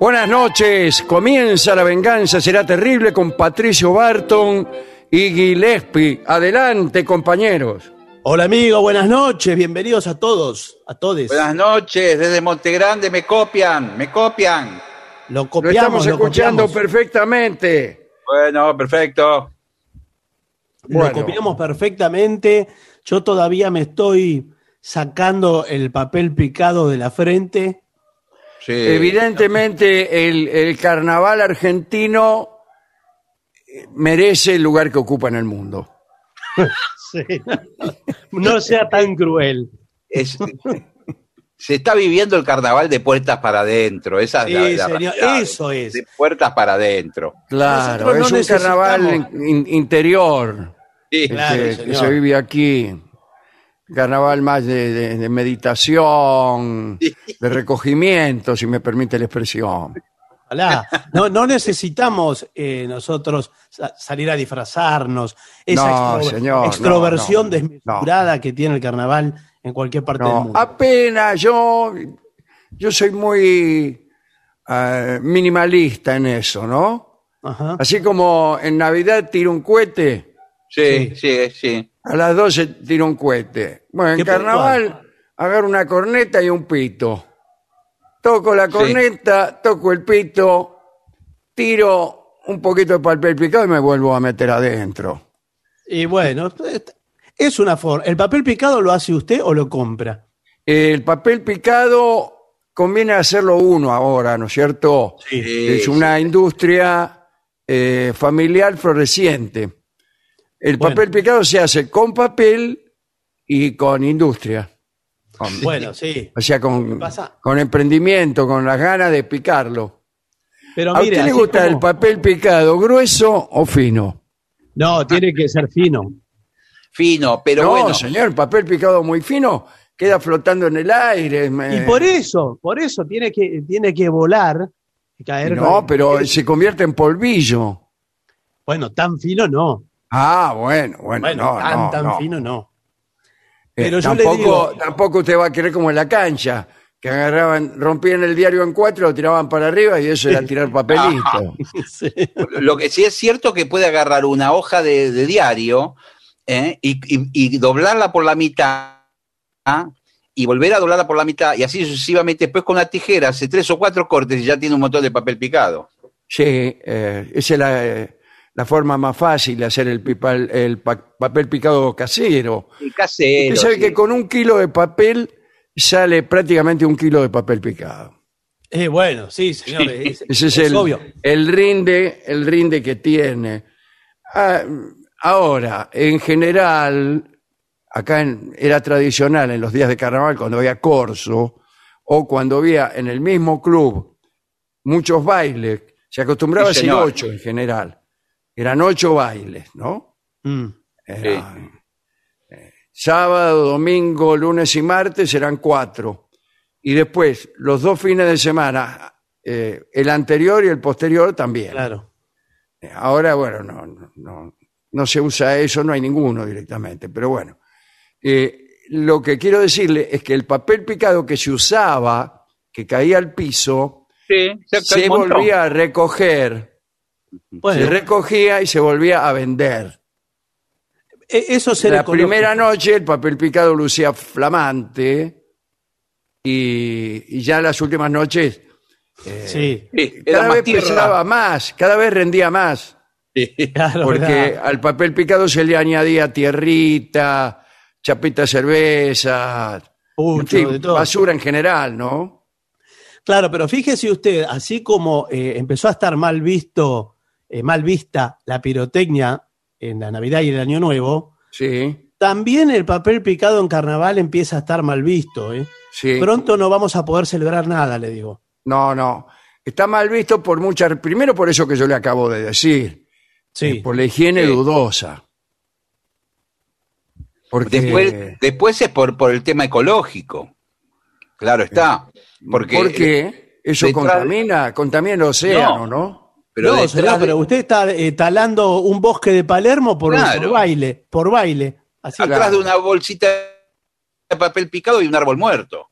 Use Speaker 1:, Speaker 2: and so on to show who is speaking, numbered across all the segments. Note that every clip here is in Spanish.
Speaker 1: Buenas noches, comienza La Venganza Será Terrible con Patricio Barton y Gillespie. Adelante, compañeros.
Speaker 2: Hola amigo, buenas noches, bienvenidos a todos, a todos.
Speaker 3: Buenas noches, desde Montegrande me copian, me copian.
Speaker 2: Lo
Speaker 1: Lo
Speaker 2: copiamos,
Speaker 1: estamos
Speaker 2: lo
Speaker 1: escuchando
Speaker 2: copiamos.
Speaker 1: perfectamente.
Speaker 3: Bueno, perfecto.
Speaker 2: Lo copiamos perfectamente. Yo todavía me estoy sacando el papel picado de la frente.
Speaker 3: Sí.
Speaker 1: Evidentemente el, el carnaval argentino eh, merece el lugar que ocupa en el mundo.
Speaker 2: No sea tan cruel.
Speaker 3: Es- se está viviendo el carnaval de puertas para adentro. Esa
Speaker 2: Sí,
Speaker 3: es la- la
Speaker 2: señor,
Speaker 3: realidad.
Speaker 2: eso es.
Speaker 3: De puertas para adentro.
Speaker 1: Claro,
Speaker 2: Nosotros no
Speaker 1: es un carnaval in-
Speaker 3: Sí.
Speaker 1: interior
Speaker 2: Claro,
Speaker 1: que, se vive aquí. Carnaval más de, de- de meditación, de recogimiento, si me permite la expresión.
Speaker 2: Ojalá. No, no necesitamos eh, nosotros sa- salir a disfrazarnos. Esa
Speaker 1: No,
Speaker 2: extro-
Speaker 1: señor,
Speaker 2: extroversión
Speaker 1: no, no,
Speaker 2: desmesurada que tiene el carnaval en cualquier parte del
Speaker 1: No,
Speaker 2: mundo.
Speaker 1: apenas yo, yo soy muy eh, minimalista en eso, ¿no?
Speaker 2: Ajá.
Speaker 1: Así como en Navidad tiro un cohete,
Speaker 3: Sí, sí, sí.
Speaker 1: A las 12 tiro un cohete. Bueno, en
Speaker 2: Qué
Speaker 1: carnaval agarro una corneta y un pito. Toco la corneta, toco el pito, tiro un poquito de papel picado y me vuelvo a meter adentro.
Speaker 2: Y bueno, es una forma. ¿El papel picado lo hace usted o lo compra?
Speaker 1: El papel picado conviene hacerlo uno ahora, ¿no es cierto?
Speaker 3: Sí,
Speaker 1: es una industria eh, familiar floreciente. El
Speaker 2: Bueno.
Speaker 1: papel picado se hace con papel y con industria. Con-
Speaker 2: Bueno, sí.
Speaker 1: o sea, con, emprendimiento, con las ganas de picarlo.
Speaker 2: Pero
Speaker 1: ¿A
Speaker 2: mire,
Speaker 1: usted le gusta
Speaker 2: como-
Speaker 1: el papel picado grueso o fino?
Speaker 2: No, tiene que ser fino.
Speaker 3: Fino, pero
Speaker 1: no,
Speaker 3: bueno.
Speaker 1: señor, el papel picado muy fino queda flotando en el aire. me-
Speaker 2: Y por eso, por eso tiene que, tiene que volar y caer.
Speaker 1: No, pero se convierte en polvillo.
Speaker 2: Bueno, tan fino no.
Speaker 1: Ah, bueno, bueno,
Speaker 2: Bueno,
Speaker 1: no,
Speaker 2: tan,
Speaker 1: no,
Speaker 2: tan
Speaker 1: no.
Speaker 2: fino no.
Speaker 1: Eh,
Speaker 2: Pero yo le
Speaker 1: tampoco,
Speaker 2: digo-
Speaker 1: tampoco usted va a querer como en la cancha, que agarraban, rompían el diario en cuatro, lo tiraban para arriba y eso era tirar papelito.
Speaker 2: Sí.
Speaker 3: Lo que sí es cierto que puede agarrar una hoja de, de diario ¿eh? y, y- y doblarla por la mitad ¿ah? y volver a doblarla por la mitad y así sucesivamente. Después con una tijera hace tres o cuatro cortes y ya tiene un montón de papel picado.
Speaker 1: Sí, eh, esa es la, eh, la forma más fácil de hacer el, pipal- el pa- papel picado casero.
Speaker 3: Y casero.
Speaker 1: Usted sabe
Speaker 3: sí.
Speaker 1: que con un kilo de papel sale prácticamente un kilo de papel picado.
Speaker 2: Eh, bueno, sí, señor. es-
Speaker 1: Ese es,
Speaker 2: es
Speaker 1: el,
Speaker 2: obvio.
Speaker 1: el rinde, el rinde que tiene. Ah, ahora, en general, acá en- era tradicional en los días de carnaval, cuando había corso, o cuando había en el mismo club muchos bailes, se acostumbraba
Speaker 3: Sí,
Speaker 1: a
Speaker 3: señor.
Speaker 1: ocho en general. Eran ocho bailes, ¿no?
Speaker 2: Mm.
Speaker 1: Era, eh, sábado, domingo, lunes y martes eran cuatro. Y después, los dos fines de semana, eh, el anterior y el posterior también.
Speaker 2: Claro.
Speaker 1: Ahora, bueno, no, no, no, no se usa eso, no hay ninguno directamente. Pero bueno, Eh, lo que quiero decirle es que el papel picado que se usaba, que caía al piso,
Speaker 3: Sí, se,
Speaker 1: se volvía a recoger,
Speaker 2: Bueno,
Speaker 1: se recogía y se volvía a vender.
Speaker 2: e- eso será
Speaker 1: La primera noche el papel picado lucía flamante y, y ya las últimas noches
Speaker 2: Sí,
Speaker 3: Sí, era
Speaker 1: cada
Speaker 3: más
Speaker 1: vez
Speaker 3: tierra.
Speaker 1: pesaba más, cada vez rendía más,
Speaker 2: claro.
Speaker 1: porque
Speaker 2: ¿verdad?
Speaker 1: al papel picado se le añadía tierrita, chapita de cerveza, en
Speaker 2: Pucho,
Speaker 1: fin,
Speaker 2: de todo.
Speaker 1: basura en general, ¿no?
Speaker 2: Claro, pero fíjese usted, así como eh, empezó a estar mal visto, eh, mal vista la pirotecnia en la Navidad y el Año Nuevo,
Speaker 1: Sí,
Speaker 2: también el papel picado en carnaval empieza a estar mal visto. ¿eh?
Speaker 1: sí.
Speaker 2: Pronto no vamos a poder celebrar nada, le digo.
Speaker 1: No, no. Está mal visto por muchas. Primero por eso que yo le acabo de decir.
Speaker 2: Sí.
Speaker 1: eh, por la higiene
Speaker 3: Sí.
Speaker 1: dudosa. Porque.
Speaker 3: Después, después es por, por el tema ecológico. Claro está. Porque,
Speaker 1: porque eso
Speaker 3: detrás-
Speaker 1: contamina, contamina el océano,
Speaker 3: No.
Speaker 1: ¿no?
Speaker 3: Pero
Speaker 2: no,
Speaker 3: detrás
Speaker 2: señor,
Speaker 3: de-
Speaker 2: pero usted está eh, talando un bosque de Palermo por,
Speaker 3: Claro.
Speaker 2: por baile, por baile. Así
Speaker 3: atrás
Speaker 1: Claro.
Speaker 3: de una bolsita de papel picado y un árbol muerto.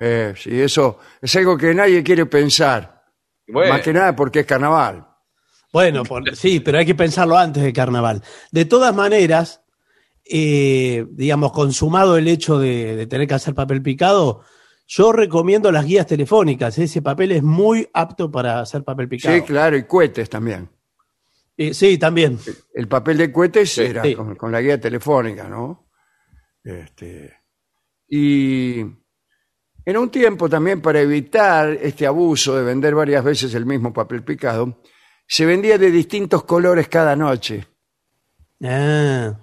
Speaker 1: Eh, sí, eso es algo que nadie quiere pensar.
Speaker 3: Bueno,
Speaker 1: Más que nada porque es carnaval.
Speaker 2: Bueno, por- sí, pero hay que pensarlo antes de carnaval. De todas maneras, eh, digamos, consumado el hecho de, de tener que hacer papel picado, yo recomiendo las guías telefónicas. Ese papel es muy apto para hacer papel picado.
Speaker 1: Sí, claro, y cohetes también.
Speaker 2: Eh, sí, también.
Speaker 1: El papel de cohetes
Speaker 3: Sí,
Speaker 1: era
Speaker 2: sí.
Speaker 1: Con, con la guía telefónica, ¿no? Este, y en un tiempo también para evitar este abuso de vender varias veces el mismo papel picado, se vendía de distintos colores cada noche.
Speaker 2: Ah,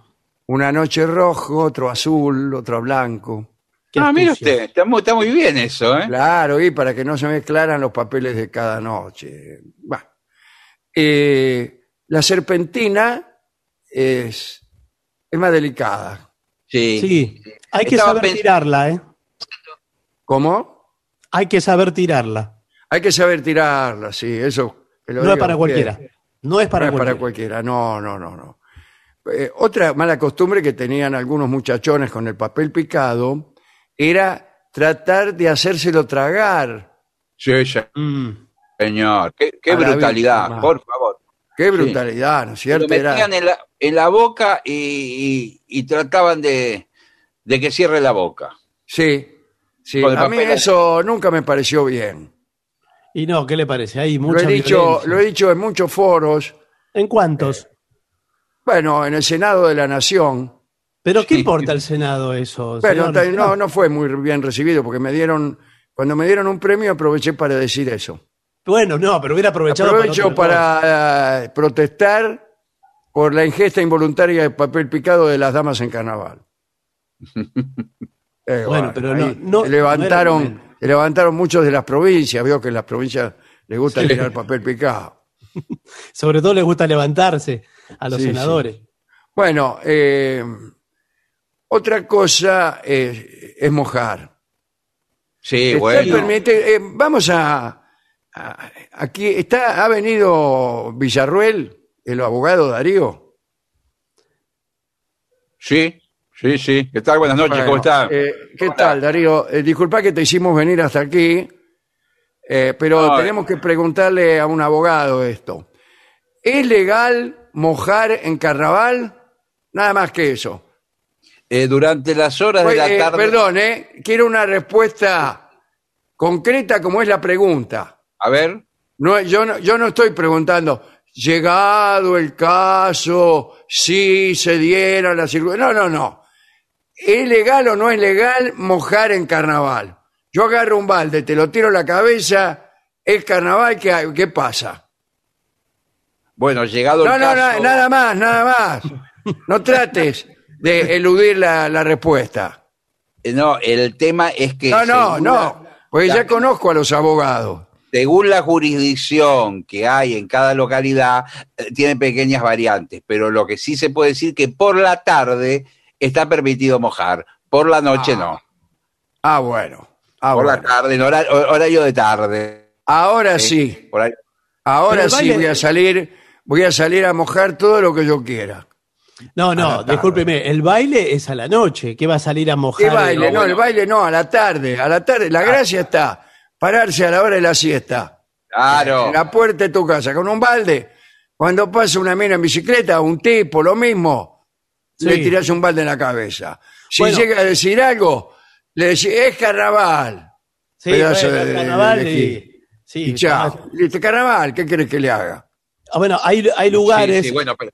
Speaker 1: Una noche rojo, otro azul, otro blanco.
Speaker 2: Qué
Speaker 3: ah, mire usted, está muy, está muy bien eso, ¿eh?
Speaker 1: Claro, y para que no se mezclaran los papeles de cada noche. Bah. Eh, la serpentina es, es más delicada.
Speaker 3: Sí.
Speaker 2: Sí, hay que
Speaker 3: Estaba
Speaker 2: saber tirarla, ¿eh?
Speaker 1: ¿Cómo?
Speaker 2: Hay que saber tirarla.
Speaker 1: Hay que saber tirarla, sí, eso.
Speaker 2: No es para cualquiera. No es para
Speaker 1: no es
Speaker 2: cualquiera.
Speaker 1: para cualquiera, no, no, no, no. Eh, otra mala costumbre que tenían algunos muchachones con el papel picado era tratar de hacérselo tragar.
Speaker 3: Sí, sí,
Speaker 2: Mm.
Speaker 3: señor. Qué, brutalidad,
Speaker 1: víctima.
Speaker 3: por favor.
Speaker 1: Qué brutalidad, ¿no es
Speaker 3: Lo
Speaker 1: cierto? Era-
Speaker 3: metían en la, en la boca y, y- y trataban de, de que cierre la boca.
Speaker 1: Sí, sí. A mí eso nunca me pareció bien.
Speaker 2: Y no, ¿qué le parece? Hay
Speaker 1: Lo
Speaker 2: mucha
Speaker 1: he, dicho,
Speaker 2: violencia.
Speaker 1: lo he dicho en muchos foros.
Speaker 2: ¿En cuántos?
Speaker 1: Bueno, en el Senado de la Nación.
Speaker 2: ¿Pero qué importa el Senado eso? Señor?
Speaker 1: ta- no, no fue muy bien recibido porque me dieron, cuando me dieron un premio aproveché para decir eso.
Speaker 2: Bueno, no, pero hubiera aprovechado
Speaker 1: Aprovecho para eh, protestar por la ingesta involuntaria de papel picado de las damas en carnaval. Eh,
Speaker 2: Bueno, pero no-
Speaker 1: ahí
Speaker 2: no-
Speaker 1: se levantaron,
Speaker 2: no era-
Speaker 1: se levantaron muchos de las provincias, veo que en las provincias les gusta tirar papel picado.
Speaker 2: Sobre todo les gusta levantarse a los
Speaker 1: Sí,
Speaker 2: senadores.
Speaker 1: Bueno, eh, otra cosa es, es mojar.
Speaker 3: Sí,
Speaker 1: Está
Speaker 3: bueno.
Speaker 1: permite- eh, vamos a, a- aquí está ha venido Villarruel, el abogado Darío.
Speaker 3: Sí, Sí, sí. ¿Qué tal? Buenas noches,
Speaker 1: Bueno,
Speaker 3: ¿cómo está?
Speaker 1: eh, ¿Qué
Speaker 3: ¿Cómo
Speaker 1: tal,
Speaker 3: está?
Speaker 1: Darío? Eh, disculpa que te hicimos venir hasta aquí, eh, pero
Speaker 3: No,
Speaker 1: tenemos que preguntarle a un abogado esto. ¿Es legal mojar en carnaval? Nada más que eso.
Speaker 3: Eh, durante las horas de la
Speaker 1: eh,
Speaker 3: tarde.
Speaker 1: perdón, ¿eh? Quiero una respuesta concreta como es la pregunta.
Speaker 3: A ver.
Speaker 1: No, yo, no, yo no estoy preguntando, llegado el caso, si se diera la circunstancia. No, no, no. ¿Es legal o no es legal mojar en carnaval? Yo agarro un balde, te lo tiro a la cabeza, es carnaval, ¿qué, qué pasa?
Speaker 3: Bueno, llegado
Speaker 1: No,
Speaker 3: el
Speaker 1: no,
Speaker 3: caso.
Speaker 1: no, nada más, nada más. No trates de eludir la, la respuesta.
Speaker 3: Eh, No, el tema es que.
Speaker 1: No, no, no.
Speaker 3: la-
Speaker 1: Porque
Speaker 3: la-
Speaker 1: ya conozco a los abogados.
Speaker 3: Según la jurisdicción que hay en cada localidad, eh, tiene pequeñas variantes, pero lo que sí se puede decir que por la tarde está permitido mojar, por la noche
Speaker 1: Ah,
Speaker 3: no.
Speaker 1: Ah, bueno. Ah,
Speaker 3: por la tarde, en hora- horario de tarde.
Speaker 1: Ahora sí.
Speaker 3: Por ahí.
Speaker 1: Ahora
Speaker 2: Pero
Speaker 1: sí voy a salir, voy a salir a mojar todo lo que yo quiera.
Speaker 2: No, no, discúlpeme, el baile es a la noche, ¿qué va a salir a mojar?
Speaker 1: ¿Qué baile?
Speaker 3: no,
Speaker 1: el baile no, a la tarde, a la tarde. La gracia está pararse a la hora de la siesta.
Speaker 3: Claro.
Speaker 1: En la puerta de tu casa, con un balde. Cuando pasa una mina en bicicleta, un tipo, lo mismo,
Speaker 2: Sí.
Speaker 1: le tirás un balde en la cabeza. Si
Speaker 2: Bueno.
Speaker 1: llega a decir algo, le decís, es carnaval.
Speaker 2: Sí,
Speaker 1: pedazo
Speaker 2: bueno,
Speaker 1: de-
Speaker 2: carnaval
Speaker 1: de-
Speaker 2: y- sí,
Speaker 1: Y chao. Carnaval, ¿qué querés que le haga?
Speaker 2: Ah, bueno, hay, hay lugares.
Speaker 3: Sí, sí, bueno, pero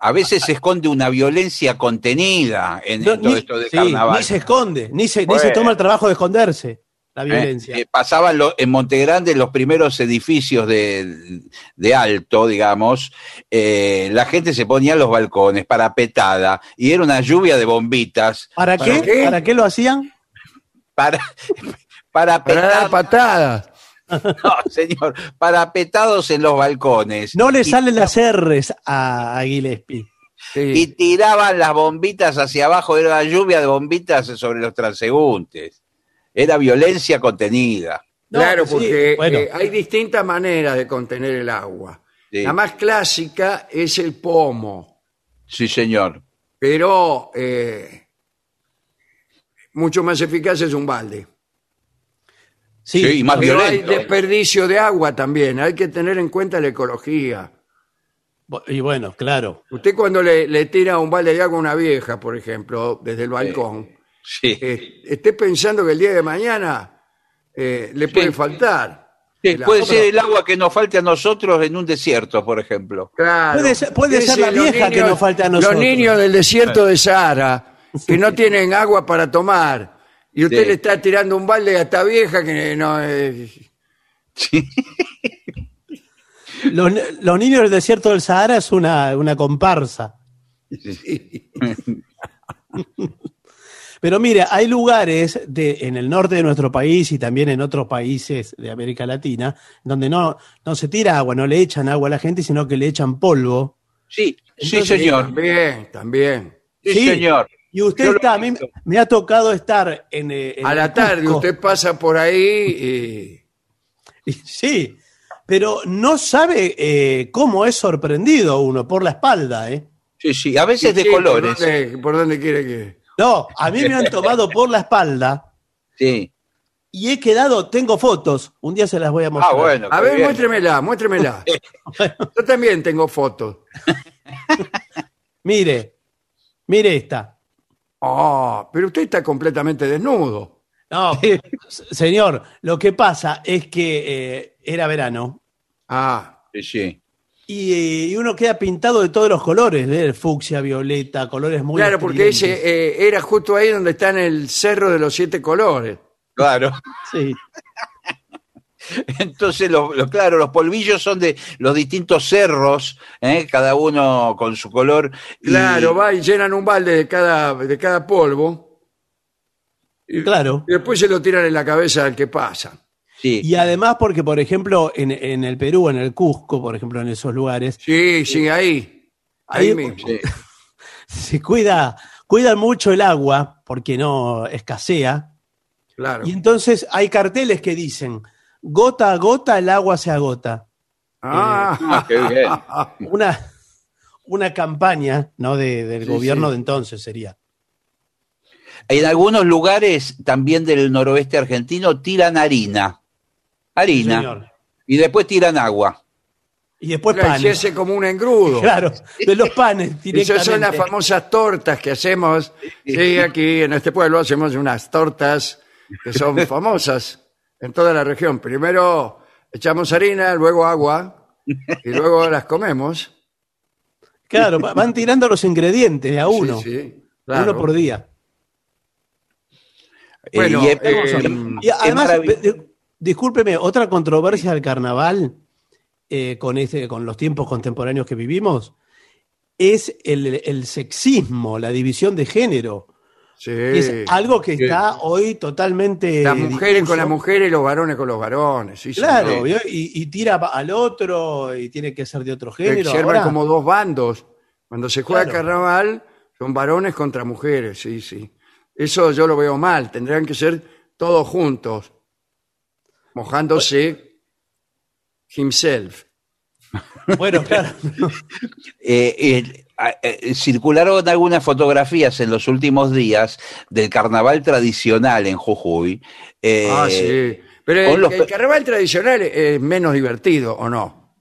Speaker 3: a veces se esconde una violencia contenida en,
Speaker 2: No,
Speaker 3: en todo
Speaker 2: ni,
Speaker 3: esto de
Speaker 2: sí,
Speaker 3: carnaval.
Speaker 2: ni se esconde, ni se, ni se toma el trabajo de esconderse la
Speaker 3: Eh,
Speaker 2: violencia.
Speaker 3: eh, pasaban lo- en Montegrande los primeros edificios de, de alto, digamos, eh, la gente se ponía en los balcones parapetada y era una lluvia de bombitas
Speaker 2: ¿Para,
Speaker 1: ¿para
Speaker 2: qué?
Speaker 1: qué?
Speaker 2: ¿Para qué lo hacían?
Speaker 3: para,
Speaker 1: Para dar
Speaker 3: parapetadas,
Speaker 1: patadas.
Speaker 3: no, señor, parapetados en los balcones.
Speaker 2: No le
Speaker 3: Y-
Speaker 2: salen las R's a, a Gillespie.
Speaker 1: Sí.
Speaker 3: y tiraban las bombitas hacia abajo, era una lluvia de bombitas sobre los transeúntes. Era violencia contenida.
Speaker 2: No,
Speaker 1: claro,
Speaker 2: sí,
Speaker 1: porque
Speaker 2: bueno.
Speaker 1: eh, hay distintas maneras de contener el agua.
Speaker 3: Sí,
Speaker 1: La más clásica es el pomo,
Speaker 3: sí, señor.
Speaker 1: pero eh, mucho más eficaz es un balde.
Speaker 2: Sí,
Speaker 3: Sí, y más
Speaker 1: Pero hay
Speaker 3: violento.
Speaker 1: desperdicio de agua también, hay que tener en cuenta la ecología.
Speaker 2: y bueno, claro.
Speaker 1: Usted cuando le, le tira un balde de agua a una vieja, por ejemplo, desde el balcón,
Speaker 3: Sí.
Speaker 1: eh, esté pensando que el día de mañana eh, le puede faltar.
Speaker 3: Sí, puede ser el agua que nos falte a nosotros en un desierto, por ejemplo.
Speaker 1: Claro.
Speaker 2: Puede ser- puede ser la vieja que nos falta a nosotros.
Speaker 1: Los niños del desierto de Sahara, que no tienen agua para tomar, y usted
Speaker 3: Sí.
Speaker 1: le está tirando un balde a esta vieja que no es...
Speaker 3: Sí.
Speaker 2: Los, los niños del desierto del Sahara es una, una comparsa. Pero mire, hay lugares de, en el norte de nuestro país y también en otros países de América Latina donde no, no se tira agua, no le echan agua a la gente, sino que le echan polvo.
Speaker 3: Sí, sí, señor.
Speaker 1: También, también.
Speaker 3: Sí,
Speaker 2: Sí.
Speaker 3: señor.
Speaker 2: Y usted
Speaker 3: Yo
Speaker 2: está, a mí me ha tocado estar en, eh, en
Speaker 1: A la tarde
Speaker 2: Cusco.
Speaker 1: usted pasa por ahí y...
Speaker 2: Sí, pero no sabe eh, cómo es sorprendido uno por la espalda, ¿eh?
Speaker 3: Sí, sí. A veces de
Speaker 1: Sí,
Speaker 3: colores.
Speaker 1: ¿Por dónde, por dónde quiere que...?
Speaker 2: No, a mí me han tomado por la espalda
Speaker 3: Sí.
Speaker 2: y he quedado, tengo fotos, un día se las voy a mostrar.
Speaker 3: Ah, bueno.
Speaker 1: A ver,
Speaker 3: bien.
Speaker 1: muéstremela, muéstremela. Yo también tengo fotos.
Speaker 2: Mire, mire esta.
Speaker 1: Oh, pero usted está completamente desnudo.
Speaker 2: No, señor, lo que pasa es que eh, era verano
Speaker 1: Ah,
Speaker 3: Sí, sí.
Speaker 2: y, y uno queda pintado de todos los colores, ¿eh? fucsia, violeta, colores muy
Speaker 1: claro, porque ese eh, era justo ahí donde está en el cerro de los siete colores.
Speaker 3: Claro.
Speaker 2: Sí.
Speaker 3: Entonces, claro, los polvillos son de los distintos cerros, ¿eh? cada uno con su color. y-
Speaker 1: Claro, va y llenan un balde de cada, de cada polvo y,
Speaker 2: Claro.
Speaker 1: y después se lo tiran en la cabeza al que pasa.
Speaker 3: Sí.
Speaker 2: Y además porque, por ejemplo, en, en el Perú, en el Cusco, por ejemplo, en esos lugares,
Speaker 1: Sí, sí, ahí. Ahí
Speaker 2: Ahí-
Speaker 1: mismo.
Speaker 3: Sí.
Speaker 2: se cuida, cuidan mucho el agua porque no escasea.
Speaker 1: Claro.
Speaker 2: Y entonces hay carteles que dicen, gota a gota el agua se agota.
Speaker 1: Ah,
Speaker 3: Ah, qué bien.
Speaker 2: Una, una campaña ¿no? de- del
Speaker 1: Sí,
Speaker 2: gobierno
Speaker 1: sí.
Speaker 2: de entonces sería.
Speaker 3: En algunos lugares también del noroeste argentino tiran harina. Harina. y después tiran agua.
Speaker 2: Y después
Speaker 1: Claro, y se
Speaker 2: panes.
Speaker 1: hace como un engrudo.
Speaker 2: Claro, de los panes
Speaker 1: Esas
Speaker 2: directamente.
Speaker 1: son las famosas tortas que hacemos. Sí, aquí en este pueblo hacemos unas tortas que son famosas en toda la región. Primero echamos harina, luego agua y luego las comemos.
Speaker 2: Claro, va- van tirando los ingredientes a uno.
Speaker 1: Sí, sí, claro.
Speaker 2: Uno por día.
Speaker 1: Bueno,
Speaker 3: y es-
Speaker 1: eh,
Speaker 3: eh,
Speaker 2: Y además,
Speaker 3: es marav-
Speaker 2: di- discúlpeme, otra controversia del carnaval eh, con, este, con los tiempos contemporáneos que vivimos es el, el sexismo, la división de género.
Speaker 1: Sí.
Speaker 2: Es algo que está hoy totalmente.
Speaker 1: Las mujeres con las mujeres y los varones con los varones. Sí,
Speaker 2: Claro, y, y tira al otro y tiene que ser de otro género. Ahora-
Speaker 1: como dos bandos. Cuando se juega
Speaker 2: Claro.
Speaker 1: carnaval, son varones contra mujeres, sí, sí. Eso yo lo veo mal. Tendrían que ser todos juntos, mojándose himself.
Speaker 2: Bueno, claro.
Speaker 3: Eh, eh, eh, circularon algunas fotografías en los últimos días del carnaval tradicional en Jujuy. Eh,
Speaker 1: ah, sí. Pero el,
Speaker 3: los
Speaker 1: el carnaval tradicional es menos divertido, ¿o no?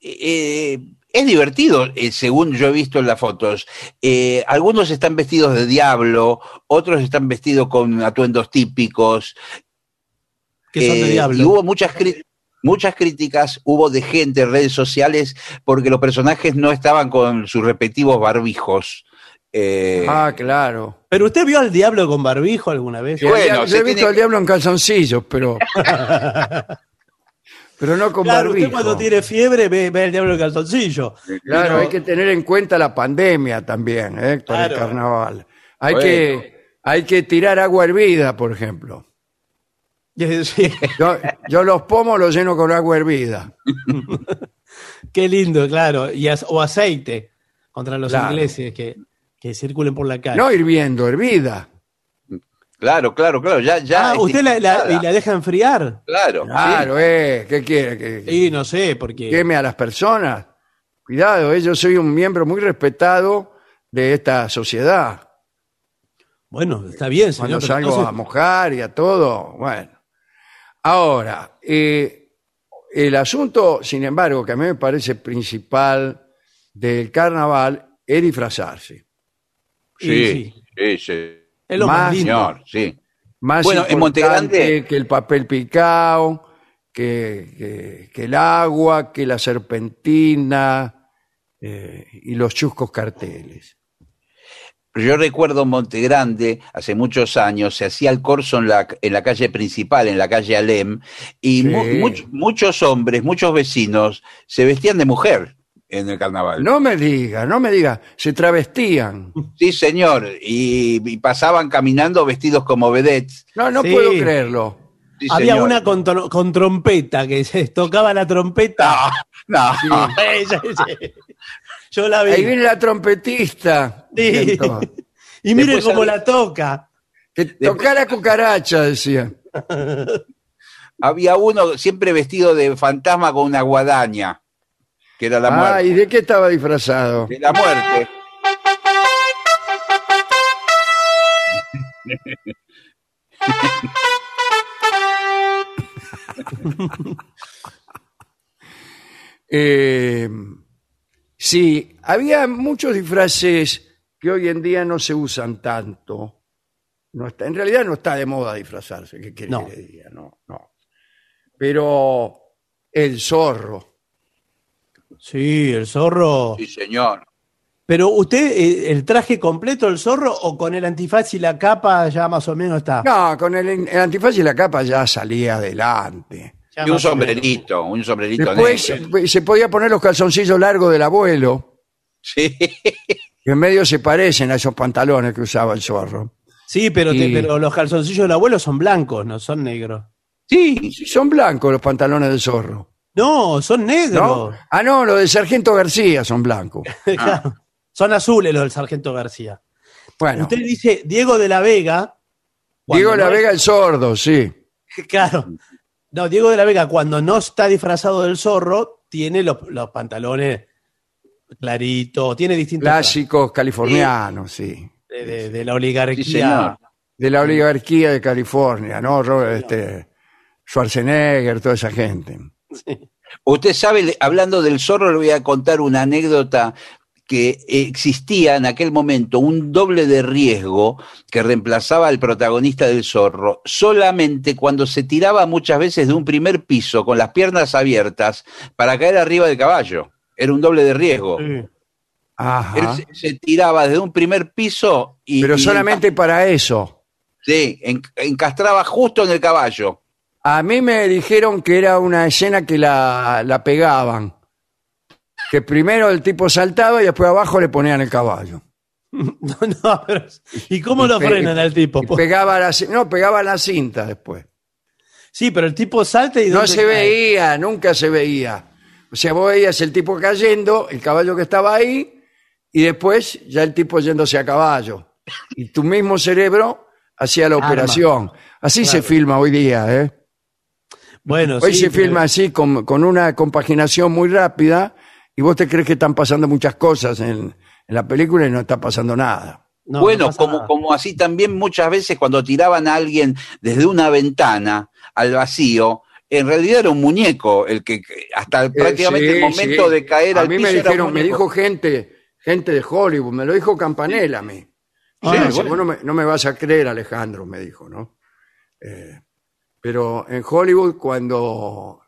Speaker 3: eh, es divertido, eh, según yo he visto en las fotos. Eh, algunos están vestidos de diablo, otros están vestidos con atuendos típicos.
Speaker 2: Que son de diablo.
Speaker 3: Y hubo muchas, cri- muchas críticas, hubo de gente en redes sociales porque los personajes no estaban con sus respectivos barbijos. Eh,
Speaker 1: Ah, claro.
Speaker 2: Pero usted vio al diablo con barbijo alguna vez.
Speaker 1: Yo,
Speaker 3: Bueno,
Speaker 1: yo he visto
Speaker 3: tiene-
Speaker 1: al diablo en calzoncillos, pero. pero no con
Speaker 2: Claro, usted
Speaker 1: barbijo.
Speaker 2: cuando tiene fiebre ve, ve el diablo en calzoncillo.
Speaker 1: Claro,
Speaker 2: Pero-
Speaker 1: hay que tener en cuenta la pandemia también, ¿eh? Para el carnaval. Hay,
Speaker 3: Bueno.
Speaker 1: que, hay que tirar agua hervida, por ejemplo.
Speaker 2: Sí,
Speaker 1: Yo, yo los pomos los lleno con agua hervida.
Speaker 2: qué lindo, claro. Y as- o aceite contra los
Speaker 1: Claro.
Speaker 2: ingleses que, que circulen por la calle.
Speaker 1: No hirviendo, hervida.
Speaker 3: Claro, claro, claro. Ya, ya
Speaker 2: ah, usted la, la-
Speaker 3: estipulada.
Speaker 2: y la deja enfriar.
Speaker 3: Claro.
Speaker 1: Claro, eh. ¿Qué quiere? ¿Que
Speaker 2: Sí, no sé, porque.
Speaker 1: queme a las personas? Cuidado, eh, yo soy un miembro muy respetado de esta sociedad.
Speaker 2: Bueno, está bien, señor.
Speaker 1: Cuando salgo
Speaker 2: entonces-
Speaker 1: a mojar y a todo, bueno. Ahora, eh, el asunto, sin embargo, que a mí me parece principal del carnaval es disfrazarse.
Speaker 3: Sí,
Speaker 2: sí,
Speaker 3: sí, sí.
Speaker 2: es lo
Speaker 1: Más,
Speaker 2: más.
Speaker 3: Señor, sí.
Speaker 1: Más
Speaker 3: Bueno, en
Speaker 1: importante
Speaker 3: Montegrande-
Speaker 1: que el papel picado, que, que- que el agua, que la serpentina eh, y los chuscos carteles.
Speaker 3: Yo recuerdo en Montegrande, hace muchos años, se hacía el corso en la, en la calle principal, en la calle Alem, y
Speaker 1: Sí.
Speaker 3: mu- much- muchos hombres, muchos vecinos se vestían de mujer en el carnaval.
Speaker 1: No me diga, no me diga, se travestían.
Speaker 3: Sí, señor, y, y pasaban caminando vestidos como vedettes.
Speaker 1: No, no
Speaker 2: Sí.
Speaker 1: puedo creerlo.
Speaker 3: Sí,
Speaker 2: Había
Speaker 3: señor.
Speaker 2: una con, tro- con trompeta que se tocaba la trompeta.
Speaker 3: No, no.
Speaker 2: Sí. Yo la vi.
Speaker 1: Ahí viene la trompetista.
Speaker 2: Sí. Y mire
Speaker 3: Después
Speaker 2: cómo
Speaker 3: había-
Speaker 2: la toca.
Speaker 1: Que toca la cucaracha, decía.
Speaker 3: Había uno siempre vestido de fantasma con una guadaña, que era la
Speaker 1: Ah,
Speaker 3: muerte.
Speaker 1: ¿y de qué estaba disfrazado?
Speaker 3: De la muerte.
Speaker 1: Eh, sí, había muchos disfraces que hoy en día no se usan tanto. No está, en realidad no está de moda disfrazarse, ¿qué quiere
Speaker 2: No.
Speaker 1: que le diga? No, no. Pero el zorro.
Speaker 2: Sí, el zorro.
Speaker 3: Sí, señor.
Speaker 2: Pero usted, eh, el traje completo del zorro o con el antifaz y la capa ya más o menos está.
Speaker 1: No, con el, el antifaz y la capa ya salía adelante.
Speaker 3: Y un sombrerito, un sombrerito
Speaker 1: Después
Speaker 3: negro.
Speaker 1: se, se podía poner los calzoncillos largos del abuelo,
Speaker 3: Sí.
Speaker 1: que en medio se parecen a esos pantalones que usaba el zorro.
Speaker 2: Sí, pero, te- pero los calzoncillos del abuelo son blancos, no son negros.
Speaker 3: Sí,
Speaker 1: Sí, son blancos los pantalones del zorro.
Speaker 2: No, son
Speaker 1: ¿no?
Speaker 2: negros.
Speaker 1: Ah, no, los de Sargento García son blancos.
Speaker 2: Claro. Son azules los del Sargento García.
Speaker 1: Bueno,
Speaker 2: Usted dice Diego de la Vega.
Speaker 1: Diego La
Speaker 2: no es-
Speaker 1: Vega el sordo, sí.
Speaker 2: Claro. No, Diego de la Vega, cuando no está disfrazado del zorro, tiene los, los pantalones claritos, tiene distintos.
Speaker 1: Clásicos californianos, sí.
Speaker 2: trajes. de, de- de la
Speaker 3: Sí,
Speaker 2: oligarquía.
Speaker 3: señor.
Speaker 1: de la oligarquía de California, ¿no? Este, Schwarzenegger, toda esa gente.
Speaker 3: Usted sabe, hablando del zorro, le voy a contar una anécdota que existía en aquel momento un doble de riesgo que reemplazaba al protagonista del zorro solamente cuando se tiraba muchas veces de un primer piso con las piernas abiertas para caer arriba del caballo. Era un doble de riesgo.
Speaker 2: Sí.
Speaker 3: Él se, se tiraba desde un primer piso y,
Speaker 1: Pero
Speaker 3: y
Speaker 1: solamente para eso.
Speaker 3: sí, en- encastraba justo en el caballo.
Speaker 1: A mí me dijeron que era una escena que la, la pegaban. Que primero el tipo saltaba y después abajo le ponían el caballo.
Speaker 2: No, no, pero- ¿Y cómo lo
Speaker 1: pe-
Speaker 2: frenan al tipo?
Speaker 1: Y pegaba la, ci- no, pegaba la cinta después.
Speaker 2: Sí, pero el tipo salta y
Speaker 1: No
Speaker 2: ¿dónde
Speaker 1: se
Speaker 2: cae?
Speaker 1: veía, nunca se veía. O sea, vos veías el tipo cayendo, el caballo que estaba ahí, y después ya el tipo yéndose a caballo. Y tu mismo cerebro hacía la
Speaker 2: Arma.
Speaker 1: operación. Así se filma hoy día, ¿eh?
Speaker 2: Bueno,
Speaker 1: Hoy
Speaker 2: sí,
Speaker 1: se
Speaker 2: pero-
Speaker 1: filma así, con, con una compaginación muy rápida, y vos te crees que están pasando muchas cosas en, en la película y no está pasando nada.
Speaker 2: no,
Speaker 3: bueno,
Speaker 2: no
Speaker 3: como,
Speaker 2: nada.
Speaker 3: como así también muchas veces cuando tiraban a alguien desde una ventana al vacío, en realidad era un muñeco el que hasta prácticamente
Speaker 1: Eh, sí,
Speaker 3: el momento
Speaker 1: sí.
Speaker 3: de caer
Speaker 1: a
Speaker 3: al
Speaker 1: mí
Speaker 3: piso
Speaker 1: me
Speaker 3: era un
Speaker 1: dijeron, me dijo gente, gente de Hollywood, me lo dijo Campanella a mí.
Speaker 2: Ah,
Speaker 1: Sí,
Speaker 3: bueno.
Speaker 1: dice, vos no me, no me vas a creer, Alejandro, me dijo, ¿no? Eh, pero en Hollywood, cuando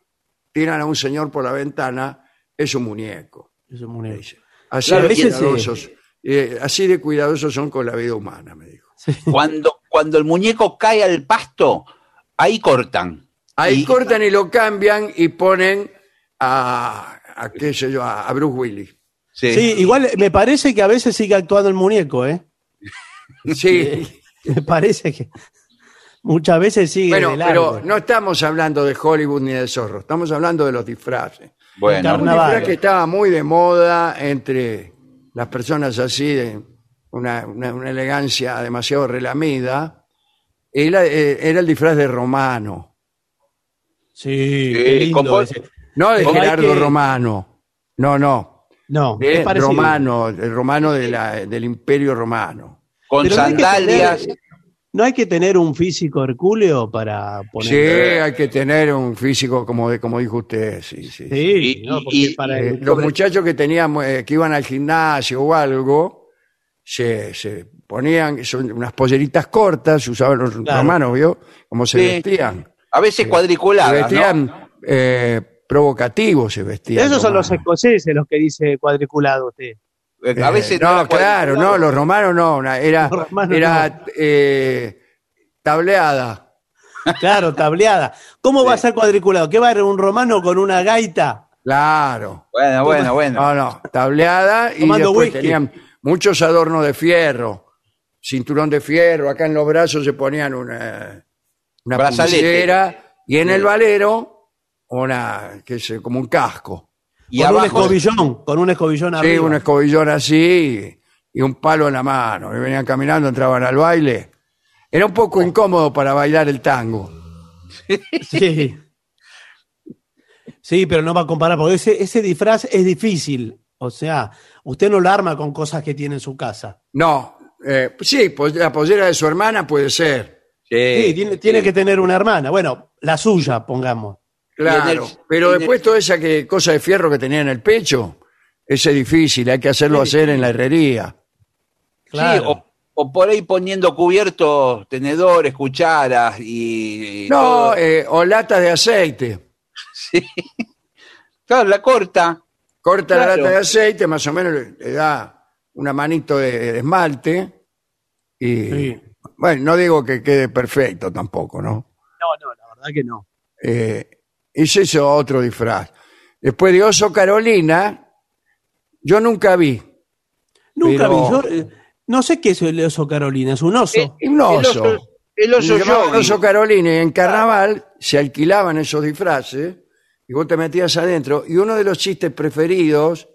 Speaker 1: tiran a un señor por la ventana, es un muñeco.
Speaker 2: Es un muñeco.
Speaker 1: dice. Así,
Speaker 2: Claro,
Speaker 1: de
Speaker 2: ese sí.
Speaker 1: cuidadosos, eh, así de cuidadosos son con la vida humana, me dijo.
Speaker 3: Cuando, cuando el muñeco cae al pasto, ahí cortan.
Speaker 1: Ahí
Speaker 3: Y-
Speaker 1: cortan y lo cambian y ponen a, a qué sé yo, a, a Bruce Willis.
Speaker 3: Sí.
Speaker 2: Sí, igual me parece que a veces sigue actuando el muñeco, ¿eh?
Speaker 1: Sí.
Speaker 2: Me parece que muchas veces sigue
Speaker 1: Bueno,
Speaker 2: de largo.
Speaker 1: pero no estamos hablando de Hollywood ni de zorro, estamos hablando de los disfraces.
Speaker 3: Bueno,
Speaker 2: Carnaval.
Speaker 1: Un disfraz que estaba muy de moda entre las personas así, de una, una- una elegancia demasiado relamida, era, eh, era el disfraz de Romano,
Speaker 2: Sí, qué lindo
Speaker 3: con-
Speaker 2: ese.
Speaker 1: no de Gerardo
Speaker 2: que-
Speaker 1: Romano, no, no,
Speaker 2: No,
Speaker 1: de
Speaker 2: es parecido.
Speaker 1: Romano, el romano de la- del Imperio Romano.
Speaker 3: con
Speaker 2: Pero no hay que
Speaker 3: sandalias.
Speaker 2: tener- No hay que tener un físico hercúleo para poner.
Speaker 1: Sí, hay que tener un físico como, de, como dijo usted, sí, sí.
Speaker 2: Sí,
Speaker 3: Y-
Speaker 2: no,
Speaker 3: y-
Speaker 2: porque
Speaker 3: y-
Speaker 2: para
Speaker 1: Eh,
Speaker 2: el-
Speaker 1: los muchachos que tenían, eh, que iban al gimnasio o algo, se, se ponían son unas polleritas cortas, usaban los
Speaker 2: Claro.
Speaker 1: romanos, ¿vio? Como se
Speaker 3: Sí.
Speaker 1: vestían.
Speaker 3: A veces
Speaker 1: Se
Speaker 3: cuadriculadas, ¿no?
Speaker 1: vestían eh, provocativos, se vestían.
Speaker 2: Esos son los escoceses los que dice cuadriculado usted.
Speaker 3: Eh, A veces
Speaker 1: Eh, no, claro, no, los romanos no, una- era,
Speaker 2: romanos
Speaker 1: era eh, tableada.
Speaker 2: Claro, tableada. ¿Cómo va a ser cuadriculado? ¿Qué va a ser un romano con una gaita?
Speaker 1: Claro.
Speaker 3: Bueno, bueno, bueno.
Speaker 1: No, no, tableada y
Speaker 2: Tomando
Speaker 1: después
Speaker 2: whisky.
Speaker 1: tenían muchos adornos de fierro, cinturón de fierro, acá en los brazos se ponían una, una pulsera y en
Speaker 3: Sí.
Speaker 1: el valero una, qué sé, como un casco.
Speaker 3: Y
Speaker 2: con un escobillón, con un escobillón
Speaker 1: Sí,
Speaker 2: arriba.
Speaker 1: un escobillón así y un palo en la mano. Y venían caminando, entraban al baile. Era un poco incómodo para bailar el tango.
Speaker 2: Sí. Sí, pero no va a comparar, porque ese, ese disfraz es difícil. O sea, usted no lo arma con cosas que tiene en su casa.
Speaker 1: No, eh, sí, pues la pollera de su hermana puede ser.
Speaker 3: Sí,
Speaker 2: Sí, tiene, tiene que tener una hermana. Bueno, la suya, pongamos.
Speaker 1: Claro,
Speaker 3: el-
Speaker 1: pero después toda esa que, cosa de fierro que tenía en el pecho, ese es difícil, hay que hacerlo
Speaker 2: Sí,
Speaker 1: hacer en la herrería.
Speaker 2: Claro.
Speaker 3: Sí, o, o por ahí poniendo cubiertos, tenedores, cucharas y. y
Speaker 1: No, eh, o latas de aceite.
Speaker 3: Sí. Claro, la corta.
Speaker 1: Corta la lata de aceite, más o menos le, le da una manito de, de esmalte. Y
Speaker 2: Sí.
Speaker 1: bueno, no digo que quede perfecto tampoco, ¿no?
Speaker 2: No, no, la verdad que no.
Speaker 1: Eh, hice eso otro disfraz. Después de Oso Carolina, yo nunca vi.
Speaker 2: Nunca
Speaker 1: Pero-
Speaker 2: vi. Yo, eh, no sé qué es el oso Carolina, es un oso.
Speaker 3: Eh,
Speaker 1: Un oso.
Speaker 3: El oso, el oso
Speaker 1: Se
Speaker 3: yogi.
Speaker 1: Oso Carolina y en carnaval se alquilaban esos disfraces y vos te metías adentro y uno de los chistes preferidos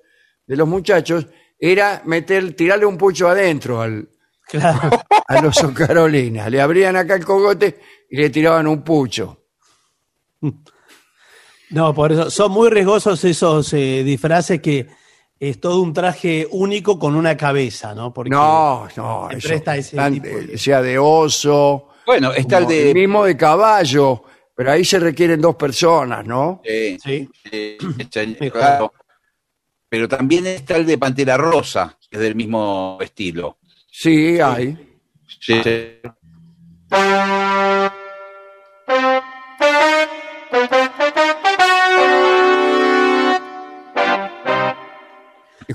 Speaker 1: de los muchachos era meter, tirarle un pucho adentro al,
Speaker 2: Claro.
Speaker 1: al oso Carolina. Le abrían acá el cogote y le tiraban un pucho.
Speaker 2: No, por eso son muy riesgosos esos eh, disfraces que es todo un traje único con una cabeza, ¿no? Porque
Speaker 1: No, no.
Speaker 2: se
Speaker 1: eso,
Speaker 2: presta ese
Speaker 1: tan-
Speaker 2: tipo de-
Speaker 1: eh, sea de oso,
Speaker 3: Bueno, está el de.
Speaker 1: mismo de caballo, pero ahí se requieren dos personas, ¿no?
Speaker 2: Sí. Mejor.
Speaker 3: claro. Pero también está el de Pantera Rosa, que es del mismo estilo.
Speaker 1: Sí, hay.
Speaker 3: Sí, sí.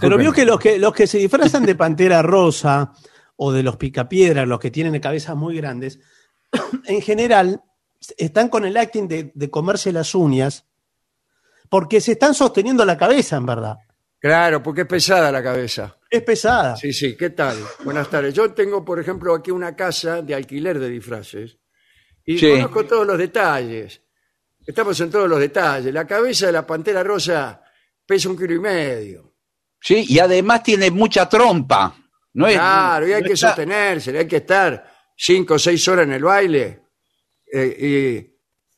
Speaker 2: Pero vio que los que los que se disfrazan de pantera rosa o de los picapiedras, los que tienen cabezas muy grandes, en general están con el acting de, de comerse las uñas porque se están sosteniendo la cabeza, en verdad.
Speaker 1: Claro, porque es pesada la cabeza.
Speaker 2: Es pesada.
Speaker 1: Sí, sí, ¿qué tal? Buenas tardes. Yo tengo, por ejemplo, aquí una casa de alquiler de disfraces y
Speaker 3: Sí.
Speaker 1: conozco todos los detalles. Estamos en todos los detalles. La cabeza de la pantera rosa pesa un kilo y medio.
Speaker 3: Sí, y además tiene mucha trompa. No es,
Speaker 1: Claro, y hay
Speaker 3: no
Speaker 1: que
Speaker 3: está-
Speaker 1: sostenerse, hay que estar cinco o seis horas en el baile eh,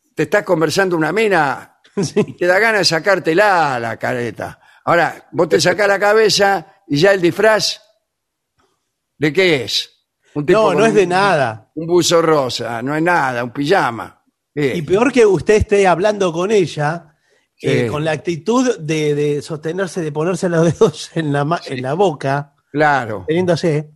Speaker 1: y te estás conversando una mina
Speaker 2: Sí.
Speaker 1: y te da ganas de sacártela la careta. Ahora, vos te sacás la cabeza y ya el disfraz, ¿de qué es? Un
Speaker 2: No,
Speaker 1: con
Speaker 2: no es de
Speaker 1: un-
Speaker 2: nada.
Speaker 1: Un buzo rosa, no es nada, un pijama.
Speaker 2: Y peor que usted esté hablando con ella. Eh, con la actitud de, de sostenerse, de ponerse los dedos en la, ma- en la boca,
Speaker 1: Claro,
Speaker 2: teniéndose.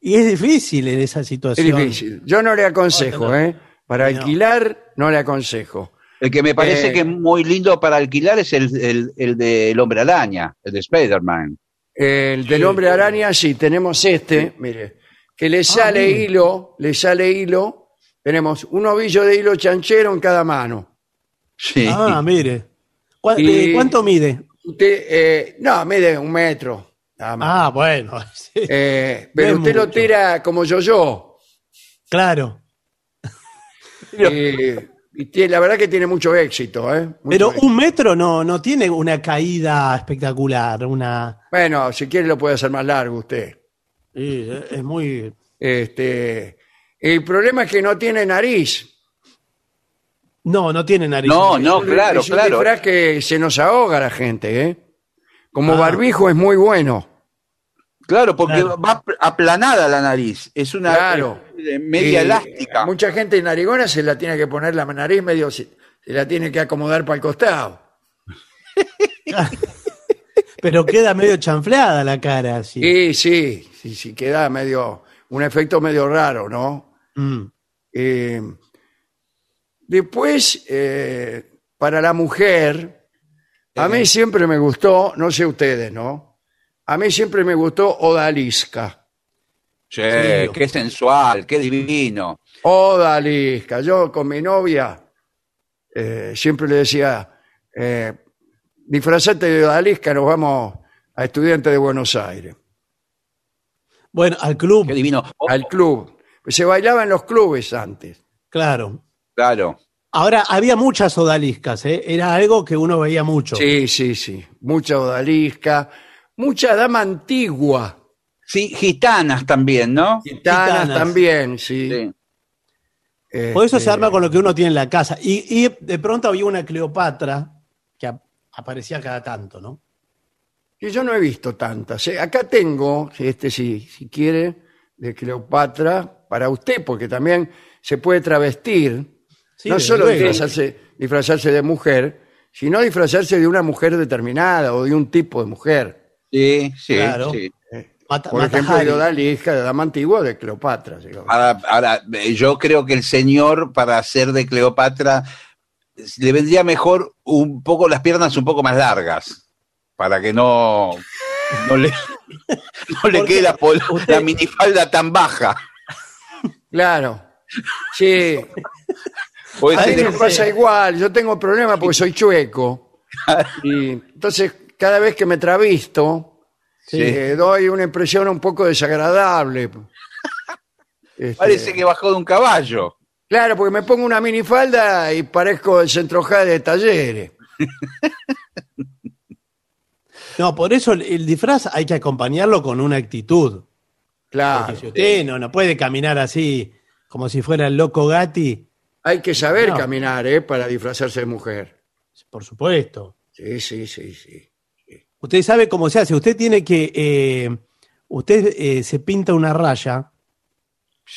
Speaker 2: Y es difícil en esa
Speaker 1: es
Speaker 2: situación.
Speaker 1: difícil. Yo no le aconsejo,
Speaker 2: No,
Speaker 1: ¿eh? Para
Speaker 2: No.
Speaker 1: alquilar, no le aconsejo.
Speaker 3: El que me parece
Speaker 1: Eh,
Speaker 3: que es muy lindo para alquilar es el, el, el del Hombre Araña, el de Spider-Man.
Speaker 1: El del hombre araña, sí, tenemos este, mire, que le sale
Speaker 2: mire.
Speaker 1: hilo, le sale hilo, tenemos un ovillo de hilo chanchero en cada mano.
Speaker 3: Sí.
Speaker 2: Ah, mire. ¿Cuá-
Speaker 1: Y-
Speaker 2: eh, ¿Cuánto mide?
Speaker 1: Usted, eh, no, mide un metro, nada más.
Speaker 2: Ah, bueno. sí,
Speaker 1: Eh, pero
Speaker 2: no
Speaker 1: usted lo tira como yo yo.
Speaker 2: claro.
Speaker 1: y tiene- la verdad que tiene mucho éxito, ¿eh? Mucho
Speaker 2: Pero
Speaker 1: éxito.
Speaker 2: un metro no, no tiene una caída espectacular, una...
Speaker 1: Bueno, si quiere lo puede hacer más largo usted.
Speaker 2: sí, es muy...
Speaker 1: Este, el problema es que no tiene nariz.
Speaker 2: No, no tiene nariz.
Speaker 3: No, no, claro,
Speaker 1: es un
Speaker 3: claro.
Speaker 1: disfraz que se nos ahoga la gente, ¿eh? Como
Speaker 2: Ah.
Speaker 1: barbijo es muy bueno.
Speaker 3: Claro, porque
Speaker 2: Claro.
Speaker 3: va aplanada la nariz. Es una
Speaker 1: Claro.
Speaker 3: eh, media
Speaker 1: Y
Speaker 3: elástica.
Speaker 1: Mucha gente narigona se la tiene que poner la nariz medio, se, se la tiene que acomodar para el costado.
Speaker 2: Pero queda medio chanfleada la cara, así.
Speaker 1: Y sí, sí, sí, queda medio, un efecto medio raro, ¿no?
Speaker 2: Mm.
Speaker 1: Eh, después, eh, para la mujer, a mí siempre me gustó, no sé ustedes, ¿no? A mí siempre me gustó Odalisca.
Speaker 3: Che,
Speaker 2: Sí.
Speaker 3: qué sensual, qué divino.
Speaker 1: Odalisca. Yo con mi novia eh, siempre le decía, eh, disfrazate de Odalisca, nos vamos a Estudiantes de Buenos Aires,
Speaker 2: Bueno, al club,
Speaker 3: Qué divino. Oh,
Speaker 1: al club. Se bailaba en los clubes antes.
Speaker 2: claro.
Speaker 3: Claro.
Speaker 2: Ahora, había muchas odaliscas, ¿eh? Era algo que uno veía mucho.
Speaker 1: Sí, sí, sí. Mucha Odalisca, mucha dama antigua.
Speaker 3: Sí, gitanas también, ¿no?
Speaker 1: Gitanas,
Speaker 2: Gitanas.
Speaker 1: también, sí.
Speaker 3: Sí.
Speaker 2: Por eso
Speaker 1: Este,
Speaker 2: se arma con lo que uno tiene en la casa. Y, y de pronto había una Cleopatra que ap- aparecía cada tanto, ¿no?
Speaker 1: que yo no he visto tantas. ¿eh? Acá tengo, este si, si quiere, de Cleopatra, para usted, porque también se puede travestir.
Speaker 2: Sí,
Speaker 1: no solo
Speaker 2: luego.
Speaker 1: disfrazarse, disfrazarse de mujer, sino disfrazarse de una mujer determinada o de un tipo de mujer.
Speaker 3: Sí, sí,
Speaker 2: Claro.
Speaker 3: sí.
Speaker 2: Mata-
Speaker 1: Por
Speaker 2: Mata
Speaker 1: ejemplo,
Speaker 2: Hari.
Speaker 1: de Dama Antigua, de Cleopatra.
Speaker 3: Ahora, ahora, eh, yo creo que el señor, para ser de Cleopatra, le vendría mejor un poco las piernas un poco más largas, para que no, no le, no le quede la, pol-
Speaker 2: usted-
Speaker 3: la minifalda tan baja.
Speaker 1: Claro. Sí,
Speaker 3: Porque
Speaker 1: a mí me pasa igual. Yo tengo problemas porque soy chueco. Y entonces, cada vez que me travisto,
Speaker 3: Sí.
Speaker 1: eh, doy una impresión un poco desagradable. Este,
Speaker 3: parece que bajó de un caballo.
Speaker 1: Claro, porque me pongo una minifalda y parezco el centrojá de talleres.
Speaker 2: No, por eso el, el disfraz hay que acompañarlo con una actitud.
Speaker 1: Claro.
Speaker 2: Porque si usted no, no puede caminar así como si fuera el loco Gatti,
Speaker 1: Hay que saber
Speaker 2: No.
Speaker 1: caminar, ¿eh? Para disfrazarse de mujer.
Speaker 2: por supuesto.
Speaker 1: Sí, sí, sí, sí. sí.
Speaker 2: Usted sabe cómo se hace. Usted tiene que. eh, usted eh, se pinta una raya.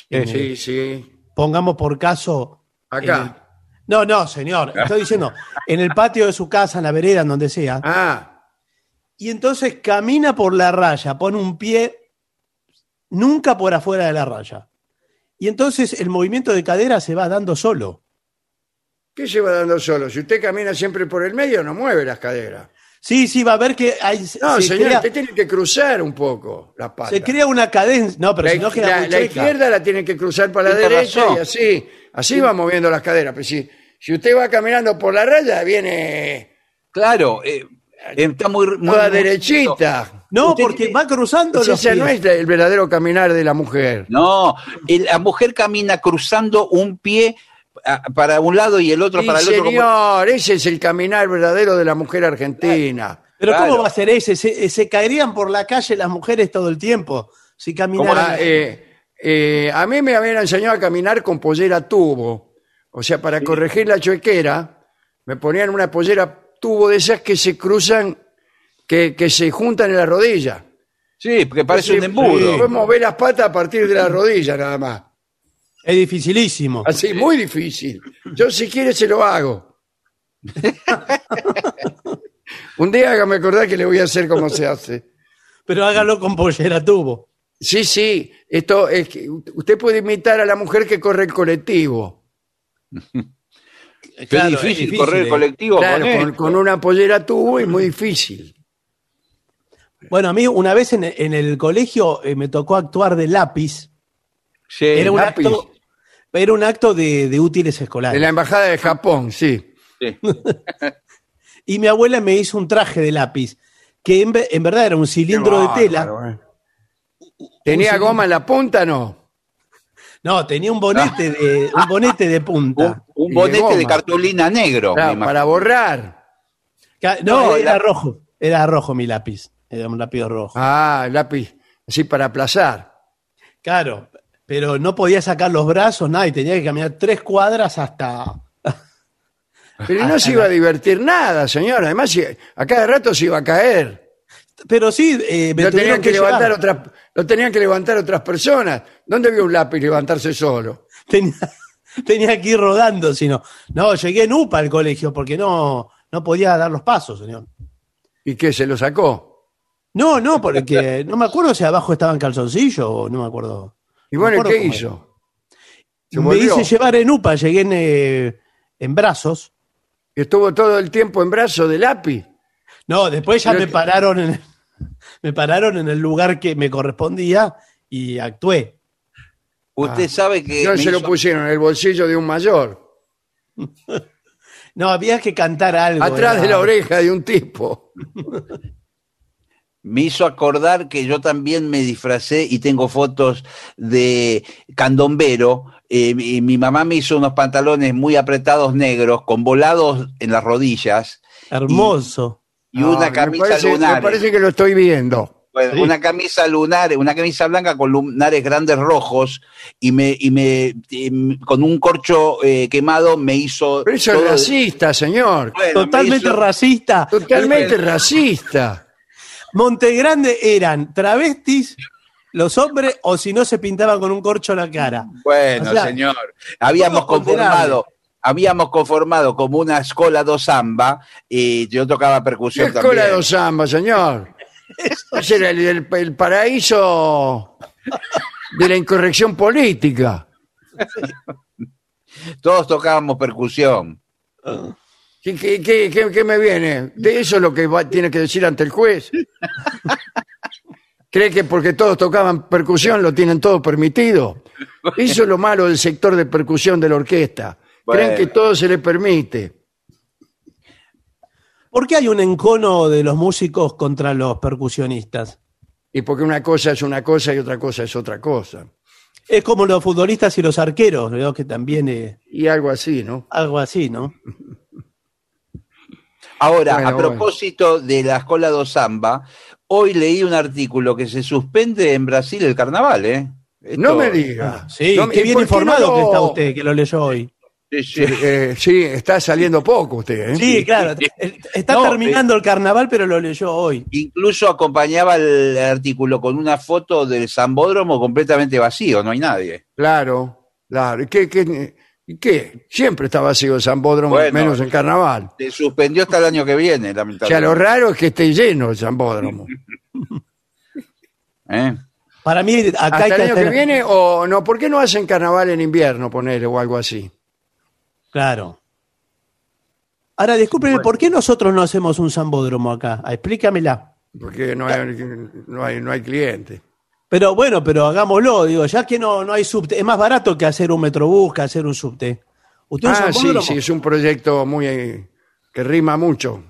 Speaker 2: en el-
Speaker 1: Sí, sí.
Speaker 2: pongamos por caso.
Speaker 1: Acá.
Speaker 2: No, no, señor. Estoy diciendo, en el patio de su casa, en la vereda, en donde sea.
Speaker 1: Ah,
Speaker 2: Y entonces camina por la raya, pone un pie nunca por afuera de la raya. Y entonces el movimiento de cadera se va dando solo.
Speaker 1: ¿qué se va dando solo? Si usted camina siempre por el medio, no mueve las caderas.
Speaker 2: Sí, sí, va a ver que hay,
Speaker 1: No,
Speaker 2: se,
Speaker 1: señor,
Speaker 2: crea,
Speaker 1: usted tiene que cruzar un poco las patas.
Speaker 2: se crea una cadencia. No, pero
Speaker 1: la,
Speaker 2: si no queda
Speaker 1: la-
Speaker 2: muy
Speaker 1: la izquierda la tiene que cruzar para la derecha
Speaker 3: razón.
Speaker 1: y así, así va moviendo las caderas. Pero si, si usted va caminando por la raya, viene
Speaker 3: Claro, eh, está muy, muy-
Speaker 1: toda
Speaker 3: muy-
Speaker 1: derechita.
Speaker 2: No,
Speaker 3: Usted
Speaker 2: porque
Speaker 3: tiene-
Speaker 2: va cruzando los
Speaker 1: ese no es el verdadero caminar de la mujer.
Speaker 3: No, la mujer camina cruzando un pie para un lado y el otro
Speaker 1: Sí,
Speaker 3: para el otro. como-
Speaker 1: señor, ese es el caminar verdadero de la mujer argentina.
Speaker 2: Pero
Speaker 3: Claro.
Speaker 2: ¿cómo va a ser ese? Se, se caerían por la calle las mujeres todo el tiempo si caminaran.
Speaker 1: Ah, eh, eh, a mí me habían enseñado a caminar con pollera tubo. O sea, para corregir la chuequera, me ponían una pollera tubo de esas que se cruzan, que, que se juntan en la rodilla.
Speaker 3: Sí, porque parece un embudo.
Speaker 1: Después mover las patas a partir de la rodilla nada más.
Speaker 2: Es dificilísimo.
Speaker 1: Así, muy difícil. Yo si quiere se lo hago. Un día hágame acordar que le voy a hacer como se hace.
Speaker 2: Pero hágalo con pollera tubo.
Speaker 1: Sí, sí, esto es que usted puede imitar a la mujer que corre el colectivo.
Speaker 2: Claro, es
Speaker 3: difícil,
Speaker 2: difícil,
Speaker 3: correr el
Speaker 2: eh.
Speaker 3: colectivo
Speaker 1: Claro,
Speaker 3: con
Speaker 1: con,
Speaker 3: él.
Speaker 1: con una pollera tubo es muy difícil.
Speaker 2: Bueno, a mí una vez en, en el colegio eh, me tocó actuar de lápiz.
Speaker 3: Sí,
Speaker 2: Era un
Speaker 1: lápiz.
Speaker 2: acto, era un acto de, de útiles escolares.
Speaker 1: De la embajada de Japón, sí.
Speaker 3: sí.
Speaker 2: Y mi abuela me hizo un traje de lápiz, que en, ve- en verdad era un cilindro de tela.
Speaker 1: Bárbaro, ¿eh? ¿Tenía goma en la punta no?
Speaker 2: No, tenía un bonete de, un bonete de
Speaker 3: Un,
Speaker 2: punta.
Speaker 3: un bonete de, cartulina negro.
Speaker 1: Claro, para borrar.
Speaker 3: No,
Speaker 2: No, era
Speaker 3: era-
Speaker 2: rojo. Era rojo mi lápiz. Era un lápiz rojo.
Speaker 1: Ah, lápiz, así para aplazar.
Speaker 2: Claro, pero no podía sacar los brazos, nada, y tenía que caminar tres cuadras hasta.
Speaker 1: Pero no se iba a divertir nada, señor. Además, si- a cada rato se iba a caer.
Speaker 2: Pero sí, eh, me
Speaker 1: Lo tenían que, levantar otras, lo tenían que levantar otras personas. ¿Dónde vio un lápiz levantarse solo?
Speaker 2: Tenía, tenía que ir rodando, sino. No, llegué en UPA al colegio porque no, no podía dar los pasos, señor.
Speaker 1: ¿Y qué se lo sacó?
Speaker 2: No, no, porque no me acuerdo si abajo estaban calzoncillos o no me acuerdo.
Speaker 1: Y
Speaker 2: No
Speaker 1: bueno,
Speaker 2: me
Speaker 1: ¿y
Speaker 2: acuerdo
Speaker 1: ¿qué hizo? Se
Speaker 2: Me hice llevar en UPA, llegué en, eh, en brazos.
Speaker 1: Estuvo todo el tiempo en brazo de lápiz.
Speaker 2: No, después ya
Speaker 1: Pero
Speaker 2: me
Speaker 1: que-
Speaker 2: pararon en me pararon en el lugar que me correspondía y actué.
Speaker 3: Usted sabe que.
Speaker 1: No se lo pusieron en el bolsillo de un mayor.
Speaker 2: No, había que cantar algo.
Speaker 1: Atrás
Speaker 2: era-
Speaker 1: de la oreja de un tipo.
Speaker 3: me hizo acordar que yo también me disfracé y tengo fotos de candombero. Eh, mi, mi mamá me hizo unos pantalones muy apretados negros con volados en las rodillas
Speaker 2: Hermoso.
Speaker 3: y
Speaker 1: Ah,
Speaker 3: una
Speaker 1: me
Speaker 3: camisa
Speaker 1: parece-
Speaker 3: lunar.
Speaker 1: Me parece que lo estoy viendo.
Speaker 3: Bueno,
Speaker 2: Sí.
Speaker 3: Una camisa lunar, una camisa blanca con lunares grandes rojos y me, y me y con un corcho eh, quemado me hizo.
Speaker 1: Pero eso es racista, señor.
Speaker 3: Bueno,
Speaker 2: Totalmente
Speaker 3: hizo-
Speaker 2: racista.
Speaker 1: Totalmente racista.
Speaker 2: Montegrande eran travestis, los hombres, o si no se pintaban con un corcho la cara.
Speaker 3: Bueno,
Speaker 2: O sea,
Speaker 3: señor, habíamos conformado, habíamos conformado como una escuela do samba y yo tocaba
Speaker 1: ¿Qué
Speaker 3: percusión
Speaker 1: escuela
Speaker 3: también.
Speaker 1: de samba, señor? Ese era el, el- el paraíso de la incorrección política.
Speaker 3: Todos tocábamos percusión.
Speaker 1: ¿Qué, qué- qué- qué- qué me viene? ¿De eso es lo que va- tiene que decir ante el juez? ¿Cree que porque todos tocaban percusión lo tienen todo permitido? Eso es lo malo del sector de percusión de la orquesta. Creen
Speaker 3: Bueno.
Speaker 1: que todo se le permite.
Speaker 2: ¿Por qué hay un encono de los músicos contra los percusionistas?
Speaker 1: Y porque una cosa es una cosa y otra cosa es otra cosa.
Speaker 2: Es como los futbolistas y los arqueros, veo que también es
Speaker 1: Y algo así, ¿no?
Speaker 2: algo así, ¿no?
Speaker 3: Ahora,
Speaker 1: Bueno,
Speaker 3: a propósito de la escuela do samba, hoy leí un artículo que se suspende en Brasil el carnaval, ¿eh?
Speaker 1: No me diga.
Speaker 2: Sí,
Speaker 1: No
Speaker 2: qué
Speaker 1: ¿y
Speaker 2: bien
Speaker 1: por qué no
Speaker 2: informado que está usted, que lo leyó hoy.
Speaker 3: Sí, sí.
Speaker 1: Eh, sí, está saliendo poco usted, ¿eh?
Speaker 2: Sí, claro. Eh, Está
Speaker 3: No,
Speaker 2: terminando el carnaval, pero lo leyó hoy.
Speaker 3: Incluso acompañaba el artículo con una foto del Zambódromo completamente vacío, no hay nadie.
Speaker 1: Claro, claro. ¿Y qué, qué, y qué? Siempre está vacío el Zambódromo,
Speaker 3: Bueno.
Speaker 1: menos en carnaval.
Speaker 3: Se suspendió hasta el año que viene,
Speaker 1: O sea,
Speaker 3: lamentablemente.
Speaker 1: lo raro es que esté lleno el Zambódromo.
Speaker 3: ¿Eh?
Speaker 2: Para mí, acá
Speaker 1: ¿Hasta
Speaker 2: hay
Speaker 1: el
Speaker 2: que
Speaker 1: año que viene o no? ¿Por qué no hacen carnaval en invierno, ponele, o algo así?
Speaker 2: Claro. Ahora, discúlpeme, ¿por qué nosotros no hacemos un zambódromo acá? Ah, Explícamela.
Speaker 1: Porque no hay, no hay, no hay cliente.
Speaker 2: Pero bueno, pero hagámoslo, digo, ya que no, no hay subte, es más barato que hacer un metrobús, que hacer un subte. ¿Usted un
Speaker 1: Ah, sí, sí, es un proyecto muy eh, que rima mucho.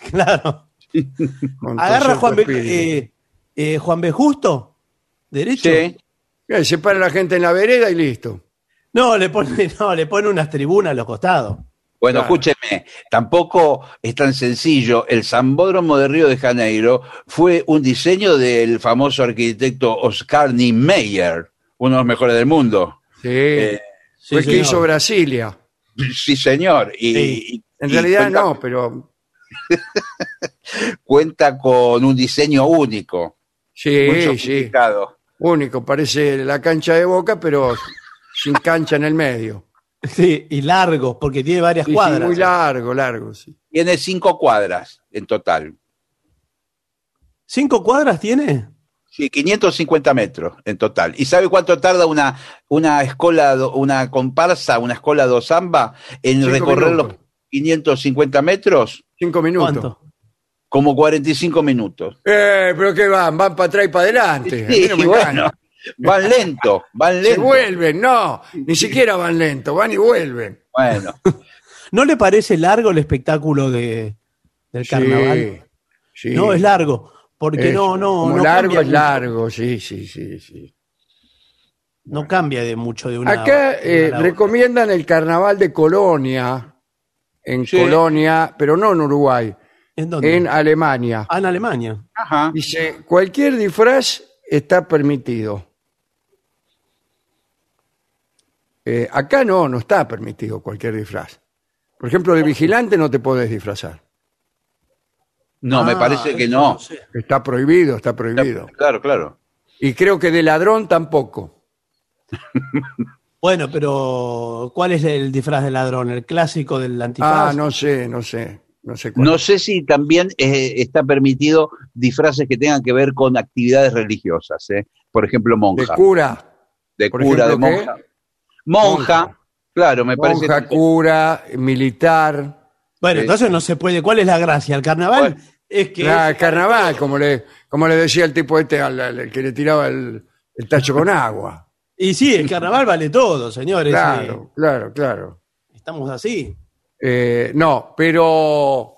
Speaker 2: Claro. Agarra Juan B, eh, eh, Juan B. Justo, derecho.
Speaker 3: Sí.
Speaker 1: Eh, se para la gente en la vereda y listo.
Speaker 2: No, le pone, no, le pone unas tribunas a los costados.
Speaker 3: Bueno,
Speaker 1: Claro.
Speaker 3: escúcheme, tampoco es tan sencillo. El Zambódromo de Río de Janeiro fue un diseño del famoso arquitecto Oscar Niemeyer, uno de los mejores del mundo.
Speaker 1: Sí.
Speaker 3: Eh,
Speaker 2: Sí,
Speaker 1: Fue el que hizo Brasilia.
Speaker 3: sí, señor. Y,
Speaker 2: Sí.
Speaker 1: En
Speaker 3: y
Speaker 1: realidad
Speaker 3: cuenta,
Speaker 1: no, pero
Speaker 3: Cuenta con un diseño único. muy
Speaker 1: sí, sí. Único, parece la cancha de boca, pero sin cancha en el medio.
Speaker 2: Sí, y largo, porque tiene varias
Speaker 1: Sí, sí,
Speaker 2: cuadras.
Speaker 1: muy largo, largo, sí.
Speaker 3: Tiene cinco cuadras en total.
Speaker 2: ¿Cinco cuadras tiene?
Speaker 3: Sí, 550 metros en total. ¿Y sabe cuánto tarda una, una escola, una comparsa, una escuela do samba en
Speaker 1: Cinco
Speaker 3: recorrer
Speaker 1: minutos.
Speaker 3: los 550 metros?
Speaker 1: Cinco minutos.
Speaker 2: ¿Cuánto?
Speaker 3: Como 45 minutos.
Speaker 1: Eh, pero ¿qué van? Van para atrás y para adelante. A mí
Speaker 3: Sí,
Speaker 1: no me
Speaker 3: bueno. Van lento, van
Speaker 1: Se
Speaker 3: lento.
Speaker 1: vuelven, no, ni siquiera van lento, van y vuelven.
Speaker 3: Bueno,
Speaker 2: ¿No le parece largo el espectáculo de, del carnaval?
Speaker 1: Sí, sí.
Speaker 2: No, es largo. Porque
Speaker 1: Eso.
Speaker 2: no, no,
Speaker 1: Como
Speaker 2: no
Speaker 1: largo es
Speaker 2: mucho.
Speaker 1: largo, sí, sí, sí, sí.
Speaker 2: No cambia de mucho de una
Speaker 1: Acá
Speaker 2: de
Speaker 1: eh,
Speaker 2: una
Speaker 1: recomiendan el carnaval de Colonia, en
Speaker 3: Sí.
Speaker 1: Colonia, pero no en Uruguay,
Speaker 2: ¿En dónde?
Speaker 1: en Alemania.
Speaker 2: Ah, en Alemania.
Speaker 3: ajá.
Speaker 1: Dice, cualquier disfraz está permitido. Eh, acá no, no está permitido cualquier disfraz. Por ejemplo, de vigilante no te podés disfrazar.
Speaker 3: No, me
Speaker 2: Ah,
Speaker 3: parece que
Speaker 2: eso
Speaker 3: no.
Speaker 2: sé.
Speaker 1: Está prohibido, está prohibido.
Speaker 3: Claro, claro.
Speaker 1: Y creo que de ladrón tampoco.
Speaker 2: Bueno, pero ¿cuál es el disfraz de ladrón? ¿El clásico del antifaz?
Speaker 1: Ah, no sé, no sé, no sé cuál.
Speaker 3: No sé si también eh, está permitido disfraces que tengan que ver con actividades religiosas, ¿eh? Por ejemplo,
Speaker 1: de
Speaker 3: monja.
Speaker 1: cura,
Speaker 3: De
Speaker 1: por
Speaker 3: cura, de
Speaker 1: ejemplo, ¿qué?
Speaker 3: monja. Monja,
Speaker 1: Monja.
Speaker 3: claro, me parece.
Speaker 1: monja, cura, militar.
Speaker 2: Bueno,
Speaker 3: Sí.
Speaker 2: entonces no se puede. ¿Cuál es la gracia? El carnaval
Speaker 3: Bueno.
Speaker 2: es que. Es-
Speaker 1: carnaval, como le, como le decía el tipo este al, al- al que le tiraba el, el tacho con agua.
Speaker 2: Y sí, el carnaval vale todo, señores.
Speaker 1: Claro, claro, claro.
Speaker 2: Eh, estamos así.
Speaker 1: Eh, no, pero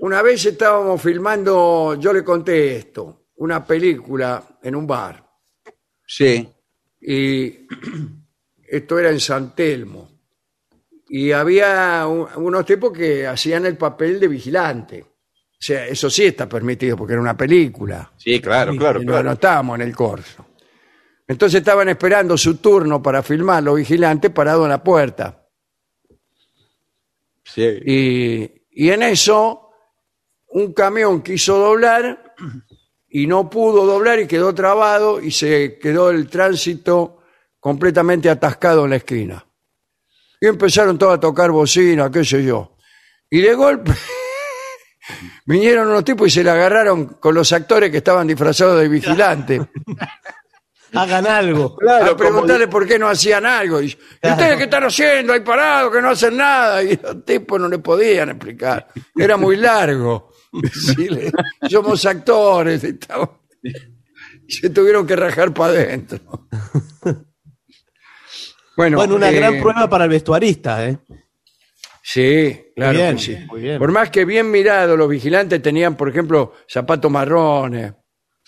Speaker 1: una vez estábamos filmando, yo le conté esto, una película en un bar.
Speaker 3: Sí,
Speaker 1: y esto era en San Telmo. Y había un- unos tipos que hacían el papel de vigilante. O sea, eso sí está permitido porque era una película.
Speaker 3: sí, claro, claro,
Speaker 1: Y no,
Speaker 3: claro.
Speaker 1: en el corso. Entonces estaban esperando su turno para filmar los vigilantes parados en la puerta.
Speaker 3: Sí.
Speaker 1: Y, y en eso, un camión quiso doblar y no pudo doblar y quedó trabado y se quedó el tránsito completamente atascado en la esquina. Y empezaron todos a tocar bocina, qué sé yo. Y de golpe vinieron unos tipos y se le agarraron con los actores que estaban disfrazados de vigilantes.
Speaker 2: Hagan algo.
Speaker 3: Claro,
Speaker 1: a preguntarle por qué no hacían algo. Y, ¿y ustedes qué están haciendo? Hay parados que no hacen nada. Y los tipos no le podían explicar. Era muy largo. Decirle, somos actores. Se tuvieron que rajar para adentro. Bueno,
Speaker 2: Bueno, una
Speaker 1: eh,
Speaker 2: gran prueba para el vestuarista, ¿eh?
Speaker 1: Sí, claro
Speaker 2: bien,
Speaker 1: que sí.
Speaker 2: muy bien.
Speaker 1: Por más que bien mirado, los vigilantes tenían, por ejemplo, zapatos marrones.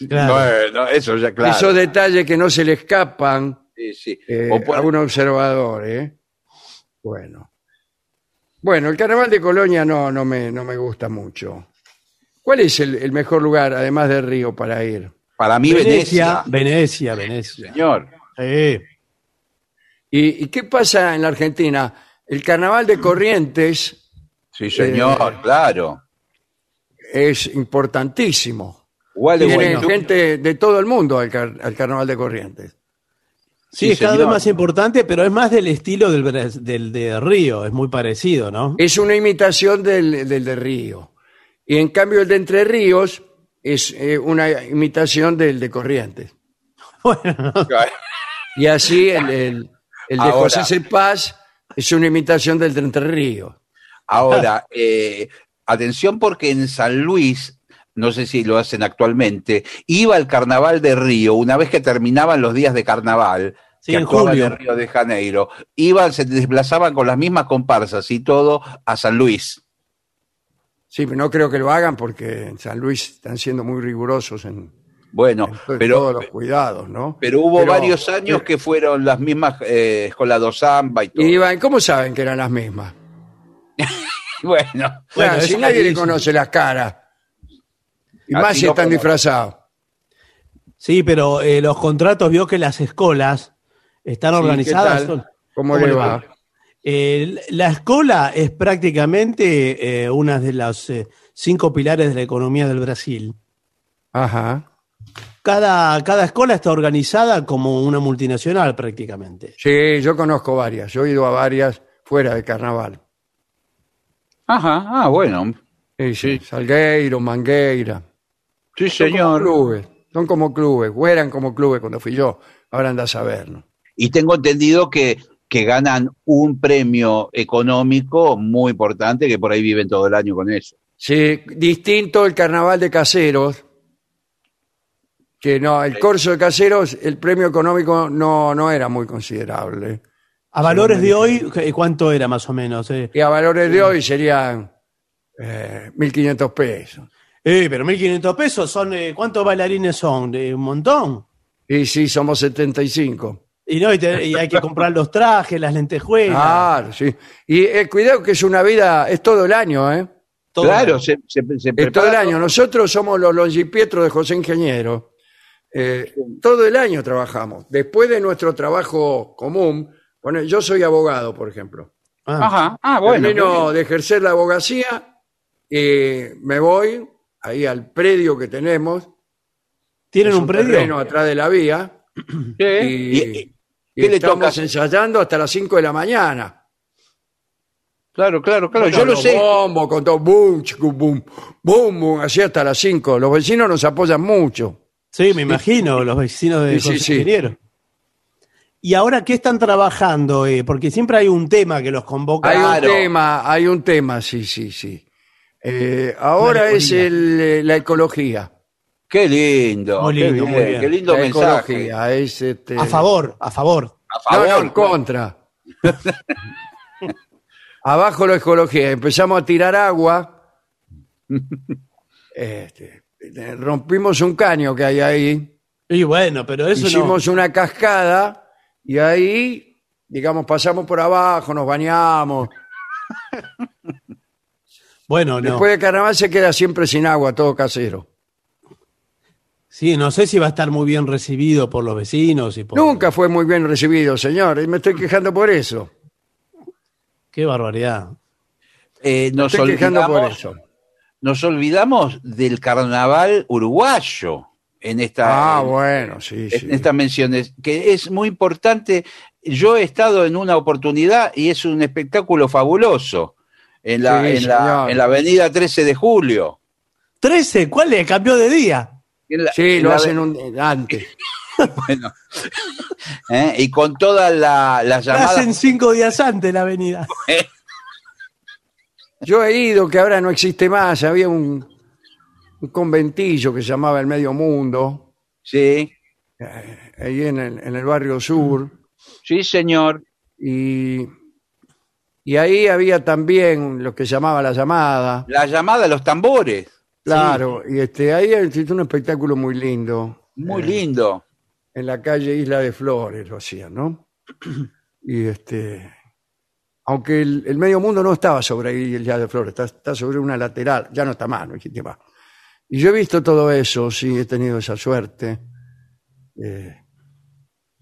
Speaker 2: Claro.
Speaker 3: Bueno, eso ya, claro.
Speaker 1: Esos detalles que no se le escapan
Speaker 3: Sí, sí.
Speaker 1: eh,
Speaker 3: O por-
Speaker 1: a un observador, ¿eh? Bueno. Bueno, el carnaval de Colonia no, no, me, no me gusta mucho. ¿Cuál es el, el mejor lugar, además de Río, para ir?
Speaker 3: Para mí,
Speaker 2: Venecia,
Speaker 3: Venecia.
Speaker 2: Venecia.
Speaker 3: Señor.
Speaker 2: Sí.
Speaker 1: ¿Y, y qué pasa en la Argentina? El carnaval de Corrientes
Speaker 3: Sí, señor,
Speaker 1: Eh,
Speaker 3: claro.
Speaker 1: es importantísimo.
Speaker 3: Igual de
Speaker 1: Viene
Speaker 3: bueno.
Speaker 1: gente de todo el mundo al, car- al carnaval de Corrientes.
Speaker 2: Sí,
Speaker 3: Sí,
Speaker 2: es cada
Speaker 3: señor.
Speaker 2: vez más importante, pero es más del estilo del, de Río, es muy parecido, ¿no?
Speaker 1: Es una imitación del, del de Río. Y en cambio el de Entre Ríos es eh, una imitación del de Corrientes.
Speaker 2: Bueno,
Speaker 1: Y así el, el- el de
Speaker 3: Ahora-
Speaker 1: José Cepaz es una imitación del de Entre Ríos.
Speaker 3: Ahora, eh, atención porque en San Luis, no sé si lo hacen actualmente, iba al carnaval de Río, una vez que terminaban los días de carnaval,
Speaker 2: Sí,
Speaker 3: que
Speaker 2: en julio.
Speaker 3: en Río de Janeiro, iban, se desplazaban con las mismas comparsas y todo a San Luis.
Speaker 1: Sí, pero no creo que lo hagan porque en San Luis están siendo muy rigurosos en,
Speaker 3: Bueno,
Speaker 1: en to-
Speaker 3: pero,
Speaker 1: todos los cuidados, ¿no?
Speaker 3: pero hubo
Speaker 1: Pero-
Speaker 3: varios años que fueron las mismas eh, escuelas de samba y todo.
Speaker 1: Y iban, ¿cómo saben que eran las mismas?
Speaker 3: Bueno,
Speaker 1: Claro,
Speaker 2: Bueno,
Speaker 1: si nadie le conoce las caras. Y
Speaker 3: Así
Speaker 1: más si
Speaker 3: no
Speaker 1: están disfrazados.
Speaker 2: sí, pero eh, los contratos vio que las escuelas están
Speaker 1: Sí,
Speaker 2: organizadas.
Speaker 1: ¿qué tal?
Speaker 2: son-
Speaker 1: ¿Cómo,
Speaker 2: ¿Cómo
Speaker 1: le
Speaker 2: le
Speaker 1: va?
Speaker 2: va? Eh, la escuela es prácticamente eh, una de los eh, cinco pilares de la economía del Brasil.
Speaker 1: Ajá.
Speaker 2: Cada, cada escuela está organizada como una multinacional prácticamente.
Speaker 1: Sí, yo conozco varias. Yo he ido a varias fuera de carnaval.
Speaker 3: ajá, ah, bueno,
Speaker 1: Sí, sí. Salgueiro, Mangueira.
Speaker 3: sí
Speaker 1: Son como
Speaker 3: señor.
Speaker 1: clubes. Son como clubes. O eran como clubes cuando fui yo. Ahora anda a saber, ¿no?
Speaker 3: Y tengo entendido que, que ganan un premio económico muy importante, que por ahí viven todo el año con eso.
Speaker 1: Sí, distinto el carnaval de caseros. Que no, el corso de caseros, el premio económico no, no era muy considerable.
Speaker 2: A valores de hoy, ¿qué- ¿cuánto era más o menos? Eh,
Speaker 1: Y a valores de hoy serían eh, 1.500 pesos.
Speaker 2: Eh, pero 1.500 pesos son, eh, ¿cuántos bailarines son? Eh, un montón.
Speaker 1: Y sí, somos 75.
Speaker 2: Y, no, y, te- y hay que comprar los trajes, las lentejuelas.
Speaker 1: Claro, sí. Y eh, cuidado que es una vida, es todo el año, ¿eh?
Speaker 2: todo.
Speaker 3: claro, se, se, se
Speaker 1: Es todo el año. Nosotros somos los Longipietro de José Ingeniero. Eh, todo el año trabajamos. Después de nuestro trabajo común, bueno, yo soy abogado, por ejemplo.
Speaker 2: Ah,
Speaker 3: Ajá, ah, bueno.
Speaker 1: Termino de ejercer la abogacía y me voy ahí al predio que tenemos.
Speaker 2: ¿Tienen
Speaker 1: Es
Speaker 2: un predio?
Speaker 1: terreno atrás de la vía.
Speaker 3: Sí.
Speaker 1: Y,
Speaker 3: Y- y qué le
Speaker 1: estamos
Speaker 3: toca
Speaker 1: ensayando hasta las 5 de la mañana.
Speaker 3: claro, claro, claro, yo
Speaker 1: Con
Speaker 3: lo
Speaker 1: los
Speaker 3: sé.
Speaker 1: bombos, con todo boom, chicu, boom, boom, boom, así hasta las 5. Los vecinos nos apoyan mucho.
Speaker 2: Sí, me imagino, los vecinos de
Speaker 1: Sí, sí,
Speaker 2: José
Speaker 1: sí.
Speaker 2: Ingeniero. ¿Y ahora qué están trabajando? eh? Porque siempre hay un tema que los convoca.
Speaker 1: Hay
Speaker 3: Claro.
Speaker 1: un tema, hay un tema, sí, sí, sí. Eh, ahora es el, eh, la ecología.
Speaker 3: Qué lindo,
Speaker 2: Muy
Speaker 3: qué,
Speaker 2: lindo,
Speaker 3: bien,
Speaker 2: muy bien.
Speaker 3: qué lindo
Speaker 1: la
Speaker 3: mensaje.
Speaker 1: ecología es este,
Speaker 2: A favor, a favor.
Speaker 3: A
Speaker 1: No,
Speaker 3: favor.
Speaker 1: no, en contra. Abajo la ecología. Empezamos a tirar agua. Este, eh, rompimos un caño que hay ahí.
Speaker 2: Y bueno, pero eso
Speaker 1: Hicimos una cascada y ahí, digamos, pasamos por abajo, nos bañamos.
Speaker 2: no. Bueno, no.
Speaker 1: Después de carnaval se queda siempre sin agua, todo casero.
Speaker 2: Sí, no sé si va a estar muy bien recibido por los vecinos y por.
Speaker 1: Nunca fue muy bien recibido, señor, y me estoy quejando por eso.
Speaker 2: Qué barbaridad.
Speaker 3: Eh, nos,
Speaker 1: Estoy quejando por
Speaker 3: olvidamos,
Speaker 1: eso.
Speaker 3: nos olvidamos del carnaval uruguayo en esta,
Speaker 1: Ah,
Speaker 3: en-
Speaker 1: bueno, sí,
Speaker 3: en
Speaker 1: sí.
Speaker 3: estas menciones, que es muy importante. Yo he estado en una oportunidad y es un espectáculo fabuloso en la,
Speaker 1: Sí,
Speaker 3: en la, en la avenida 13 de julio.
Speaker 2: 13, ¿cuál es? Cambió de día.
Speaker 3: La-
Speaker 1: Sí, lo hacen un, antes.
Speaker 3: bueno. ¿Eh? Y con todas la- las
Speaker 2: La
Speaker 3: llamadas.
Speaker 2: hacen cinco días antes la avenida.
Speaker 1: Yo he ido, que ahora no existe más, había un, un conventillo que se llamaba El Medio Mundo,
Speaker 3: Sí,
Speaker 1: ahí en el, en el barrio sur,
Speaker 3: sí, señor.
Speaker 1: y, y ahí había también lo que se llamaba La Llamada,
Speaker 3: La llamada a los tambores.
Speaker 1: Claro, y este, ahí existe un espectáculo muy lindo,
Speaker 3: Muy lindo.
Speaker 1: en la calle Isla de Flores lo hacían, ¿no? Y este, aunque el, el medio mundo no estaba sobre Isla de Flores, está, está sobre una lateral, ya no está más, no existe más. Y yo he visto todo eso, sí, he tenido esa suerte. Eh,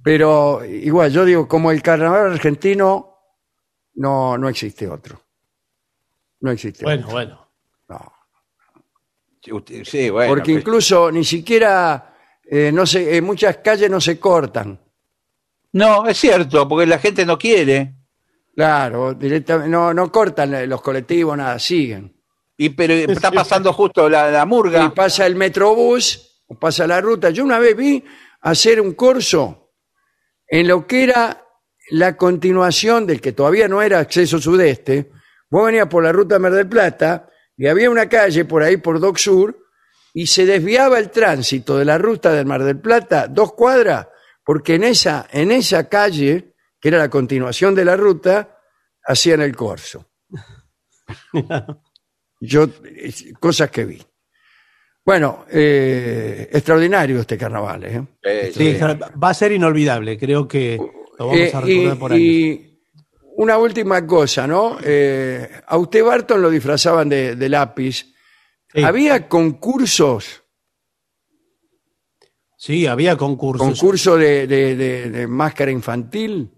Speaker 1: Pero igual, yo digo, como el carnaval argentino, no, no existe otro. No existe
Speaker 2: Bueno,
Speaker 1: otro.
Speaker 2: bueno.
Speaker 3: Sí, bueno.
Speaker 1: Porque
Speaker 3: pues-
Speaker 1: incluso ni siquiera, eh, no sé, en muchas calles no se cortan.
Speaker 3: No, es cierto, porque la gente no quiere.
Speaker 1: Claro, directamente, no, no cortan eh, los colectivos, nada, siguen.
Speaker 3: Y pero está pasando justo la, la
Speaker 1: Y
Speaker 3: murga.
Speaker 1: pasa el metrobús, o pasa la ruta. Yo una vez vi hacer un corso en lo que era la continuación del que todavía no era acceso sudeste. Vos venías por la ruta Mer del Plata y había una calle por ahí por Dock Sur y se desviaba el tránsito de la ruta del Mar del Plata dos cuadras porque en esa, en esa calle, que era la continuación de la ruta, hacían el corso. Yo, cosas que vi. Bueno, eh, extraordinario este carnaval. ¿eh?
Speaker 3: Eh,
Speaker 2: Sí,
Speaker 3: sí.
Speaker 2: va a ser inolvidable. Creo que lo vamos
Speaker 1: Eh,
Speaker 2: a recordar
Speaker 1: y,
Speaker 2: por años.
Speaker 1: y una última cosa, ¿no? Eh, a usted, Barton, lo disfrazaban de, de lápiz.
Speaker 2: Sí.
Speaker 1: ¿Había concursos?
Speaker 2: Sí, había concursos.
Speaker 1: ¿Concurso de, de- de- de máscara infantil?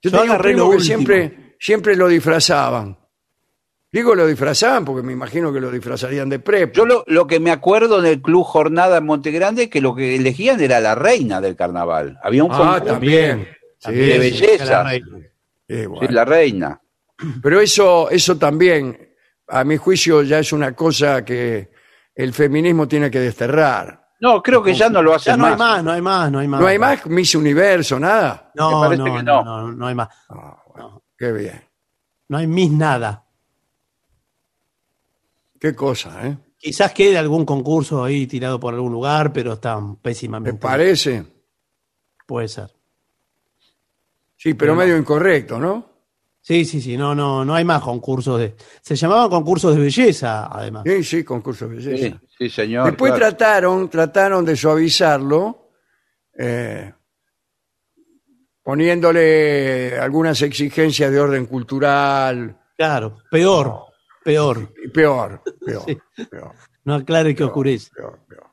Speaker 1: Yo,
Speaker 2: Yo
Speaker 1: tenía un primo que siempre, siempre lo disfrazaban. Digo lo disfrazaban porque me imagino que lo disfrazarían de prepo.
Speaker 3: Yo lo, lo que me acuerdo del Club Jornada en Montegrande, que lo que elegían era la reina del carnaval. Había un
Speaker 1: ah,
Speaker 3: concurso
Speaker 1: también. Sí,
Speaker 2: También,
Speaker 3: de
Speaker 1: sí,
Speaker 3: belleza.
Speaker 2: la
Speaker 1: sí, bueno.
Speaker 3: la reina.
Speaker 1: Pero eso, eso también, a mi juicio, ya es una cosa que el feminismo tiene que desterrar.
Speaker 3: No, creo que ya no lo hacen
Speaker 2: Ya no hay
Speaker 3: más.
Speaker 2: no hay más, no hay más.
Speaker 1: ¿No hay más Miss Universo, nada?
Speaker 2: No,
Speaker 3: Me parece
Speaker 2: no,
Speaker 3: que
Speaker 2: no,
Speaker 3: no.
Speaker 2: no, no hay más.
Speaker 1: Ah, bueno, qué bien.
Speaker 2: No hay mis nada.
Speaker 1: Qué cosa, ¿eh?
Speaker 2: Quizás quede algún concurso ahí tirado por algún lugar, pero está
Speaker 1: ¿Me
Speaker 2: pésimamente.
Speaker 1: parece?
Speaker 2: Puede ser.
Speaker 1: Sí, pero medio incorrecto, ¿no?
Speaker 2: Sí, sí, sí, no, no, no hay más concursos de. Se llamaban concursos de belleza, además.
Speaker 1: Sí, sí, concurso de belleza.
Speaker 3: Sí, sí, señor.
Speaker 1: Después
Speaker 3: claro.
Speaker 1: trataron, trataron de suavizarlo, eh, poniéndole algunas exigencias de orden cultural.
Speaker 2: Claro, peor, peor.
Speaker 1: Y Peor, peor, peor.
Speaker 2: No aclare que oscurece.
Speaker 1: peor, peor.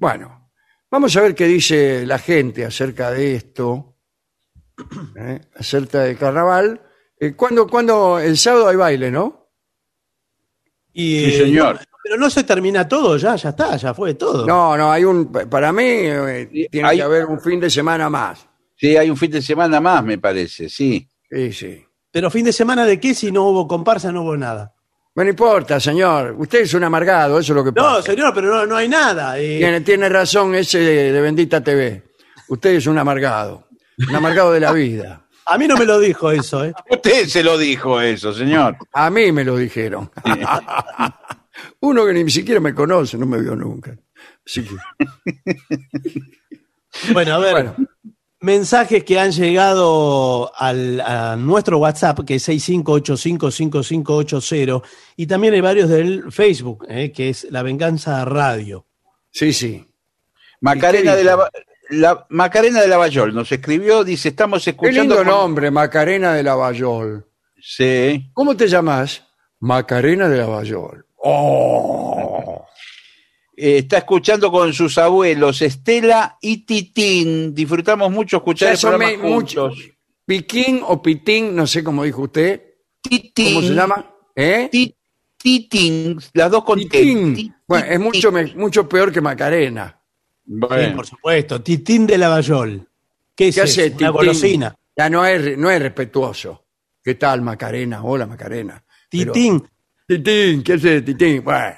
Speaker 1: Bueno, vamos a ver qué dice la gente acerca de esto, ¿eh? acerca del carnaval. Eh, ¿cuándo, cuándo? El sábado hay baile, ¿no?
Speaker 2: Y,
Speaker 3: Sí,
Speaker 2: eh,
Speaker 3: señor.
Speaker 2: no, pero no se termina todo ya, ya está, ya fue todo.
Speaker 1: No, no, hay un, para mí eh, tiene
Speaker 3: hay-
Speaker 1: que haber un fin de semana más.
Speaker 3: Sí, hay un fin de semana más, me parece, sí.
Speaker 1: Sí, sí.
Speaker 2: Pero fin de semana de qué si no hubo comparsa, no hubo nada.
Speaker 1: No importa, señor. Usted es un amargado, eso es lo que
Speaker 2: No,
Speaker 1: pasa.
Speaker 2: señor, pero no, no hay nada. eh.
Speaker 1: Tiene, tiene razón ese de, de Bendita TV. Usted es un amargado. Un amargado de la vida.
Speaker 2: A mí no me lo dijo eso, ¿eh?
Speaker 3: Usted se lo dijo eso, señor.
Speaker 1: A mí me lo dijeron. Uno que ni siquiera me conoce, no me vio nunca. Así que,
Speaker 2: Bueno, a ver.
Speaker 1: bueno,
Speaker 2: Mensajes que han llegado al, a nuestro WhatsApp, que es 65855580, y también hay varios del Facebook, eh, que es La Venganza Radio.
Speaker 1: sí, sí.
Speaker 3: Macarena
Speaker 1: ¿Y qué
Speaker 3: de la, la- Macarena de Lavallol nos escribió, dice, estamos
Speaker 1: Qué
Speaker 3: escuchando.
Speaker 1: lindo
Speaker 3: por-
Speaker 1: nombre, Macarena de Lavallol.
Speaker 3: Sí.
Speaker 1: ¿Cómo te llamas? Macarena de Lavallol. ¡Oh!
Speaker 3: Eh, está escuchando con sus abuelos Estela y Titín. Disfrutamos mucho escuchar
Speaker 1: Ya
Speaker 3: el
Speaker 1: son
Speaker 3: programa
Speaker 1: me- mucho-
Speaker 3: juntos.
Speaker 1: Piquín o Pitín, no sé cómo dijo usted.
Speaker 3: Titín.
Speaker 1: ¿Cómo se llama? ¿Eh?
Speaker 3: Ti- Titín. Las dos con.
Speaker 1: Titín.
Speaker 3: Ti-
Speaker 1: Bueno, es mucho, mucho peor que Macarena.
Speaker 2: Sí,
Speaker 3: Bueno.
Speaker 2: por supuesto. Titín de Lavallol. ¿Qué es
Speaker 1: ¿Qué
Speaker 2: eso?
Speaker 1: hace
Speaker 2: Una
Speaker 1: Titín?
Speaker 2: golosina.
Speaker 1: Ya no es, no es respetuoso. ¿Qué tal, Macarena? Hola, Macarena. Pero-
Speaker 2: Titín.
Speaker 1: Titín, ¿qué hace Titín? Bueno,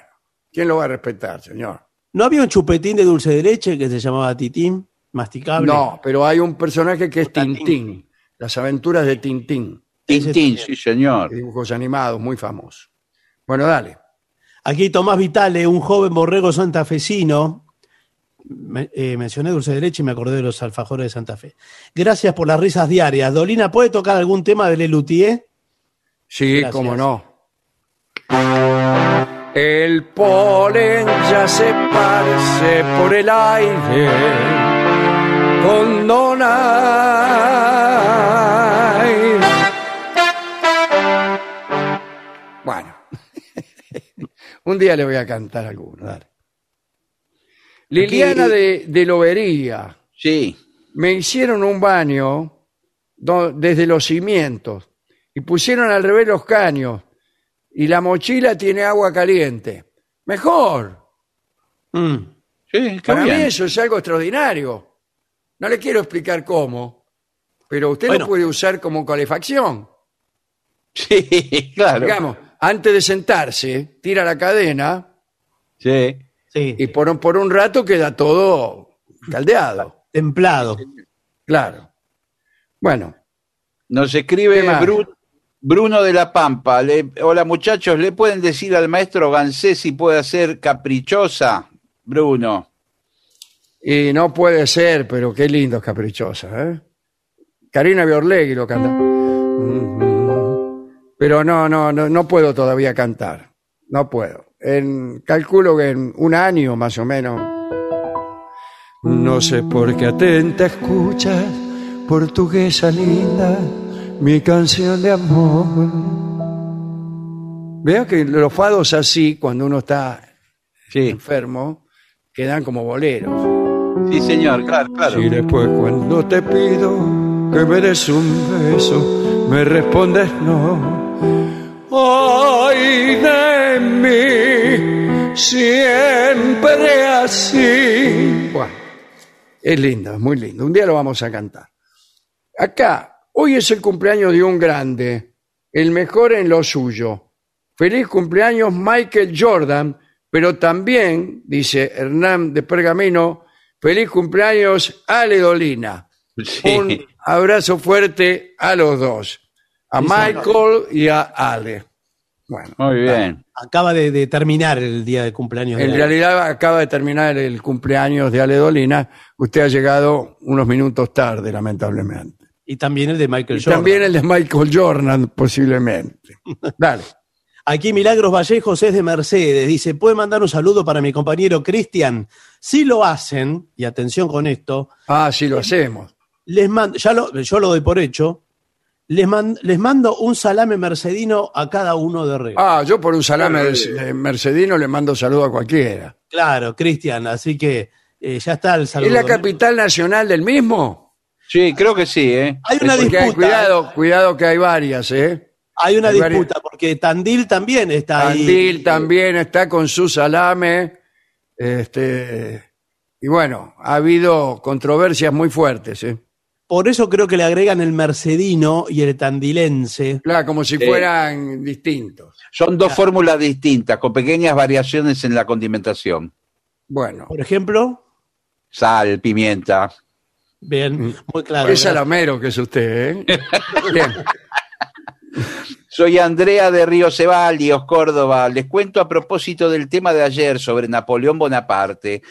Speaker 1: ¿quién lo va a respetar, señor?
Speaker 2: ¿No había un chupetín de dulce de leche que se llamaba Titín? Masticable.
Speaker 1: No, pero hay un personaje que es Tintín. Las aventuras de Tintín.
Speaker 3: Tintín, sí, señor.
Speaker 1: Dibujos animados, muy famosos. Bueno, dale.
Speaker 2: Aquí Tomás Vitale, un joven borrego santafesino. Me- eh, mencioné dulce de leche y me acordé de los alfajores de Santa Fe. Gracias por las risas diarias. Dolina, ¿puede tocar algún tema de Lelutier?
Speaker 1: Sí,
Speaker 2: Gracias.
Speaker 1: cómo no. El polen ya se parece por el aire con Donay. Bueno, un día le voy a cantar alguno, dale. Liliana de, de Lobería.
Speaker 3: Sí.
Speaker 1: me hicieron un baño do- desde los cimientos y pusieron al revés los caños y la mochila tiene agua caliente. Mejor.
Speaker 2: Mm.
Speaker 3: Sí,
Speaker 1: Para mí eso es algo extraordinario. No le quiero explicar cómo, pero usted
Speaker 2: Bueno.
Speaker 1: lo puede usar como calefacción.
Speaker 3: Sí, claro.
Speaker 1: Digamos, antes de sentarse, tira la cadena
Speaker 3: Sí.
Speaker 2: Sí,
Speaker 1: y por un, por un rato queda todo caldeado.
Speaker 2: templado.
Speaker 1: Claro. Bueno,
Speaker 3: Nos
Speaker 1: ¿Qué
Speaker 3: escribe? Bru- Bruno de la Pampa. Le- Hola muchachos, ¿le pueden decir al maestro Gansé si puede ser caprichosa? Bruno.
Speaker 1: y no puede ser, pero qué lindo es caprichosa, ¿eh? Karina Biorlegui lo canta. Pero no, no, no, no puedo todavía cantar. No puedo. En, calculo que en un año más o menos. No sé por qué atenta escuchas, portuguesa linda, mi canción de amor. Veo que los fados así, cuando uno está
Speaker 3: Sí,
Speaker 1: enfermo, quedan como boleros.
Speaker 3: sí señor, claro, claro.
Speaker 1: Y después cuando te pido que me des un beso, me respondes no. Ay de mí, siempre así. Bueno, es lindo, es muy lindo. Un día lo vamos a cantar. Acá, hoy es el cumpleaños de un grande, el mejor en lo suyo. Feliz cumpleaños Michael Jordan, pero también, dice Hernán de Pergamino, feliz cumpleaños Ale Dolina.
Speaker 3: Sí.
Speaker 1: Un abrazo fuerte a los dos, a Michael y a Ale. Bueno,
Speaker 3: Muy bien.
Speaker 2: Acaba de, de terminar el día de cumpleaños. de
Speaker 1: en
Speaker 2: Ale.
Speaker 1: realidad acaba de terminar el cumpleaños de Ale Dolina. Usted ha llegado unos minutos tarde, lamentablemente.
Speaker 2: Y también el de Michael
Speaker 1: Y
Speaker 2: Jordan.
Speaker 1: también el de Michael Jordan, posiblemente. Dale.
Speaker 2: Aquí Milagros Vallejos es de Mercedes. Dice, ¿puede mandar un saludo para mi compañero Cristian? Si lo hacen, y atención con esto,
Speaker 1: Ah, sí lo hacemos.
Speaker 2: les mando, ya lo, yo lo doy por hecho, les, man- les mando un salame mercedino a cada uno de Río.
Speaker 1: Ah, yo por un salame de mercedino le mando saludo a cualquiera.
Speaker 2: Claro, Cristian, así que eh, ya está el saludo.
Speaker 1: ¿Es la capital nacional del mismo?
Speaker 3: Sí, creo que sí, ¿eh?
Speaker 2: Hay una
Speaker 1: Porque hay-
Speaker 2: disputa.
Speaker 1: cuidado, cuidado que hay varias, ¿eh?
Speaker 2: Hay una
Speaker 1: hay varias-
Speaker 2: disputa, porque Tandil también está ahí.
Speaker 1: Tandil también está con su salame. Este, y bueno, ha habido controversias muy fuertes, ¿eh?
Speaker 2: Por eso creo que le agregan el mercedino y el tandilense.
Speaker 1: Claro, como si
Speaker 3: Sí.
Speaker 1: fueran distintos.
Speaker 3: Son dos fórmulas distintas, con pequeñas variaciones en la condimentación.
Speaker 1: Bueno,
Speaker 2: Por ejemplo,
Speaker 3: Sal, pimienta.
Speaker 2: bien, muy claro. gracias.
Speaker 1: salamero que es usted, ¿eh? Bien.
Speaker 3: Soy Andrea de Río Ceballos, Córdoba. Les cuento a propósito del tema de ayer sobre Napoleón Bonaparte,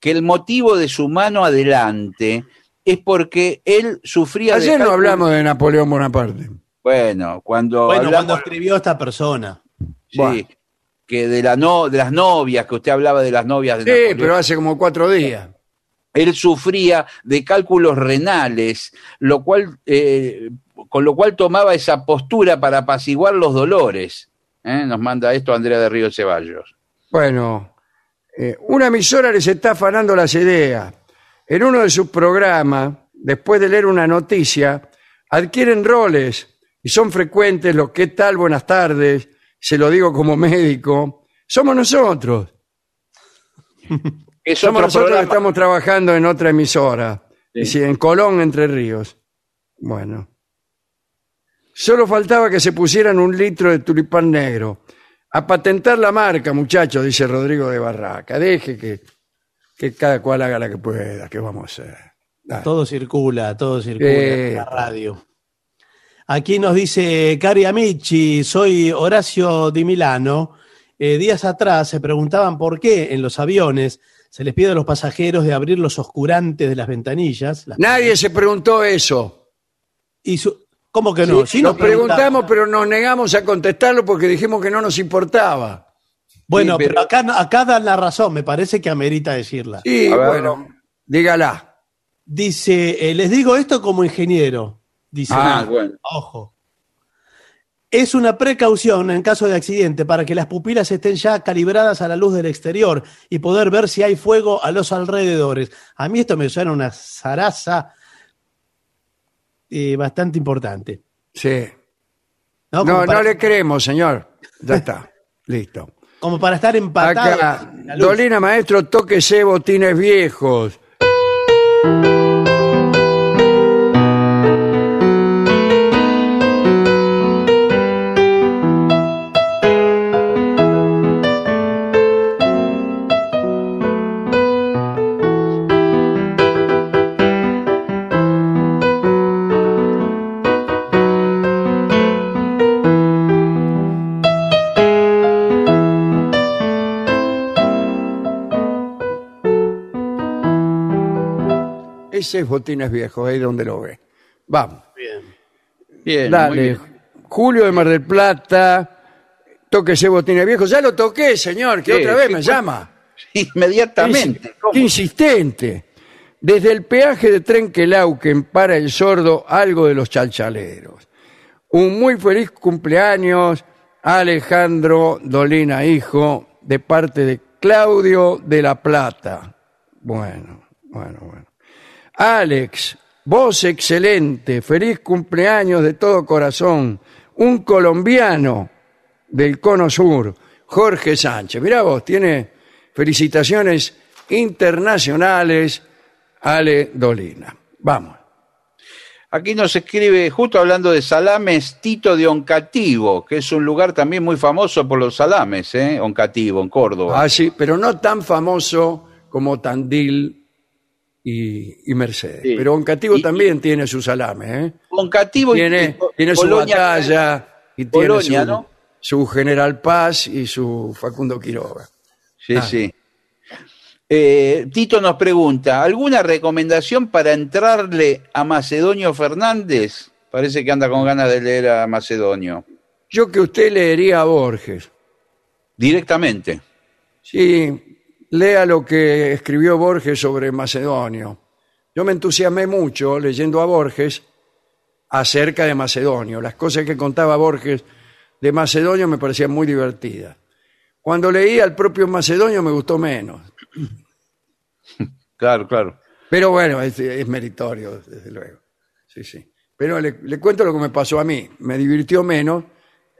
Speaker 3: que el motivo de su mano adelante es porque él sufría de...
Speaker 1: Ayer no hablamos de Napoleón Bonaparte.
Speaker 3: Bueno, cuando
Speaker 2: Bueno,
Speaker 3: hablamos...
Speaker 2: cuando escribió esta persona.
Speaker 3: sí,
Speaker 1: Bueno.
Speaker 3: que de, la no, de las novias, que usted hablaba de las novias de
Speaker 1: Sí,
Speaker 3: Napoleón.
Speaker 1: pero hace como cuatro días.
Speaker 3: él sufría de cálculos renales, lo cual, eh, con lo cual tomaba esa postura para apaciguar los dolores. ¿eh? Nos manda esto Andrea de Río Ceballos.
Speaker 1: Bueno, eh, una emisora les está afanando las ideas. En uno de sus programas, después de leer una noticia, adquieren roles y son frecuentes los ¿qué tal? Buenas tardes, se lo digo como médico. Somos nosotros.
Speaker 3: Es
Speaker 1: Somos
Speaker 3: otro
Speaker 1: nosotros que estamos trabajando en otra emisora.
Speaker 3: Sí.
Speaker 1: Y sí, en Colón, Entre Ríos. Bueno. Solo faltaba que se pusieran un litro de tulipán negro. A patentar la marca, muchachos, dice Rodrigo de Barraca. Deje que, que cada cual haga la que pueda. ¿Qué vamos a hacer? Dale.
Speaker 2: Todo circula, todo circula
Speaker 1: Eh,
Speaker 2: en la radio. Aquí nos dice Cari Amici, soy Horacio Di Milano. Eh, días atrás se preguntaban por qué en los aviones se les pide a los pasajeros de abrir los oscurantes de las ventanillas. las-
Speaker 1: Nadie se preguntó eso.
Speaker 2: y su- ¿Cómo que no? Sí
Speaker 1: Nos preguntamos, pero nos negamos a contestarlo porque dijimos que no nos importaba.
Speaker 2: Bueno,
Speaker 3: Sí,
Speaker 2: pero,
Speaker 3: pero-
Speaker 2: acá, acá dan la razón, me parece que amerita decirla.
Speaker 1: Sí,
Speaker 3: ver,
Speaker 1: bueno, dígala.
Speaker 2: Dice, eh, les digo esto como ingeniero. Dice,
Speaker 3: Ah, bueno.
Speaker 2: ojo. Es una precaución en caso de accidente para que las pupilas estén ya calibradas a la luz del exterior y poder ver si hay fuego a los alrededores. A mí esto me suena una zaraza eh, bastante importante.
Speaker 1: Sí.
Speaker 2: No,
Speaker 1: No, no le creemos, señor. Ya está. Listo.
Speaker 2: Como para estar empatado.
Speaker 1: Acá,
Speaker 2: en la luz.
Speaker 1: Dolina Maestro, tóquese botines viejos. Ese es botines viejos, ahí donde lo ve. Vamos.
Speaker 3: Bien, muy
Speaker 1: Dale.
Speaker 3: bien.
Speaker 1: Julio de Mar del Plata, tóquese botines viejos. Ya lo toqué, señor, que
Speaker 3: Sí,
Speaker 1: otra vez
Speaker 3: sí,
Speaker 1: me
Speaker 3: pues.
Speaker 1: llama.
Speaker 3: Inmediatamente.
Speaker 1: Insistente. Desde el peaje de Trenquelauquen para el sordo algo de los chalchaleros. Un muy feliz cumpleaños a Alejandro Dolina, hijo, de parte de Claudio de la Plata. Bueno, bueno, bueno. Alex, voz excelente, feliz cumpleaños de todo corazón. Un colombiano del Cono Sur, Jorge Sánchez. Mirá vos, tiene felicitaciones internacionales, Ale Dolina. Vamos.
Speaker 3: Aquí nos escribe, justo hablando de salames, Tito de Oncativo, que es un lugar también muy famoso por los salames, ¿eh? Oncativo, en Córdoba.
Speaker 1: Ah, sí, pero no tan famoso como Tandil y, y Mercedes.
Speaker 3: Sí.
Speaker 1: Pero Oncativo
Speaker 3: Y-
Speaker 1: también tiene su salame, ¿eh?
Speaker 3: Oncativo
Speaker 1: Tiene,
Speaker 3: y
Speaker 1: tiene su batalla y tiene su,
Speaker 3: ¿no?
Speaker 1: su General Paz y su Facundo Quiroga.
Speaker 3: Sí,
Speaker 1: Ah.
Speaker 3: sí. Eh, Tito nos pregunta, ¿alguna recomendación para entrarle a Macedonio Fernández? Parece que anda con ganas de leer a Macedonio.
Speaker 1: Yo que usted leería a Borges.
Speaker 3: Directamente.
Speaker 1: Sí, lea lo que escribió Borges sobre Macedonio. Yo me entusiasmé mucho leyendo a Borges acerca de Macedonio. Las cosas que contaba Borges de Macedonio me parecían muy divertidas. Cuando leí al propio Macedonio me gustó menos.
Speaker 3: Claro, claro.
Speaker 1: Pero bueno, es, es meritorio, desde luego. Sí, sí. Pero le, le cuento lo que me pasó a mí. Me divirtió menos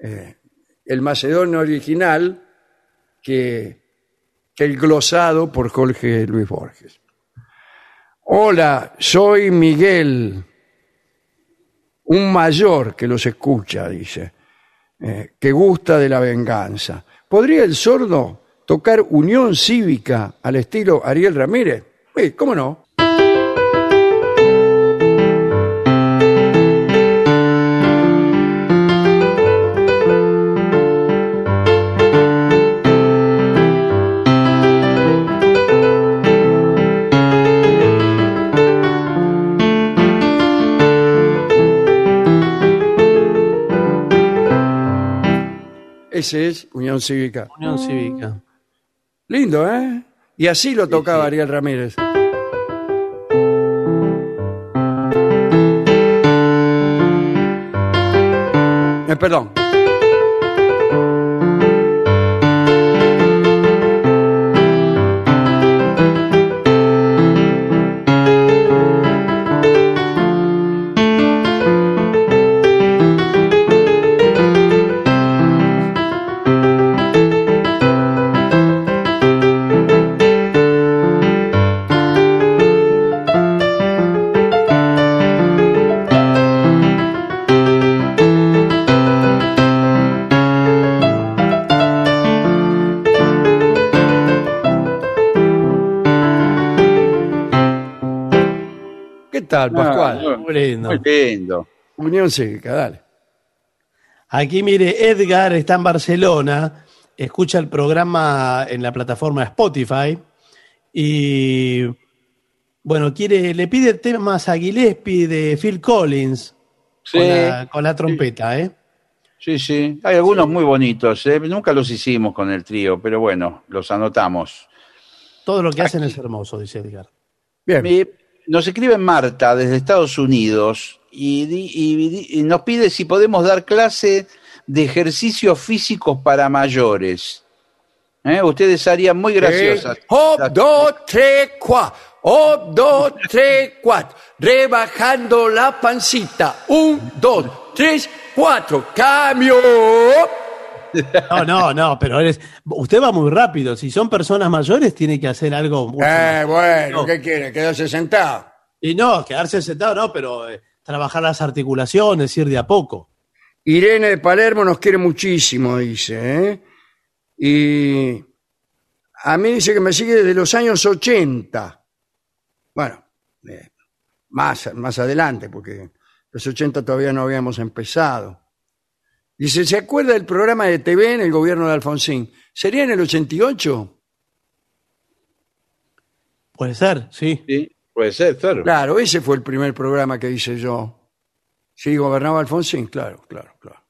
Speaker 1: eh, el Macedonio original que, que el glosado por Jorge Luis Borges. Hola, soy Miguel, un mayor que los escucha, dice, eh, que gusta de la venganza. ¿Podría el sordo tocar Unión Cívica al estilo Ariel Ramírez? Sí, ¿Cómo no? Ese es Unión Cívica.
Speaker 2: Unión Cívica.
Speaker 1: Lindo, ¿eh? Y así lo tocaba Ariel Ramírez. Eh, perdón.
Speaker 2: Lindo.
Speaker 3: Muy lindo.
Speaker 1: Unión Cívica, dale.
Speaker 2: Aquí mire, Edgar está en Barcelona, escucha el programa en la plataforma Spotify y bueno, quiere, le pide temas a Gillespie de Phil Collins
Speaker 3: Sí,
Speaker 2: con, la, con la trompeta, ¿eh?
Speaker 3: sí, sí. Hay algunos muy bonitos. ¿eh? Nunca los hicimos con el trío, pero bueno, los anotamos.
Speaker 2: Todo lo que hacen es hermoso, dice Edgar.
Speaker 1: Bien.
Speaker 3: Nos escribe Marta desde Estados Unidos y, nos pide si podemos dar clase de ejercicios físicos para mayores. ¿Eh? Ustedes harían muy graciosas.
Speaker 1: Eh, hop, dos, tres, cuatro. Un, dos, tres, cuatro. Rebajando la pancita. Un, dos, tres, cuatro. Cambio.
Speaker 2: No, no, no, pero eres, usted va muy rápido. Si son personas mayores, tiene que hacer algo mucho
Speaker 1: Eh, bueno,
Speaker 2: No.
Speaker 1: ¿qué quiere? Quedarse sentado.
Speaker 2: Y no, quedarse sentado, no, pero eh, trabajar las articulaciones, ir de a poco.
Speaker 1: Irene de Palermo nos quiere muchísimo, dice. ¿eh? Y a mí dice que me sigue desde los años 80. Bueno, eh, más, más adelante, porque los 80 todavía no habíamos empezado. Dice, ¿se acuerda del programa de TV en el gobierno de Alfonsín? ¿Sería en el 88?
Speaker 2: Puede ser, sí.
Speaker 3: Sí, puede ser, claro.
Speaker 1: Claro, ese fue el primer programa que hice yo. Sí, gobernaba Alfonsín, claro, claro, claro.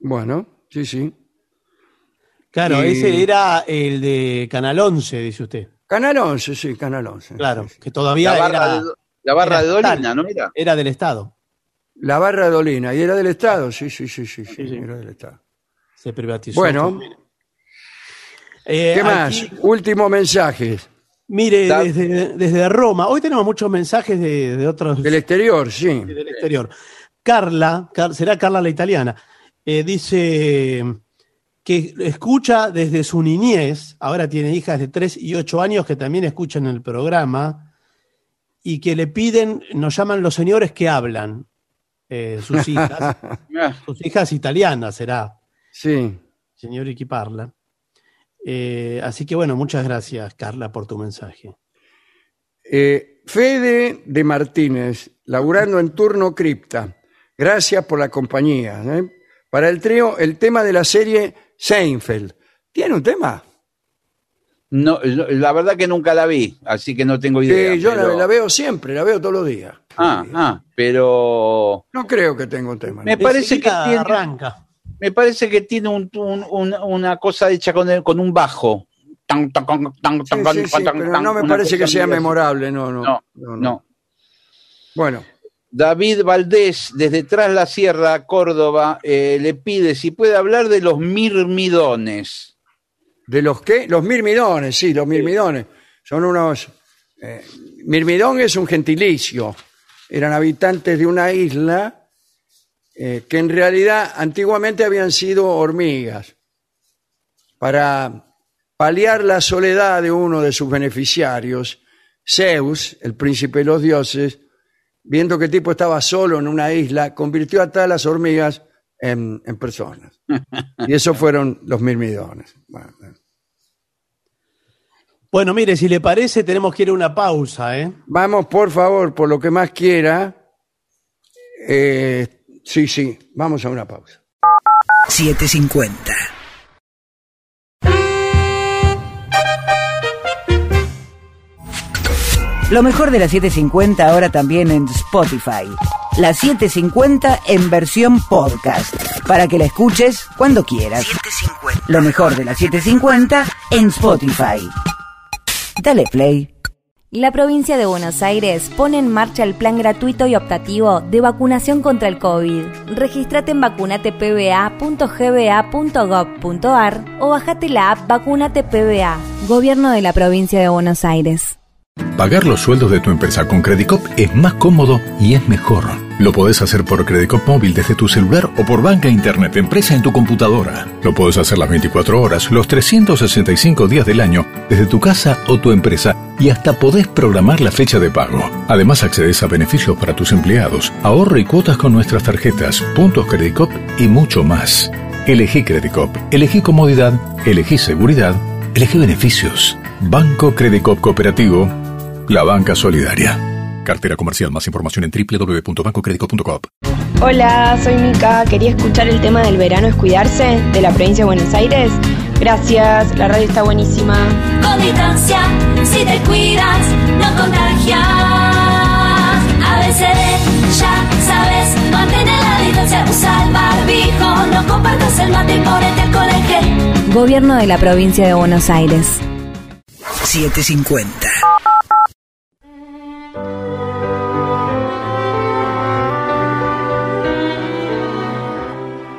Speaker 1: Bueno, sí, sí.
Speaker 2: Claro,
Speaker 1: Y-
Speaker 2: ese era el de Canal 11, dice usted.
Speaker 1: Canal 11, sí, Canal 11.
Speaker 2: Claro,
Speaker 1: Sí, sí.
Speaker 2: que todavía
Speaker 3: La barra,
Speaker 2: era,
Speaker 3: de, la barra
Speaker 2: era
Speaker 3: de Dolina,
Speaker 2: estatal.
Speaker 3: ¿no era?
Speaker 2: era del Estado.
Speaker 1: La barra de Dolina, y era del Estado, sí, sí, sí, sí, sí,
Speaker 2: Sí, sí.
Speaker 1: era del Estado.
Speaker 2: Se privatizó.
Speaker 1: Bueno,
Speaker 2: Eh,
Speaker 1: ¿qué más?
Speaker 2: aquí,
Speaker 1: Último mensaje.
Speaker 2: mire,
Speaker 3: Da-
Speaker 2: desde, desde Roma. Hoy tenemos muchos mensajes de, de otros
Speaker 1: Del exterior, sí.
Speaker 2: del exterior. Carla, Car- será Carla la italiana, eh, dice que escucha desde su niñez, ahora tiene hijas de 3 y 8 años que también escuchan el programa y que le piden, nos llaman los señores que hablan, eh, sus hijas,
Speaker 3: Ah,
Speaker 2: sus hijas italianas será,
Speaker 1: Sí.
Speaker 2: señor que parla. Eh, así que bueno, muchas gracias Carla por tu mensaje.
Speaker 1: Eh, Fede de Martínez, laburando en turno cripta. Gracias por la compañía. ¿eh? Para el trío, el tema de la serie Seinfeld. ¿Tiene un tema?
Speaker 3: No, la verdad que nunca la vi, así que no tengo idea.
Speaker 1: Sí, yo la-
Speaker 3: pero-
Speaker 1: la, veo siempre, la veo todos los días.
Speaker 3: Ah, ah, pero
Speaker 1: No creo que tenga un tema. ¿no?
Speaker 3: Me parece que tiene-
Speaker 2: arranca.
Speaker 3: me parece que tiene un, un- un- una cosa hecha con, el- con un bajo. Tan, tan, tan,
Speaker 1: Sí, sí, pero no me parece que sea memorable, no, no.
Speaker 3: No,
Speaker 1: no, no.
Speaker 3: No.
Speaker 1: Bueno,
Speaker 3: David Valdés, desde Tras la Sierra, Córdoba, eh, le pide si puede hablar de los mirmidones.
Speaker 1: ¿De los qué? Los mirmidones, sí, los mirmidones. Son unos... eh, mirmidón es un gentilicio. Eran habitantes de una isla eh, que en realidad antiguamente habían sido hormigas. Para paliar la soledad de uno de sus beneficiarios, Zeus, el príncipe de los dioses, viendo que el tipo estaba solo en una isla, convirtió a todas las hormigas en, en personas. Y esos fueron los mirmidones. Bueno,
Speaker 2: Bueno, mire, si le parece, tenemos que ir a una pausa, ¿eh?
Speaker 1: Vamos, por favor, por lo que más quiera. Eh, sí, sí, vamos a una pausa.
Speaker 4: 750. Lo mejor de la 750 ahora también en Spotify. La 750 en versión podcast. Para que la escuches cuando quieras. Lo mejor de la 750 en Spotify. Dale play.
Speaker 5: La provincia de Buenos Aires pone en marcha el plan gratuito y optativo de vacunación contra el COVID. Registrate en vacunatepba.gba.gov.ar o bajate la app Vacunate PBA. Gobierno de la provincia de Buenos Aires.
Speaker 6: Pagar los sueldos de tu empresa con Credicop es más cómodo y es mejor. Lo podés hacer por Credicop móvil desde tu celular o por banca internet empresa en tu computadora. Lo podés hacer las 24 horas, los 365 días del año, desde tu casa o tu empresa y hasta podés programar la fecha de pago. Además accedes a beneficios para tus empleados, ahorro y cuotas con nuestras tarjetas, puntos Credicop y mucho más. Elegí Credicop, elegí comodidad, elegí seguridad, elegí beneficios. Banco Credicop Cooperativo, la banca solidaria. Cartera comercial. Más información en www.bancocredico.com.
Speaker 7: Hola, soy Mica. Quería escuchar el tema del verano es cuidarse de la provincia de Buenos Aires. Gracias, la radio está buenísima.
Speaker 8: Con distancia, si te cuidas, no contagias. ABCD, ya sabes, mantén la distancia, usa el barbijo, no compartas el mate y ponete alcohol en gel.
Speaker 5: Gobierno de la provincia de Buenos Aires.
Speaker 4: 750.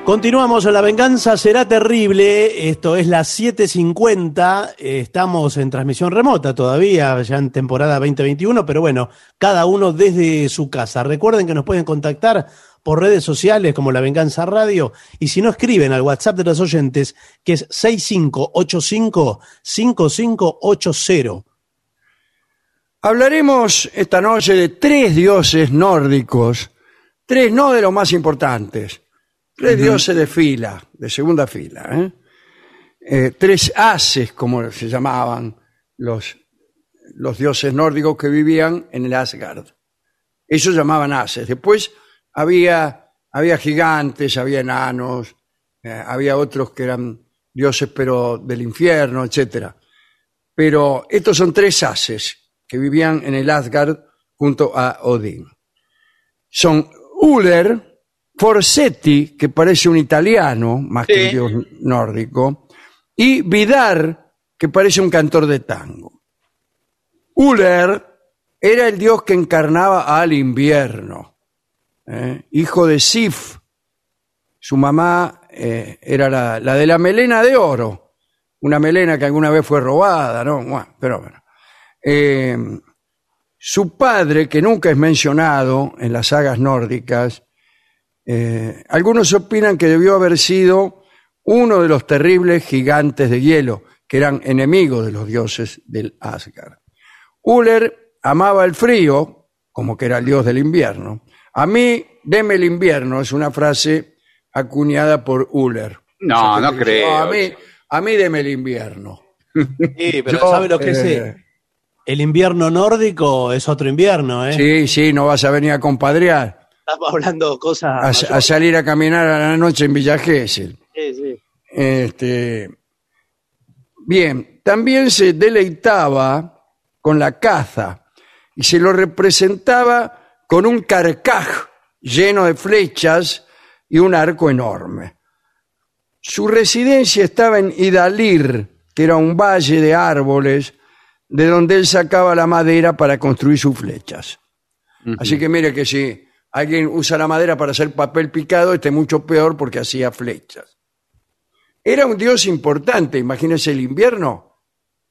Speaker 2: Continuamos La Venganza Será Terrible. Esto es las 7.50. Eh, Estamos en transmisión remota todavía, ya en temporada 2021, pero bueno, cada uno desde su casa. Recuerden que nos pueden contactar por redes sociales como La Venganza Radio y si no escriben al WhatsApp de los oyentes, que es 6585-5580.
Speaker 1: Hablaremos esta noche de tres dioses nórdicos, tres no de los más importantes, tres dioses de fila, de segunda fila, ¿eh? Eh, tres haces, como se llamaban los, los dioses nórdicos que vivían en el Asgard. Ellos llamaban haces. Después había, había gigantes, había enanos, eh, había otros que eran dioses pero del infierno, etcétera. Pero estos son tres haces que vivían en el Asgard junto a Odín. Son Uller, Forsetti, que parece un italiano, más que un dios nórdico, y Vidar, que parece un cantor de tango. Uller era el dios que encarnaba al invierno, ¿eh? hijo de Sif. Su mamá eh, era la, la de la melena de oro, una melena que alguna vez fue robada, ¿no? Bueno, pero bueno. Eh, su padre, que nunca es mencionado en las sagas nórdicas, eh, algunos opinan que debió haber sido uno de los terribles gigantes de hielo, que eran enemigos de los dioses del Asgard. Uller amaba el frío, como que era el dios del invierno. A mí, deme el invierno, es una frase acuñada por Uller.
Speaker 3: No,
Speaker 1: O sea,
Speaker 3: no
Speaker 1: dice,
Speaker 3: creo.
Speaker 1: a mí, a mí deme el invierno.
Speaker 2: Sí, pero
Speaker 1: Yo,
Speaker 2: ¿sabe lo que
Speaker 1: eh,
Speaker 2: El invierno nórdico es otro invierno, ¿eh?
Speaker 1: Sí, sí, no vas a venir a compadrear,
Speaker 2: Estamos hablando cosas.
Speaker 1: a salir a caminar a la noche en Villa Gesell.
Speaker 2: Sí, sí.
Speaker 1: Este, bien, también se deleitaba con la caza y se lo representaba con un carcaj lleno de flechas y un arco enorme. Su residencia estaba en Idalir, que era un valle de árboles de donde él sacaba la madera para construir sus flechas. Así que mire que si alguien usa la madera para hacer papel picado, este es mucho peor porque hacía flechas. Era un dios importante, imagínense el invierno,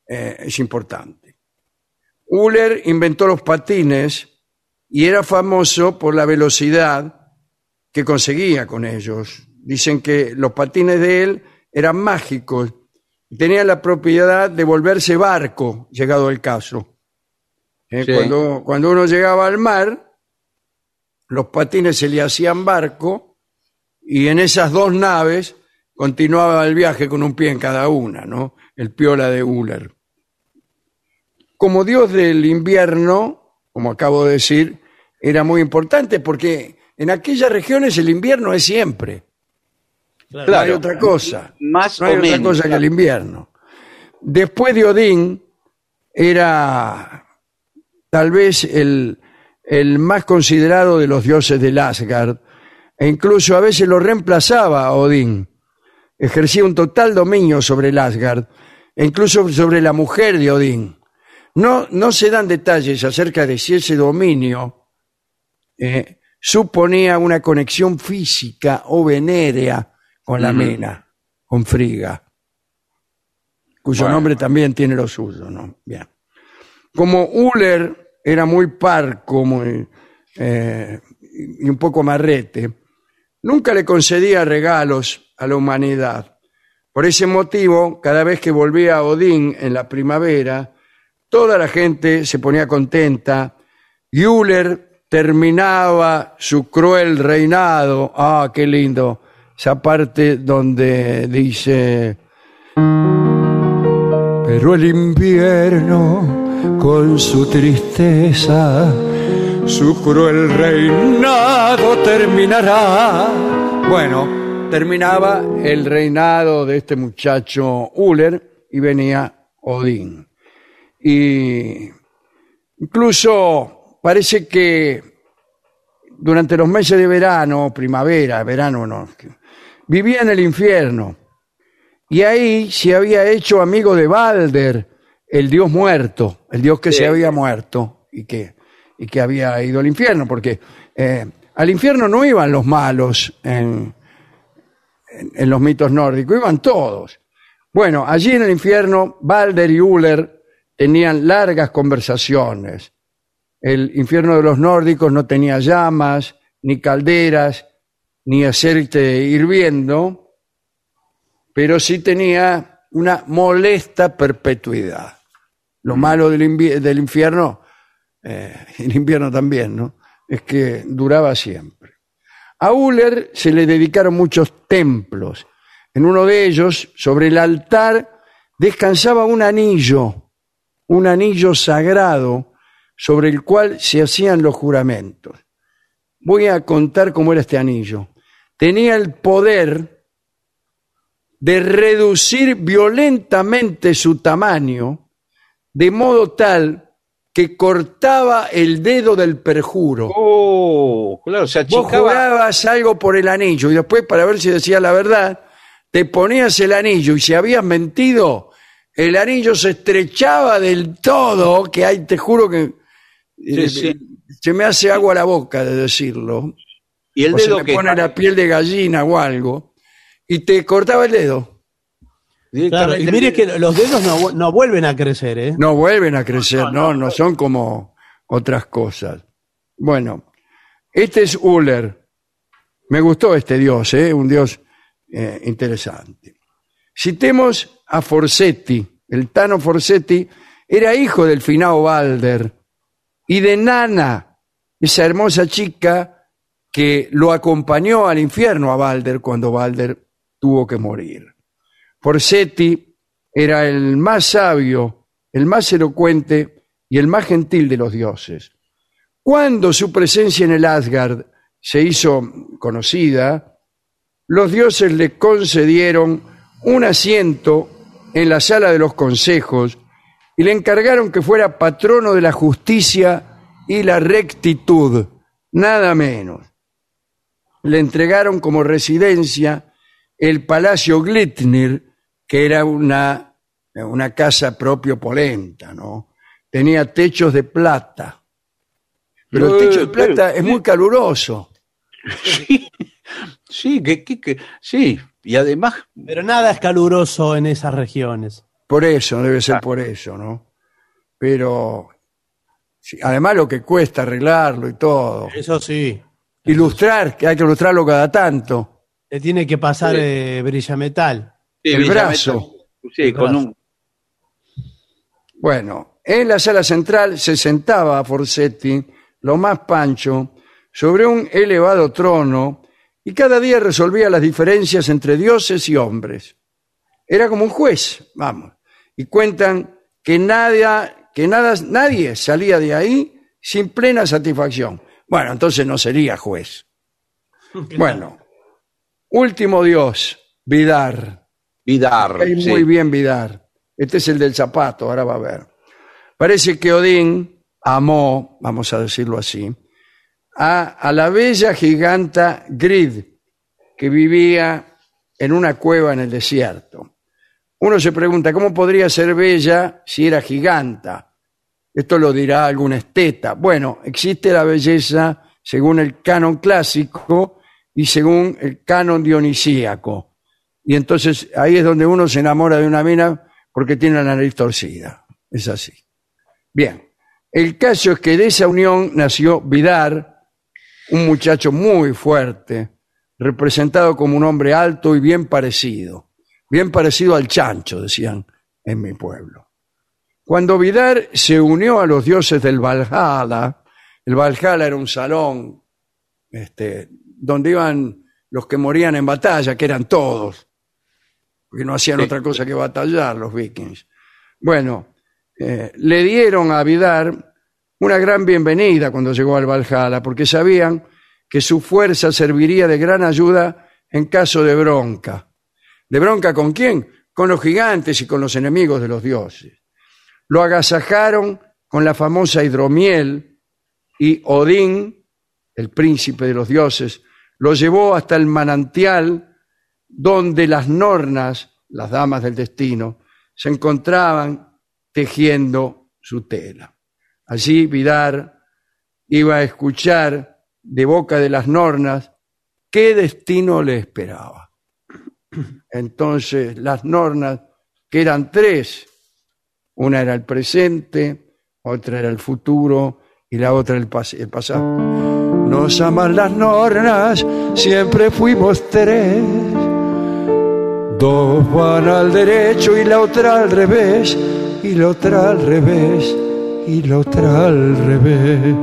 Speaker 1: eh, es importante. Uller inventó los patines y era famoso por la velocidad que conseguía con ellos. Dicen que los patines de él eran mágicos, tenían la propiedad de volverse barco, llegado el caso. Eh,
Speaker 3: Sí.
Speaker 1: cuando, cuando uno llegaba al mar, los patines se le hacían barco y en esas dos naves continuaba el viaje con un pie en cada una, ¿no? El piola de Uller. Como dios del invierno, como acabo de decir, era muy importante porque en aquellas regiones el invierno es siempre. No hay
Speaker 3: Claro.
Speaker 1: otra cosa.
Speaker 3: Más
Speaker 1: No hay
Speaker 3: o
Speaker 1: otra
Speaker 3: menos.
Speaker 1: cosa que el invierno. Después de Odín, era tal vez el, el más considerado de los dioses del Asgard, e incluso a veces lo reemplazaba a Odín. Ejercía un total dominio sobre el Asgard, e incluso sobre la mujer de Odín. No, no se dan detalles acerca de si ese dominio eh, suponía una conexión física o venérea con la mena, con Friga, cuyo
Speaker 3: Bueno.
Speaker 1: nombre también tiene lo suyo, ¿no? Bien. Como Uller era muy parco muy, eh, y un poco marrete, nunca le concedía regalos a la humanidad. Por ese motivo, cada vez que volvía a Odín en la primavera, toda la gente se ponía contenta y Uller terminaba su cruel reinado. Ah, qué lindo. Esa parte donde dice... Pero el invierno, con su tristeza, su cruel reinado terminará. Bueno, terminaba el reinado de este muchacho Uller y venía Odín. Y incluso parece que durante los meses de verano, primavera, verano no, vivía en el infierno. Y ahí se había hecho amigo de Balder, el dios muerto, el dios que
Speaker 3: Sí.
Speaker 1: se había muerto y que, y que había ido al infierno, porque eh, al infierno no iban los malos en, en, en los mitos nórdicos, iban todos. Bueno, allí en el infierno, Balder y Uller tenían largas conversaciones. El infierno de los nórdicos no tenía llamas, ni calderas, ni aceite hirviendo, pero sí tenía una molesta perpetuidad. Lo malo del, infierno, eh, el invierno también, ¿no? Es que duraba siempre. A Uller se le dedicaron muchos templos. En uno de ellos, sobre el altar, descansaba un anillo, un anillo sagrado sobre el cual se hacían los juramentos. Voy a contar cómo era este anillo. Tenía el poder de reducir violentamente su tamaño, de modo tal que cortaba el dedo del perjuro.
Speaker 3: Oh, claro, se
Speaker 1: Vos
Speaker 3: achicaba.
Speaker 1: jurabas algo por el anillo y después, para ver si decías la verdad, te ponías el anillo y si habías mentido, el anillo se estrechaba del todo, que hay, te juro que eh,
Speaker 3: sí.
Speaker 1: se me hace agua la boca de decirlo.
Speaker 3: Y el
Speaker 1: o se
Speaker 3: dedo
Speaker 1: me
Speaker 3: que
Speaker 1: pone la piel de gallina o algo, y te cortaba el dedo.
Speaker 2: Claro, y mire que los dedos no, no vuelven a crecer, ¿eh?
Speaker 1: No vuelven a crecer, no, no, son como otras cosas. Bueno, este es Uller. Me gustó este dios, ¿eh? un dios eh, interesante. Citemos a Forsetti. El Tano Forsetti era hijo del finado Balder y de Nana, esa hermosa chica que lo acompañó al infierno a Balder cuando Balder tuvo que morir. Forsetti era el más sabio, el más elocuente y el más gentil de los dioses. Cuando su presencia en el Asgard se hizo conocida, los dioses le concedieron un asiento en la sala de los consejos y le encargaron que fuera patrono de la justicia y la rectitud, nada menos. Le entregaron como residencia el Palacio Glitnir, que era una, una casa propio polenta, ¿no? Tenía techos de plata. Pero el techo de
Speaker 3: pero-
Speaker 1: plata es muy caluroso.
Speaker 3: Sí, sí, que, que- que- sí. Y además,
Speaker 2: Pero nada es caluroso en esas regiones.
Speaker 1: Por eso, debe ser por eso, ¿no? Pero sí, además lo que cuesta arreglarlo y todo.
Speaker 2: Eso sí.
Speaker 1: Ilustrar, que hay que ilustrarlo cada tanto.
Speaker 2: Le tiene que pasar eh, brillametal.
Speaker 3: sí,
Speaker 1: El brazo.
Speaker 3: Sí, con un.
Speaker 1: Bueno, en la sala central se sentaba Forsetti, lo más pancho, sobre un elevado trono y cada día resolvía las diferencias entre dioses y hombres. Era como un juez, vamos. Y cuentan que, nada, que nada, nadie salía de ahí sin plena satisfacción. Bueno, entonces no sería juez. Bueno, último dios, Vidar.
Speaker 3: Vidar. Sí.
Speaker 1: Muy bien, Vidar. Este es el del zapato, ahora va a ver. Parece que Odín amó, vamos a decirlo así, a, a la bella giganta Grid, que vivía en una cueva en el desierto. Uno se pregunta, ¿cómo podría ser bella si era giganta? Esto lo dirá algún esteta. Bueno, existe la belleza según el canon clásico y según el canon dionisíaco. Y entonces ahí es donde uno se enamora de una mina porque tiene la nariz torcida. Es así. Bien, el caso es que de esa unión nació Vidar, un muchacho muy fuerte, representado como un hombre alto y bien parecido. Bien parecido al chancho, decían en mi pueblo. Cuando Vidar se unió a los dioses del Valhalla, el Valhalla era un salón este, donde iban los que morían en batalla, que eran todos, porque no hacían
Speaker 3: Sí.
Speaker 1: otra cosa que batallar los vikings. Bueno, eh, le dieron a Vidar una gran bienvenida cuando llegó al Valhalla, porque sabían que su fuerza serviría de gran ayuda en caso de bronca. ¿De bronca con quién? Con los gigantes y con los enemigos de los dioses. Lo agasajaron con la famosa hidromiel y Odín, el príncipe de los dioses, lo llevó hasta el manantial donde las nornas, las damas del destino, se encontraban tejiendo su tela. Allí Vidar iba a escuchar de boca de las nornas qué destino le esperaba. Entonces las nornas, que eran tres, una era el presente, otra era el futuro y la otra el, pas- el pasado. Nos aman las nornas, siempre fuimos tres. Dos van al derecho y la otra al revés, y la otra al revés, y la otra al revés.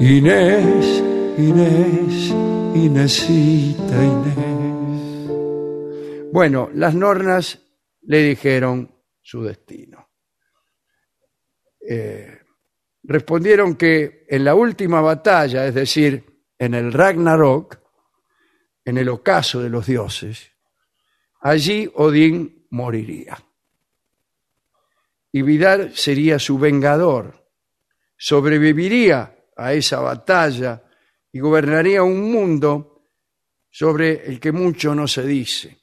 Speaker 1: Inés, Inés, Inésita, Inés. Bueno, las nornas le dijeron su destino. Eh, respondieron que en la última batalla, es decir, en el Ragnarok, en el ocaso de los dioses, allí Odín moriría. Y Vidar sería su vengador, sobreviviría a esa batalla y gobernaría un mundo sobre el que mucho no se dice.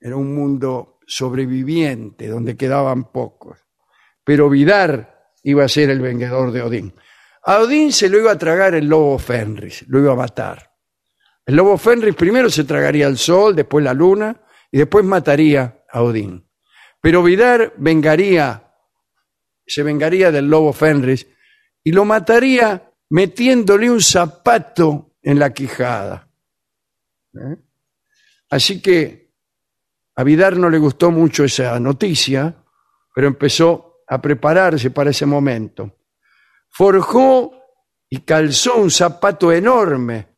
Speaker 1: Era un mundo sobreviviente, donde quedaban pocos. Pero Vidar iba a ser el vengador de Odín. A Odín se lo iba a tragar el lobo Fenris, lo iba a matar. El lobo Fenris primero se tragaría el sol, después la luna, y después mataría a Odín. Pero Vidar vengaría, se vengaría del lobo Fenris y lo mataría metiéndole un zapato en la quijada. ¿Eh? Así que a Vidar no le gustó mucho esa noticia, pero empezó a prepararse para ese momento. Forjó y calzó un zapato enorme,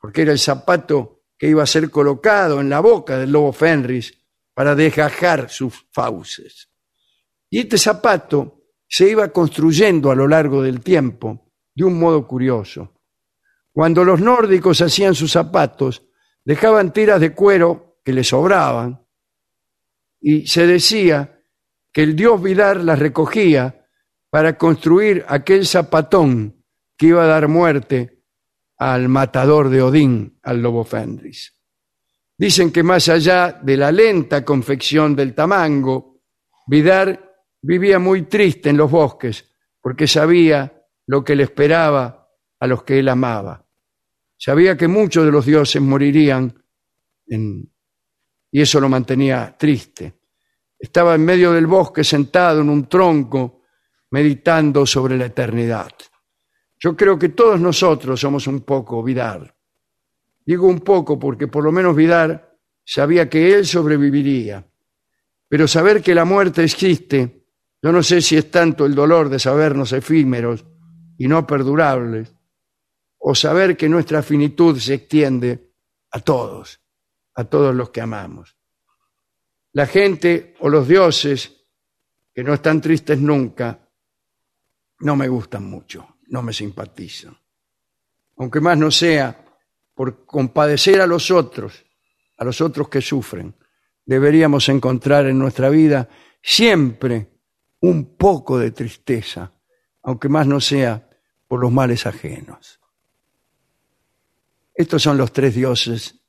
Speaker 1: porque era el zapato que iba a ser colocado en la boca del lobo Fenris para desgajar sus fauces. Y este zapato se iba construyendo a lo largo del tiempo de un modo curioso. Cuando los nórdicos hacían sus zapatos, dejaban tiras de cuero que les sobraban y se decía que el dios Vidar las recogía para construir aquel zapatón que iba a dar muerte al matador de Odín, al lobo Fenris. Dicen que más allá de la lenta confección del tamango, Vidar vivía muy triste en los bosques porque sabía lo que le esperaba a los que él amaba. Sabía que muchos de los dioses morirían y eso lo mantenía triste. Estaba en medio del bosque sentado en un tronco meditando sobre la eternidad. Yo creo que todos nosotros somos un poco Vidar. Digo un poco porque por lo menos Vidar sabía que él sobreviviría. Pero saber que la muerte existe, yo no sé si es tanto el dolor de sabernos efímeros y no perdurables, o saber que nuestra finitud se extiende a todos, a todos los que amamos. La gente o los dioses, que no están tristes nunca, no me gustan mucho, no me simpatizan. Aunque más no sea por compadecer a los otros, a los otros que sufren, deberíamos encontrar en nuestra vida siempre un poco de tristeza, aunque más no sea por los males ajenos. Estos son los tres dioses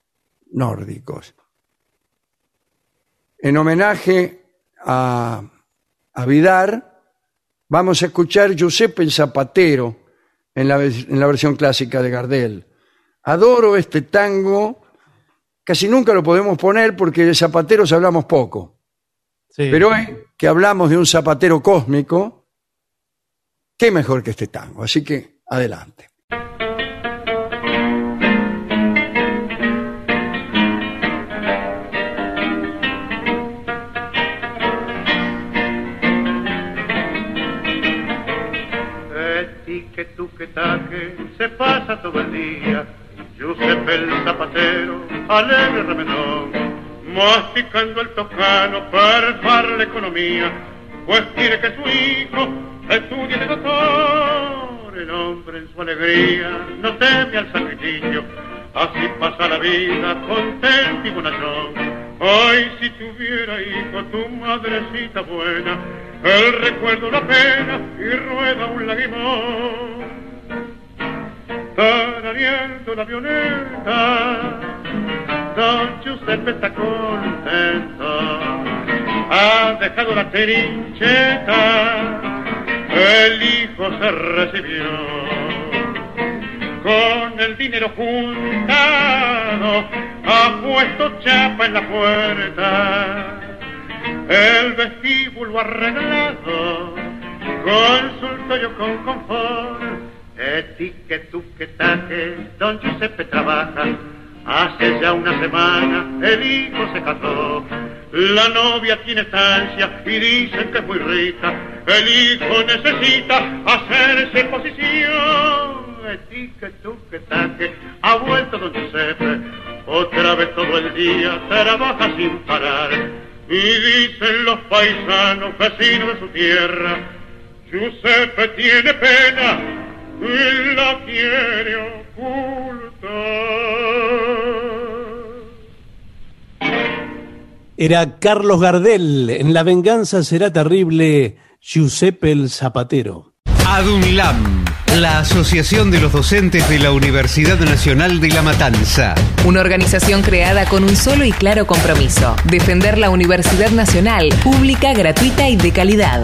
Speaker 1: nórdicos. En homenaje a, a Vidar, vamos a escuchar Giuseppe el Zapatero en la, en la versión clásica de Gardel. Adoro este tango, casi nunca lo podemos poner porque de zapateros hablamos poco.
Speaker 2: Sí.
Speaker 1: Pero hoy que hablamos de un zapatero cósmico, qué mejor que este tango. Así que adelante.
Speaker 9: Se pasa todo el día. Giuseppe el zapatero, alegre remenón, masticando el tocano para para la economía, pues quiere que su hijo estudie de doctor. El hombre en su alegría no teme al sacrificio, así pasa la vida contento y bonachón. Ay, si tuviera hijo tu madrecita buena, el recuerdo la pena y rueda un lagrimón. Tarareando la avioneta, Don Giuseppe está contento. Ha dejado la trincheta, el hijo se recibió con el dinero juntado ha puesto chapa en la puerta. El vestíbulo arreglado, consulto yo con confort. Etique, tu que taque, don Giuseppe trabaja. Hace ya una semana el hijo se casó. La novia tiene estancia y dicen que es muy rica. El hijo necesita hacerse posición. Etique, tu que taque, ha vuelto don Giuseppe. Otra vez todo el día trabaja sin parar. Y dicen los paisanos vecinos de su tierra, Giuseppe tiene pena y la quiere ocultar.
Speaker 2: Era Carlos Gardel. En La venganza será terrible. Giuseppe el Zapatero.
Speaker 10: ADUNLAM, la Asociación de los Docentes de la Universidad Nacional de La Matanza.
Speaker 11: Una organización creada con un solo y claro compromiso, defender la Universidad Nacional, pública, gratuita y de calidad.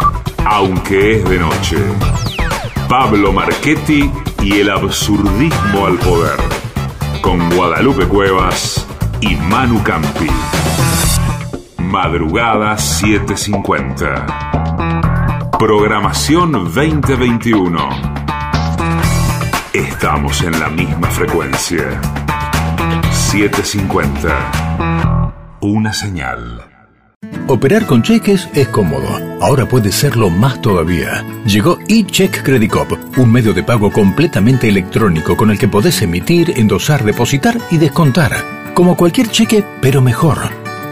Speaker 12: aunque es de noche. Pablo Marchetti y el absurdismo al poder. Con Guadalupe Cuevas y Manu Campi. Madrugada 750. Programación 2021. Estamos en la misma frecuencia. 750. Una señal.
Speaker 6: Operar con cheques es cómodo. Ahora puede serlo más todavía. Llegó eCheck Credit Cop, un medio de pago completamente electrónico con el que podés emitir, endosar, depositar y descontar. Como cualquier cheque, pero mejor.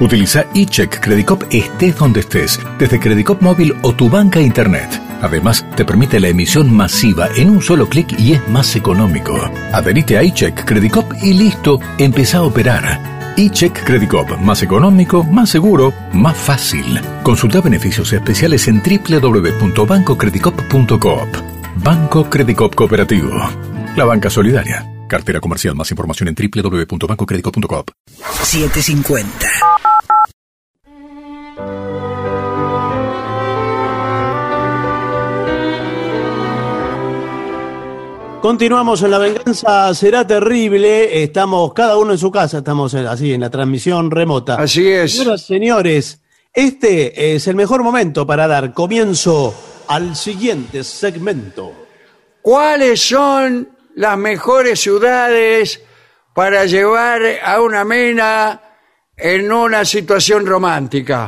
Speaker 6: Utiliza eCheck Credit Cop estés donde estés, desde Credit Cop móvil o tu banca internet. Además, te permite la emisión masiva en un solo clic y es más económico. Adherite a eCheck Credit Cop y listo, empezá a operar eCheck Credit Cop, más económico, más seguro, más fácil. Consulta beneficios especiales en www.bancocreditcop.coop. Banco Credit Cop Cooperativo. La banca solidaria. Cartera comercial. Más información en www.bancocreditcop.coop.
Speaker 4: 750.
Speaker 2: Continuamos en La Venganza Será Terrible. Estamos cada uno en su casa, estamos así en la transmisión remota.
Speaker 1: Así es.
Speaker 2: Señoras, señores, este es el mejor momento para dar comienzo al siguiente segmento.
Speaker 1: ¿Cuáles son las mejores ciudades para llevar a una mena en una situación romántica?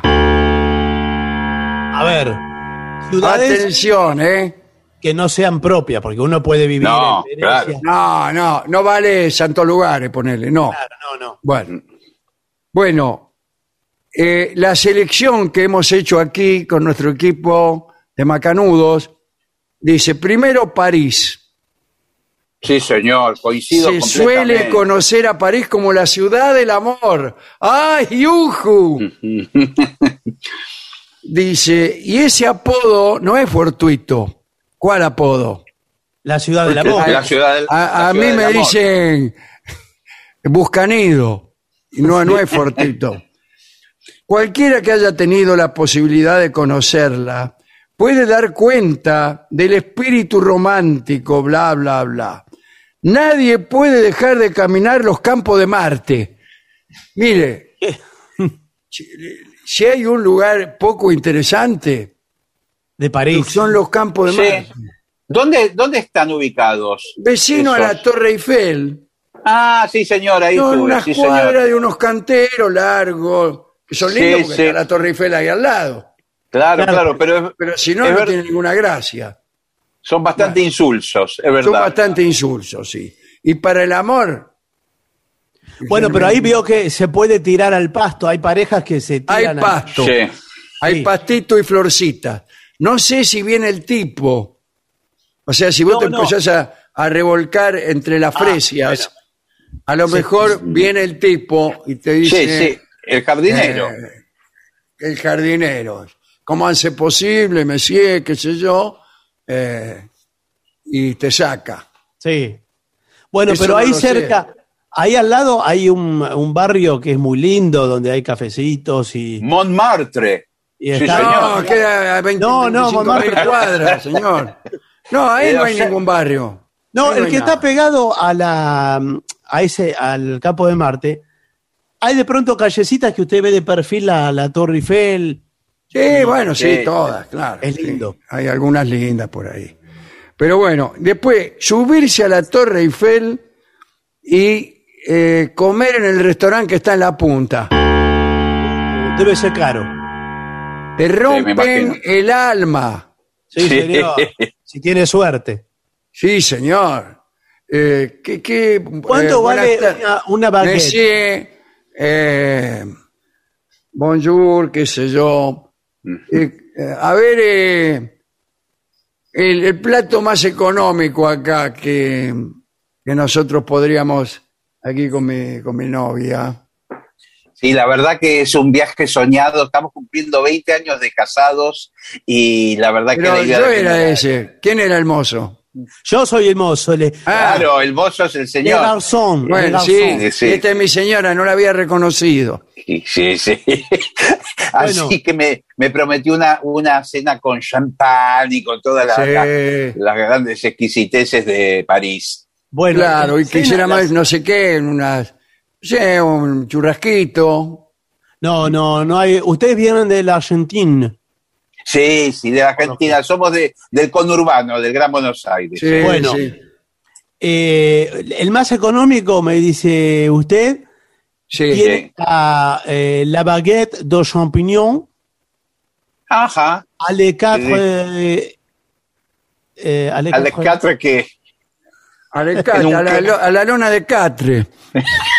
Speaker 2: A ver, ciudades
Speaker 1: Atención, ¿eh?
Speaker 2: Que no sean propias, porque uno puede vivir
Speaker 3: No,
Speaker 2: en Venecia.
Speaker 1: No, no, no vale santos lugares ponerle, no.
Speaker 2: Claro, no, no.
Speaker 1: Bueno, bueno eh, la selección que hemos hecho aquí con nuestro equipo de macanudos dice primero París.
Speaker 3: Sí, señor, coincido
Speaker 1: Se suele conocer a París como la ciudad del amor. ¡Ay, yuju! Dice, y ese apodo no es fortuito. ¿Cuál apodo?
Speaker 2: La ciudad del amor.
Speaker 3: La ciudad del-
Speaker 1: A,
Speaker 3: la
Speaker 1: a mí
Speaker 3: ciudad del
Speaker 1: me
Speaker 3: amor.
Speaker 1: dicen Buscanido. Y no, no es fortito. Cualquiera que haya tenido la posibilidad de conocerla puede dar cuenta del espíritu romántico, bla, bla, bla. Nadie puede dejar de caminar los campos de Marte. Mire, si, si hay un lugar poco interesante,
Speaker 2: De París.
Speaker 1: son los campos de
Speaker 3: Sí.
Speaker 1: Marte.
Speaker 3: ¿Dónde, ¿Dónde están ubicados?
Speaker 1: Vecino a la Torre Eiffel.
Speaker 3: Ah, sí, señor, ahí estuve,
Speaker 1: una
Speaker 3: sí,
Speaker 1: cuadra de unos canteros largos, que son
Speaker 3: Sí,
Speaker 1: lindos porque
Speaker 3: sí.
Speaker 1: está la Torre Eiffel ahí al lado.
Speaker 3: Claro,
Speaker 2: Claro,
Speaker 3: claro, pero es-
Speaker 1: Pero si no, no
Speaker 3: ver-
Speaker 1: tiene ninguna gracia.
Speaker 3: son bastante insulsos, es
Speaker 1: Son
Speaker 3: verdad.
Speaker 1: bastante insulsos, sí. Y para el amor,
Speaker 2: Bueno, pero ahí vio que se puede tirar al pasto. Hay parejas que se
Speaker 1: hay
Speaker 2: tiran al-
Speaker 1: pasto,
Speaker 3: Sí.
Speaker 1: hay
Speaker 2: Sí.
Speaker 1: pastito y florcita. No sé si viene el tipo. O sea, si vos
Speaker 2: No,
Speaker 1: te
Speaker 2: no.
Speaker 1: empezás a, a revolcar entre las
Speaker 3: Ah,
Speaker 1: fresias, A lo mejor viene el tipo y te dice...
Speaker 3: Sí, sí, el jardinero.
Speaker 1: eh, el jardinero. ¿Cómo hace posible, Monsieur, qué sé yo? Eh, y te saca.
Speaker 2: Sí. Bueno,
Speaker 1: Eso
Speaker 2: pero
Speaker 1: no
Speaker 2: ahí
Speaker 1: sé.
Speaker 2: cerca, ahí al lado hay un, un barrio que es muy lindo, donde hay cafecitos y...
Speaker 3: Montmartre.
Speaker 2: Y
Speaker 3: Sí,
Speaker 2: está-
Speaker 3: señor.
Speaker 1: No, queda a 20,
Speaker 2: No, no,
Speaker 1: 25
Speaker 2: Montmartre.
Speaker 1: mil cuadras, señor. No, ahí no hay
Speaker 3: Eh, sea-
Speaker 1: ningún barrio.
Speaker 2: No, el que
Speaker 1: nada.
Speaker 2: está pegado a la a ese al campo de Marte, hay de pronto callecitas que usted ve de perfil la, la Torre Eiffel.
Speaker 1: Sí, bueno, sí,
Speaker 3: Sí.
Speaker 1: todas, claro.
Speaker 2: Es
Speaker 1: sí.
Speaker 2: lindo.
Speaker 1: Hay algunas lindas por ahí. Pero bueno, después subirse a la Torre Eiffel y eh, comer en el restaurante que está en la punta.
Speaker 2: Debe ser caro.
Speaker 1: Te rompen el alma.
Speaker 2: Sí, señor. si tiene suerte.
Speaker 1: Sí, señor. Eh, ¿qué, qué,
Speaker 2: ¿Cuánto
Speaker 1: eh, buenas
Speaker 2: vale una, una baguette?
Speaker 1: Monsieur, eh, bonjour, qué sé yo. Eh, eh, a ver, eh, el, el plato más económico acá que, que nosotros podríamos, aquí con mi, con mi novia.
Speaker 3: Sí, la verdad que es un viaje soñado. Estamos cumpliendo 20 años de casados y la verdad que
Speaker 1: Pero
Speaker 3: la
Speaker 1: yo era ese. ¿Quién era el mozo?
Speaker 2: Yo soy el mozo, le,
Speaker 1: Ah,
Speaker 3: Claro, el mozo es el
Speaker 2: el
Speaker 3: señor.
Speaker 2: garzón. el
Speaker 1: bueno,
Speaker 2: garzón.
Speaker 1: sí,
Speaker 3: Sí,
Speaker 1: esta es mi señora, no la había reconocido.
Speaker 3: Sí, sí. sí. Así
Speaker 2: Bueno.
Speaker 3: que me, me prometió una, una cena con champán y con todas las,
Speaker 1: Sí.
Speaker 3: las- las grandes exquisiteces de París.
Speaker 2: Bueno,
Speaker 1: Claro, y
Speaker 2: cena,
Speaker 1: quisiera
Speaker 2: las-
Speaker 1: más, no sé qué, unas, sé, un churrasquito.
Speaker 2: No, no, no hay. Ustedes vienen de la Argentina.
Speaker 3: Sí, sí, de la Argentina. Somos de, del conurbano, del Gran Buenos Aires.
Speaker 1: Sí,
Speaker 2: Bueno.
Speaker 1: sí.
Speaker 2: Eh, el más económico, me dice usted,
Speaker 1: Sí.
Speaker 2: tiene la, eh, la baguette de champignon
Speaker 3: Ajá.
Speaker 2: à les quatre. eh, eh, les
Speaker 3: A las
Speaker 2: quatre-
Speaker 3: cuatro que
Speaker 1: A a la
Speaker 3: que-
Speaker 1: lo- a la lona de Catre.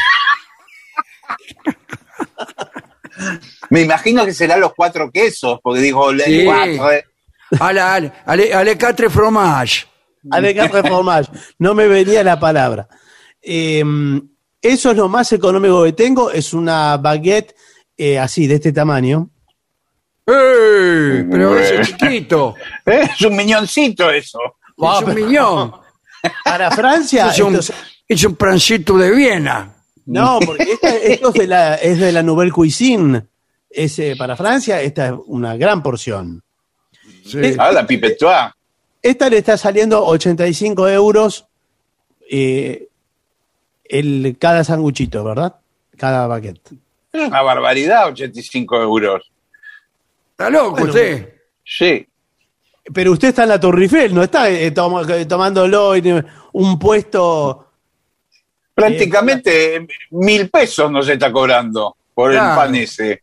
Speaker 3: Me imagino que serán los cuatro quesos, porque digo, le
Speaker 1: Sí.
Speaker 3: cuatro, eh.
Speaker 1: A la, a la- a la Catre fromage.
Speaker 2: quatre fromages. No me venía la palabra. Eh, eso es lo más económico que tengo. Es una baguette eh, así, de este tamaño.
Speaker 1: ¡Eh! Pero ese chiquito.
Speaker 3: ¿Eh? Es un miñoncito eso.
Speaker 1: Es un millón.
Speaker 2: Para Francia,
Speaker 1: Es un,
Speaker 2: esto es-
Speaker 1: es un pancito de Viena.
Speaker 2: No, porque esta- esto es de, la, es de la Nouvelle Cuisine. Es, eh, para Francia, esta es una gran porción.
Speaker 1: Sí.
Speaker 3: Ah, la pipetoa.
Speaker 2: Esta le está saliendo 85 euros eh, el, cada sanguchito, ¿verdad? Cada baguette.
Speaker 3: Es una barbaridad, 85 euros.
Speaker 1: ¿Está loco
Speaker 2: Bueno.
Speaker 1: usted?
Speaker 3: Sí.
Speaker 2: Pero usted está en la Torre Eiffel, no está eh, tom- eh, tomándolo en un puesto.
Speaker 3: Prácticamente mil pesos nos está cobrando por
Speaker 1: Claro.
Speaker 3: el pan ese.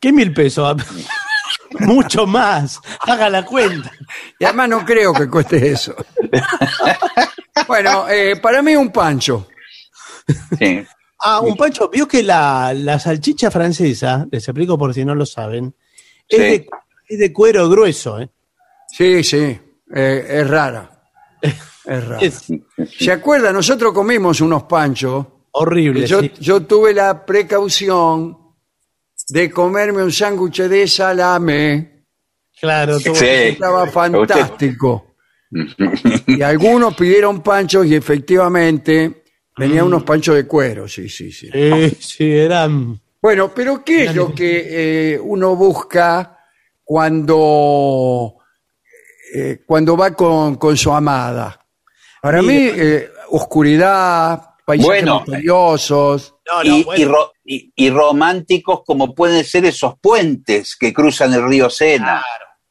Speaker 2: ¿Qué mil pesos? Mucho más. Haga la cuenta.
Speaker 1: Y además no creo que cueste eso. bueno, eh, para mí un pancho.
Speaker 3: Sí.
Speaker 2: Ah, un pancho. Vio que la, la salchicha francesa, les explico por si no lo saben, es, de, es de cuero grueso. ¿eh?
Speaker 1: Sí, sí, eh, es rara. Es rara.
Speaker 2: Es
Speaker 1: ¿Se acuerda? Nosotros comimos unos panchos.
Speaker 2: horrible.
Speaker 1: Yo,
Speaker 2: sí.
Speaker 1: yo tuve la precaución de comerme un sándwich de salame.
Speaker 2: Claro, tuvo-
Speaker 3: Sí.
Speaker 1: Estaba fantástico. Y algunos pidieron panchos y efectivamente venían unos panchos de cuero, sí, sí, sí.
Speaker 2: Sí, sí, eran.
Speaker 1: Bueno, pero ¿qué es lo que eh, uno busca cuando, eh, cuando va con, con su amada? Para mí, eh, oscuridad, paisajes
Speaker 3: Bueno.
Speaker 1: misteriosos.
Speaker 2: No, no,
Speaker 3: y,
Speaker 2: bueno.
Speaker 3: y ro- y- y románticos como pueden ser esos puentes que cruzan el río Sena.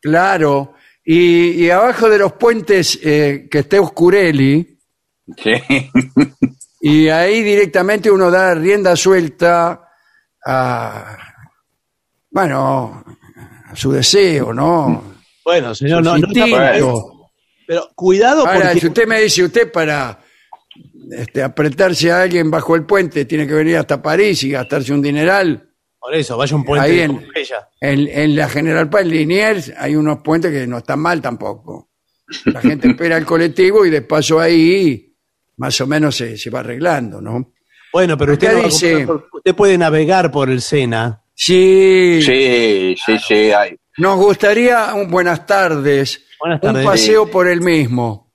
Speaker 1: Claro. Y, y abajo de los puentes eh, que esté Oscureli,
Speaker 3: Sí.
Speaker 1: y ahí directamente uno da rienda suelta a, bueno, a su deseo, ¿no?
Speaker 2: Bueno, señor, no, no está. Pero cuidado
Speaker 1: Ahora,
Speaker 2: porque.
Speaker 1: si usted me dice, usted para este, apretarse a alguien bajo el puente tiene que venir hasta París y gastarse un dineral.
Speaker 2: Por eso, vaya un puente
Speaker 1: Ahí
Speaker 2: de
Speaker 1: en-. En, en la General Paz Liniers hay unos puentes que no están mal tampoco. La gente espera el colectivo y de paso ahí más o menos se, se va arreglando, ¿no?
Speaker 2: Bueno, pero usted, no
Speaker 1: dice-
Speaker 2: por- usted puede navegar por el Sena.
Speaker 1: Sí,
Speaker 3: Sí, sí, sí. hay-
Speaker 1: nos gustaría un buenas tardes,
Speaker 2: Buenas
Speaker 1: un paseo por el mismo.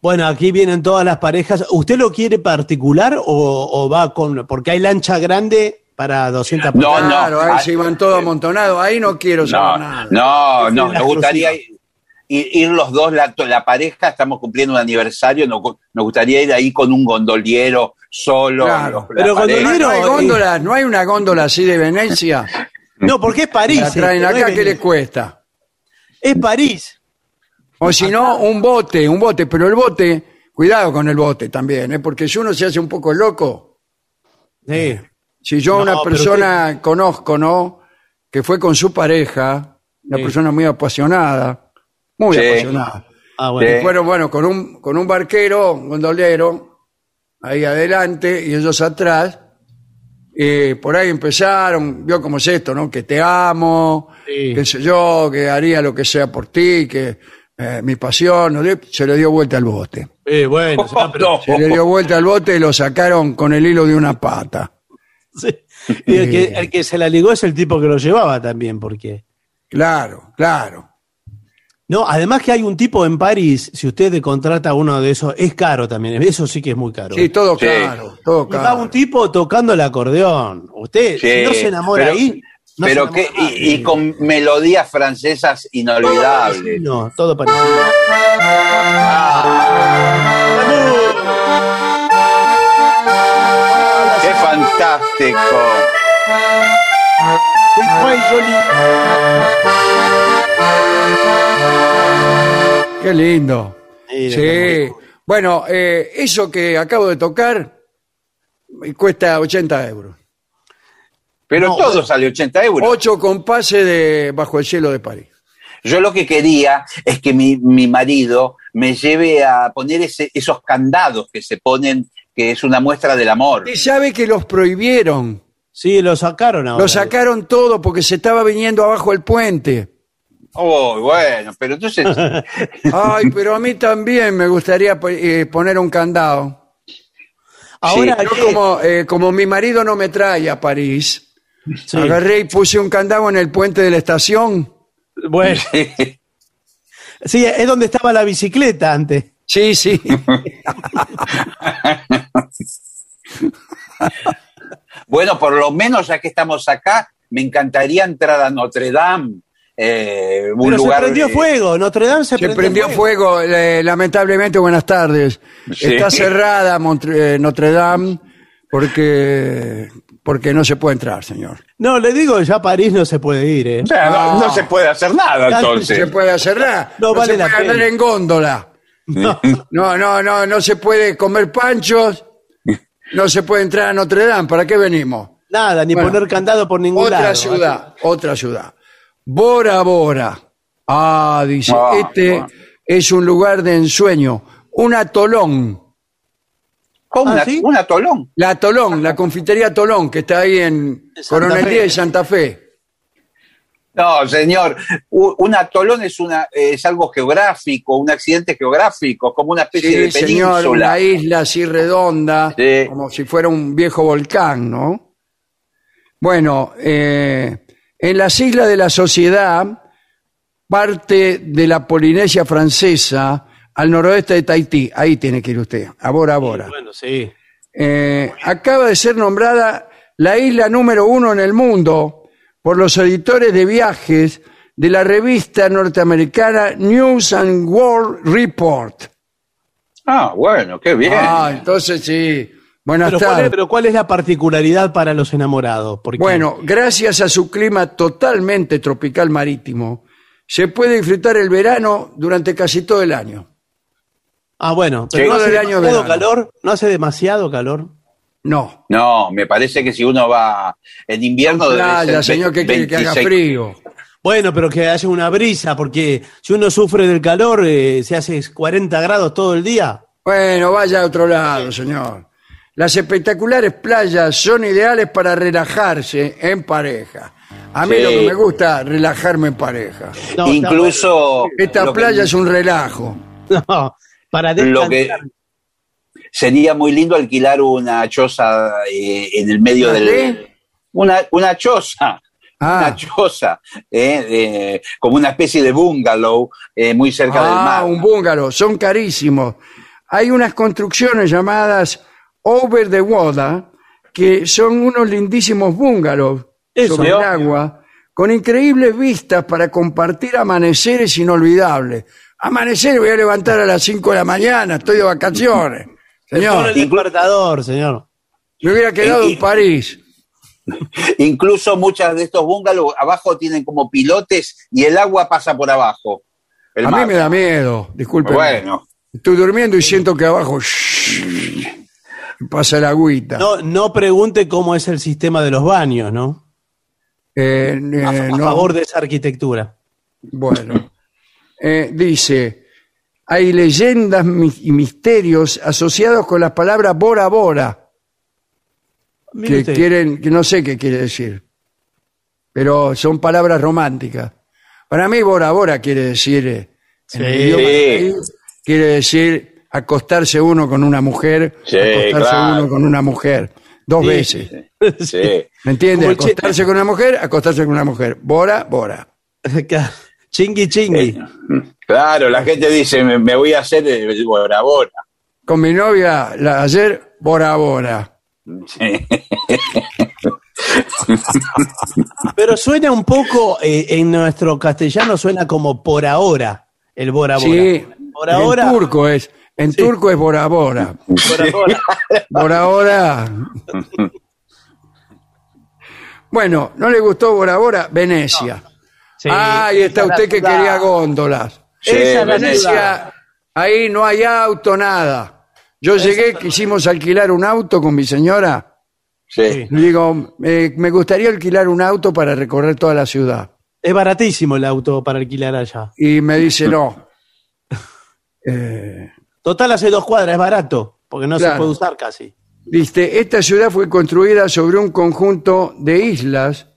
Speaker 2: Bueno, aquí vienen todas las parejas. ¿Usted lo quiere particular o, o va con.? Porque hay lancha grande para 200
Speaker 3: No,
Speaker 2: personas.
Speaker 1: Claro, ahí
Speaker 3: ah,
Speaker 1: se iban todos amontonados, ahí no quiero saber
Speaker 3: No,
Speaker 1: nada.
Speaker 3: no, no, nos gustaría ir, ir los dos, la, la pareja, estamos cumpliendo un aniversario, nos, nos gustaría ir ahí con un gondoliero solo.
Speaker 1: Claro.
Speaker 3: la
Speaker 2: Pero
Speaker 3: pareja.
Speaker 1: No, no hay
Speaker 2: Gondoliero,
Speaker 1: góndolas, no hay una góndola así de Venecia.
Speaker 2: No, porque es París.
Speaker 1: La traen
Speaker 2: no
Speaker 1: acá, ¿qué le cuesta?
Speaker 2: Es París.
Speaker 1: O si no, un bote, un bote, pero el bote, cuidado con el bote también, ¿eh? porque si uno se hace un poco loco,
Speaker 2: Sí.
Speaker 1: si yo
Speaker 2: No,
Speaker 1: una persona conozco, ¿no? Que fue con su pareja, una
Speaker 2: Sí.
Speaker 1: persona muy apasionada, muy
Speaker 3: Sí.
Speaker 1: apasionada.
Speaker 2: Ah, bueno.
Speaker 3: Sí.
Speaker 1: Fueron, bueno, con un, con un barquero, un gondolero, ahí adelante y ellos atrás. Y por ahí empezaron, vio cómo es esto, ¿no? Que te amo, qué sé yo, que haría lo que sea por ti, que eh, mi pasión, se le dio vuelta al bote.
Speaker 2: Eh, bueno, pero-
Speaker 3: No.
Speaker 1: Se le dio vuelta al bote y lo sacaron con el hilo de una pata.
Speaker 2: sí. Y el que, el que se la ligó es el tipo que lo llevaba también, porque.
Speaker 1: Claro, claro.
Speaker 2: No, además que hay un tipo en París, si usted contrata uno de esos, es caro también, eso sí que es muy caro.
Speaker 1: Sí, todo
Speaker 3: Sí.
Speaker 1: caro, todo
Speaker 2: Y va
Speaker 1: caro.
Speaker 2: un tipo tocando el acordeón. Usted,
Speaker 3: Sí,
Speaker 2: si no se enamora
Speaker 3: pero-
Speaker 2: ahí. No
Speaker 3: Pero que, y, y con melodías francesas inolvidables.
Speaker 2: No, todo parecido.
Speaker 3: ¡Qué fantástico!
Speaker 1: Qué lindo. Sí. Bueno, eh, eso que acabo de tocar me cuesta 80 euros.
Speaker 3: Pero
Speaker 2: No,
Speaker 3: todo sale 80 euros.
Speaker 1: Ocho compases de Bajo el cielo de París.
Speaker 3: Yo lo que quería es que mi, mi marido me lleve a poner ese- esos candados que se ponen, que es una muestra del amor.
Speaker 1: Y sabe que los prohibieron.
Speaker 2: Sí, lo sacaron ahora.
Speaker 1: Lo sacaron todo porque se estaba viniendo abajo el puente.
Speaker 3: Oh, bueno, pero entonces,
Speaker 1: Ay, pero a mí también me gustaría eh, poner un candado.
Speaker 2: Ahora,
Speaker 1: como, eh, como mi marido no me trae a París,
Speaker 2: Sí.
Speaker 1: agarré y puse un candado en el puente de la estación.
Speaker 2: Bueno, sí, es donde estaba la bicicleta antes.
Speaker 1: Sí, sí.
Speaker 3: bueno, por lo menos ya que estamos acá, me encantaría entrar a Notre Dame, eh, un
Speaker 2: Pero
Speaker 3: lugar.
Speaker 2: se prendió fuego, Notre Dame se,
Speaker 1: Se prendió fuego, eh, lamentablemente, buenas tardes.
Speaker 3: Sí.
Speaker 1: Está cerrada Montre- eh, Notre Dame porque, porque no se puede entrar, señor.
Speaker 2: No, le digo, ya a París no se puede ir, ¿eh?
Speaker 3: O sea, no, no se puede hacer nada
Speaker 2: Ya
Speaker 1: No
Speaker 3: entonces.
Speaker 1: se puede hacer nada.
Speaker 2: No vale
Speaker 1: se
Speaker 2: la
Speaker 1: puede andar en góndola.
Speaker 2: No.
Speaker 1: No, no, no, no se puede comer panchos. No se puede entrar a Notre Dame. ¿Para qué venimos?
Speaker 2: Nada, ni
Speaker 1: Bueno,
Speaker 2: poner candado por ningún
Speaker 1: Otra
Speaker 2: lado.
Speaker 1: ciudad, otra ciudad. Bora Bora. Ah, dice,
Speaker 3: Ah,
Speaker 1: este
Speaker 3: ah.
Speaker 1: es un lugar de ensueño. Un atolón.
Speaker 3: ¿Cómo?
Speaker 2: Ah,
Speaker 3: una-
Speaker 2: ¿sí?
Speaker 3: un atolón.
Speaker 1: La Tolón, la confitería Tolón, que está ahí en
Speaker 2: Santa
Speaker 1: Coronel
Speaker 2: Fe.
Speaker 1: De Santa Fe.
Speaker 3: No, señor, u- un atolón es, una, es algo geográfico, un accidente geográfico, como una especie
Speaker 1: Sí,
Speaker 3: de
Speaker 1: señor,
Speaker 3: península.
Speaker 1: una isla así redonda,
Speaker 3: Sí.
Speaker 1: como si fuera un viejo volcán, ¿no? Bueno, eh, en las islas de la sociedad, parte de la Polinesia francesa, al noroeste de Tahití, ahí tiene que ir usted, a Bora Bora.
Speaker 2: Bueno, sí.
Speaker 1: Eh, acaba de ser nombrada la isla número uno en el mundo por los editores de viajes de la revista norteamericana News and World Report.
Speaker 3: Ah, bueno, qué bien.
Speaker 1: Ah, entonces sí. Buenas
Speaker 2: Pero ¿cuál, es,
Speaker 1: tardes.
Speaker 2: pero ¿cuál es la particularidad para los enamorados? Porque,
Speaker 1: Bueno, gracias a su clima totalmente tropical marítimo, se puede disfrutar el verano durante casi todo el año.
Speaker 2: Ah, bueno, pero
Speaker 3: Sí.
Speaker 2: no hace demasiado calor, no hace demasiado calor.
Speaker 1: No.
Speaker 3: No, me parece que si uno va en invierno debe
Speaker 1: Playa,
Speaker 3: ser
Speaker 1: señor, que que haga
Speaker 3: 26.
Speaker 1: frío.
Speaker 2: Bueno, pero que haya una brisa, porque si uno sufre del calor, eh, se hace 40 grados todo el día.
Speaker 1: Bueno, vaya a otro lado, señor. Las espectaculares playas son ideales para relajarse en pareja. A mí
Speaker 3: Sí.
Speaker 1: lo que me gusta es relajarme en pareja.
Speaker 2: No,
Speaker 3: Incluso
Speaker 1: Esta
Speaker 3: que-
Speaker 1: playa es un relajo.
Speaker 2: No, para
Speaker 3: lo que, sería muy lindo alquilar una choza eh, en el medio
Speaker 1: ¿Una
Speaker 3: del...
Speaker 1: qué?
Speaker 3: Una, una choza.
Speaker 1: Ah.
Speaker 3: Una choza, eh, eh, como una especie de bungalow eh, muy cerca del
Speaker 1: Ah,
Speaker 3: mar.
Speaker 1: un bungalow, son carísimos. Hay unas construcciones llamadas Over the Water, que son unos lindísimos bungalows
Speaker 2: Eso.
Speaker 1: sobre el agua, con increíbles vistas para compartir amaneceres inolvidables. Amanecer voy a levantar a las 5 de la mañana, estoy de vacaciones. Señor,
Speaker 2: el despertador, señor.
Speaker 1: me hubiera quedado
Speaker 3: Y- y-
Speaker 1: en París.
Speaker 3: Incluso muchas de estos bungalows abajo tienen como pilotes y el agua pasa por abajo. El
Speaker 1: A
Speaker 3: mar.
Speaker 1: mí me da miedo, disculpe.
Speaker 3: Bueno,
Speaker 1: Estoy durmiendo y siento que abajo shhh, pasa el agüita.
Speaker 2: No, no pregunte cómo es el sistema de los baños, ¿no?
Speaker 1: Eh, eh,
Speaker 2: A, a
Speaker 1: no.
Speaker 2: favor de esa arquitectura.
Speaker 1: Bueno, Eh, dice, hay leyendas y misterios asociados con las palabras Bora Bora,
Speaker 2: Mire
Speaker 1: que
Speaker 2: usted.
Speaker 1: quieren, que no sé qué quiere decir, pero son palabras románticas. Para mí Bora Bora quiere decir, eh, en el
Speaker 2: Sí.
Speaker 1: idioma de ahí, quiere decir acostarse uno con una mujer,
Speaker 3: Sí,
Speaker 1: acostarse
Speaker 3: claro.
Speaker 1: uno con una mujer, dos
Speaker 2: Sí.
Speaker 1: veces.
Speaker 3: sí.
Speaker 1: ¿Me entiende?
Speaker 2: Como el che-
Speaker 1: Acostarse con una mujer, acostarse con una mujer. Bora, Bora.
Speaker 2: chingui chingui.
Speaker 3: Claro, la gente dice, me, me voy a hacer el Bora Bora.
Speaker 1: Con mi novia la, ayer, Bora Bora.
Speaker 3: Sí.
Speaker 2: Pero suena un poco, eh, en nuestro castellano suena como por ahora, el Bora Bora.
Speaker 1: Sí,
Speaker 2: Por ahora.
Speaker 1: en turco es, en turco es Bora Bora.
Speaker 2: Por ahora.
Speaker 1: Por ahora. Bueno, ¿no le gustó Bora Bora? Venecia.
Speaker 2: Sí,
Speaker 1: ah, ahí está usted que quería góndolas.
Speaker 3: Sí,
Speaker 2: Esa
Speaker 3: Venecia.
Speaker 1: Ahí no hay auto, nada. Yo llegué, quisimos alquilar un auto con mi señora.
Speaker 3: Sí.
Speaker 1: Le digo, eh, me gustaría alquilar un auto para recorrer toda la ciudad.
Speaker 2: Es baratísimo el auto para alquilar allá.
Speaker 1: Y me dice, no. Eh,
Speaker 2: Total, hace dos cuadras, es barato, porque no se puede usar casi.
Speaker 1: Dice, esta ciudad fue construida sobre un conjunto de islas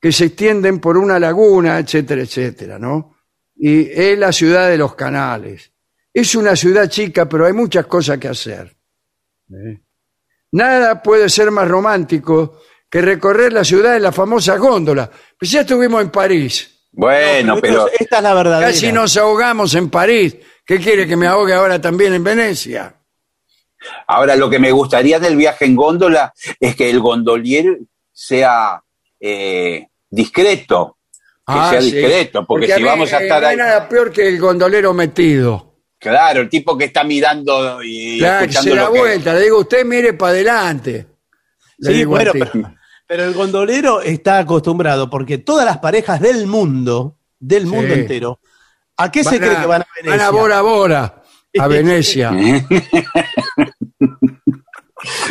Speaker 1: que se extienden por una laguna, etcétera, etcétera, ¿no? Y es la ciudad de los canales. Es una ciudad chica, pero hay muchas cosas que hacer. ¿Eh? Nada puede ser más romántico que recorrer la ciudad en la famosa góndola. Pues ya estuvimos en París.
Speaker 3: Bueno, pero
Speaker 2: es- esta es la verdadera.
Speaker 1: Casi nos ahogamos en París. ¿Qué quiere que me ahogue ahora también en Venecia?
Speaker 3: ahora lo que me gustaría del viaje en góndola es que el gondolier sea eh, discreto. Que sea
Speaker 1: Ah, sí.
Speaker 3: discreto, porque, si
Speaker 1: mí,
Speaker 3: vamos a
Speaker 1: eh,
Speaker 3: estar
Speaker 1: no hay
Speaker 3: ahí.
Speaker 1: nada peor que el gondolero metido.
Speaker 3: Claro, el tipo que está mirando y
Speaker 1: Claro, que
Speaker 3: escuchando
Speaker 1: se da
Speaker 3: lo que.
Speaker 1: vuelta. Le digo, usted mire para adelante. Le
Speaker 2: Sí,
Speaker 1: digo
Speaker 2: bueno, pero, pero el gondolero está acostumbrado, porque todas las parejas del mundo, del
Speaker 1: Sí.
Speaker 2: mundo entero, ¿a qué se
Speaker 1: Van
Speaker 2: cree que van a
Speaker 1: Van
Speaker 2: Venecia?
Speaker 1: a Bora Bora, a Venecia.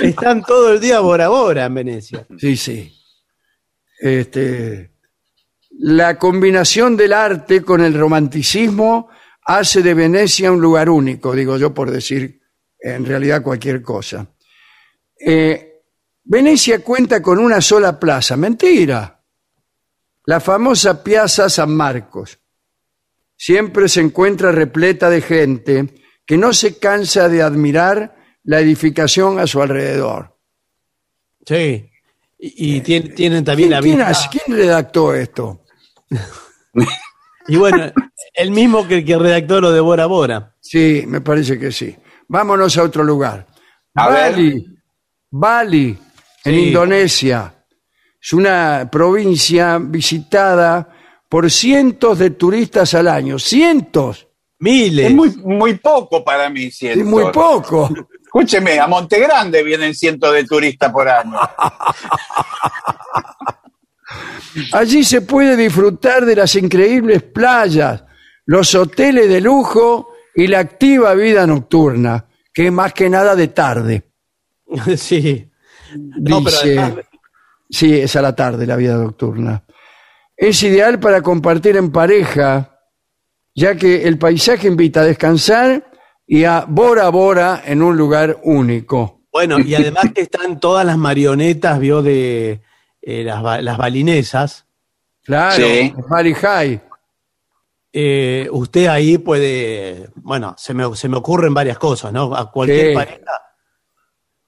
Speaker 2: Están todo el día Bora Bora en Venecia.
Speaker 1: Sí, sí. Este, la combinación del arte con el romanticismo hace de Venecia un lugar único, digo yo por decir en realidad cualquier cosa. Eh, Venecia cuenta con una sola plaza, mentira. La famosa Piazza San Marcos. Siempre se encuentra repleta de gente que no se cansa de admirar la edificación a su alrededor.
Speaker 2: Sí. Y, y tien- tienen también la
Speaker 1: ¿Quién,
Speaker 2: vista.
Speaker 1: quién redactó esto?
Speaker 2: Y bueno, el mismo que el que redactó lo de Bora Bora.
Speaker 1: Sí, me parece que sí. Vámonos a otro lugar.
Speaker 3: A ver.
Speaker 1: Bali, Bali, en
Speaker 2: Sí.
Speaker 1: Indonesia. Es una provincia visitada por cientos de turistas al año. Cientos.
Speaker 2: Miles.
Speaker 3: Es muy, muy poco para mí,
Speaker 1: Es
Speaker 3: siento.
Speaker 1: muy poco.
Speaker 3: Escúcheme, a Montegrande vienen cientos de turistas por año.
Speaker 1: Allí se puede disfrutar de las increíbles playas, los hoteles de lujo y la activa vida nocturna, que es más que nada de tarde.
Speaker 2: sí. No, pero
Speaker 1: Dice,
Speaker 2: además-
Speaker 1: sí, es a la tarde la vida nocturna. Es ideal para compartir en pareja, ya que el paisaje invita a descansar y a Bora Bora en un lugar único.
Speaker 2: Bueno, y además que están todas las marionetas, vio, de eh, las, las balinesas.
Speaker 1: Claro,
Speaker 3: Sí.
Speaker 1: High.
Speaker 2: Eh, usted ahí puede, bueno, se me, se me ocurren varias cosas, ¿no? A cualquier
Speaker 1: Sí.
Speaker 2: pareja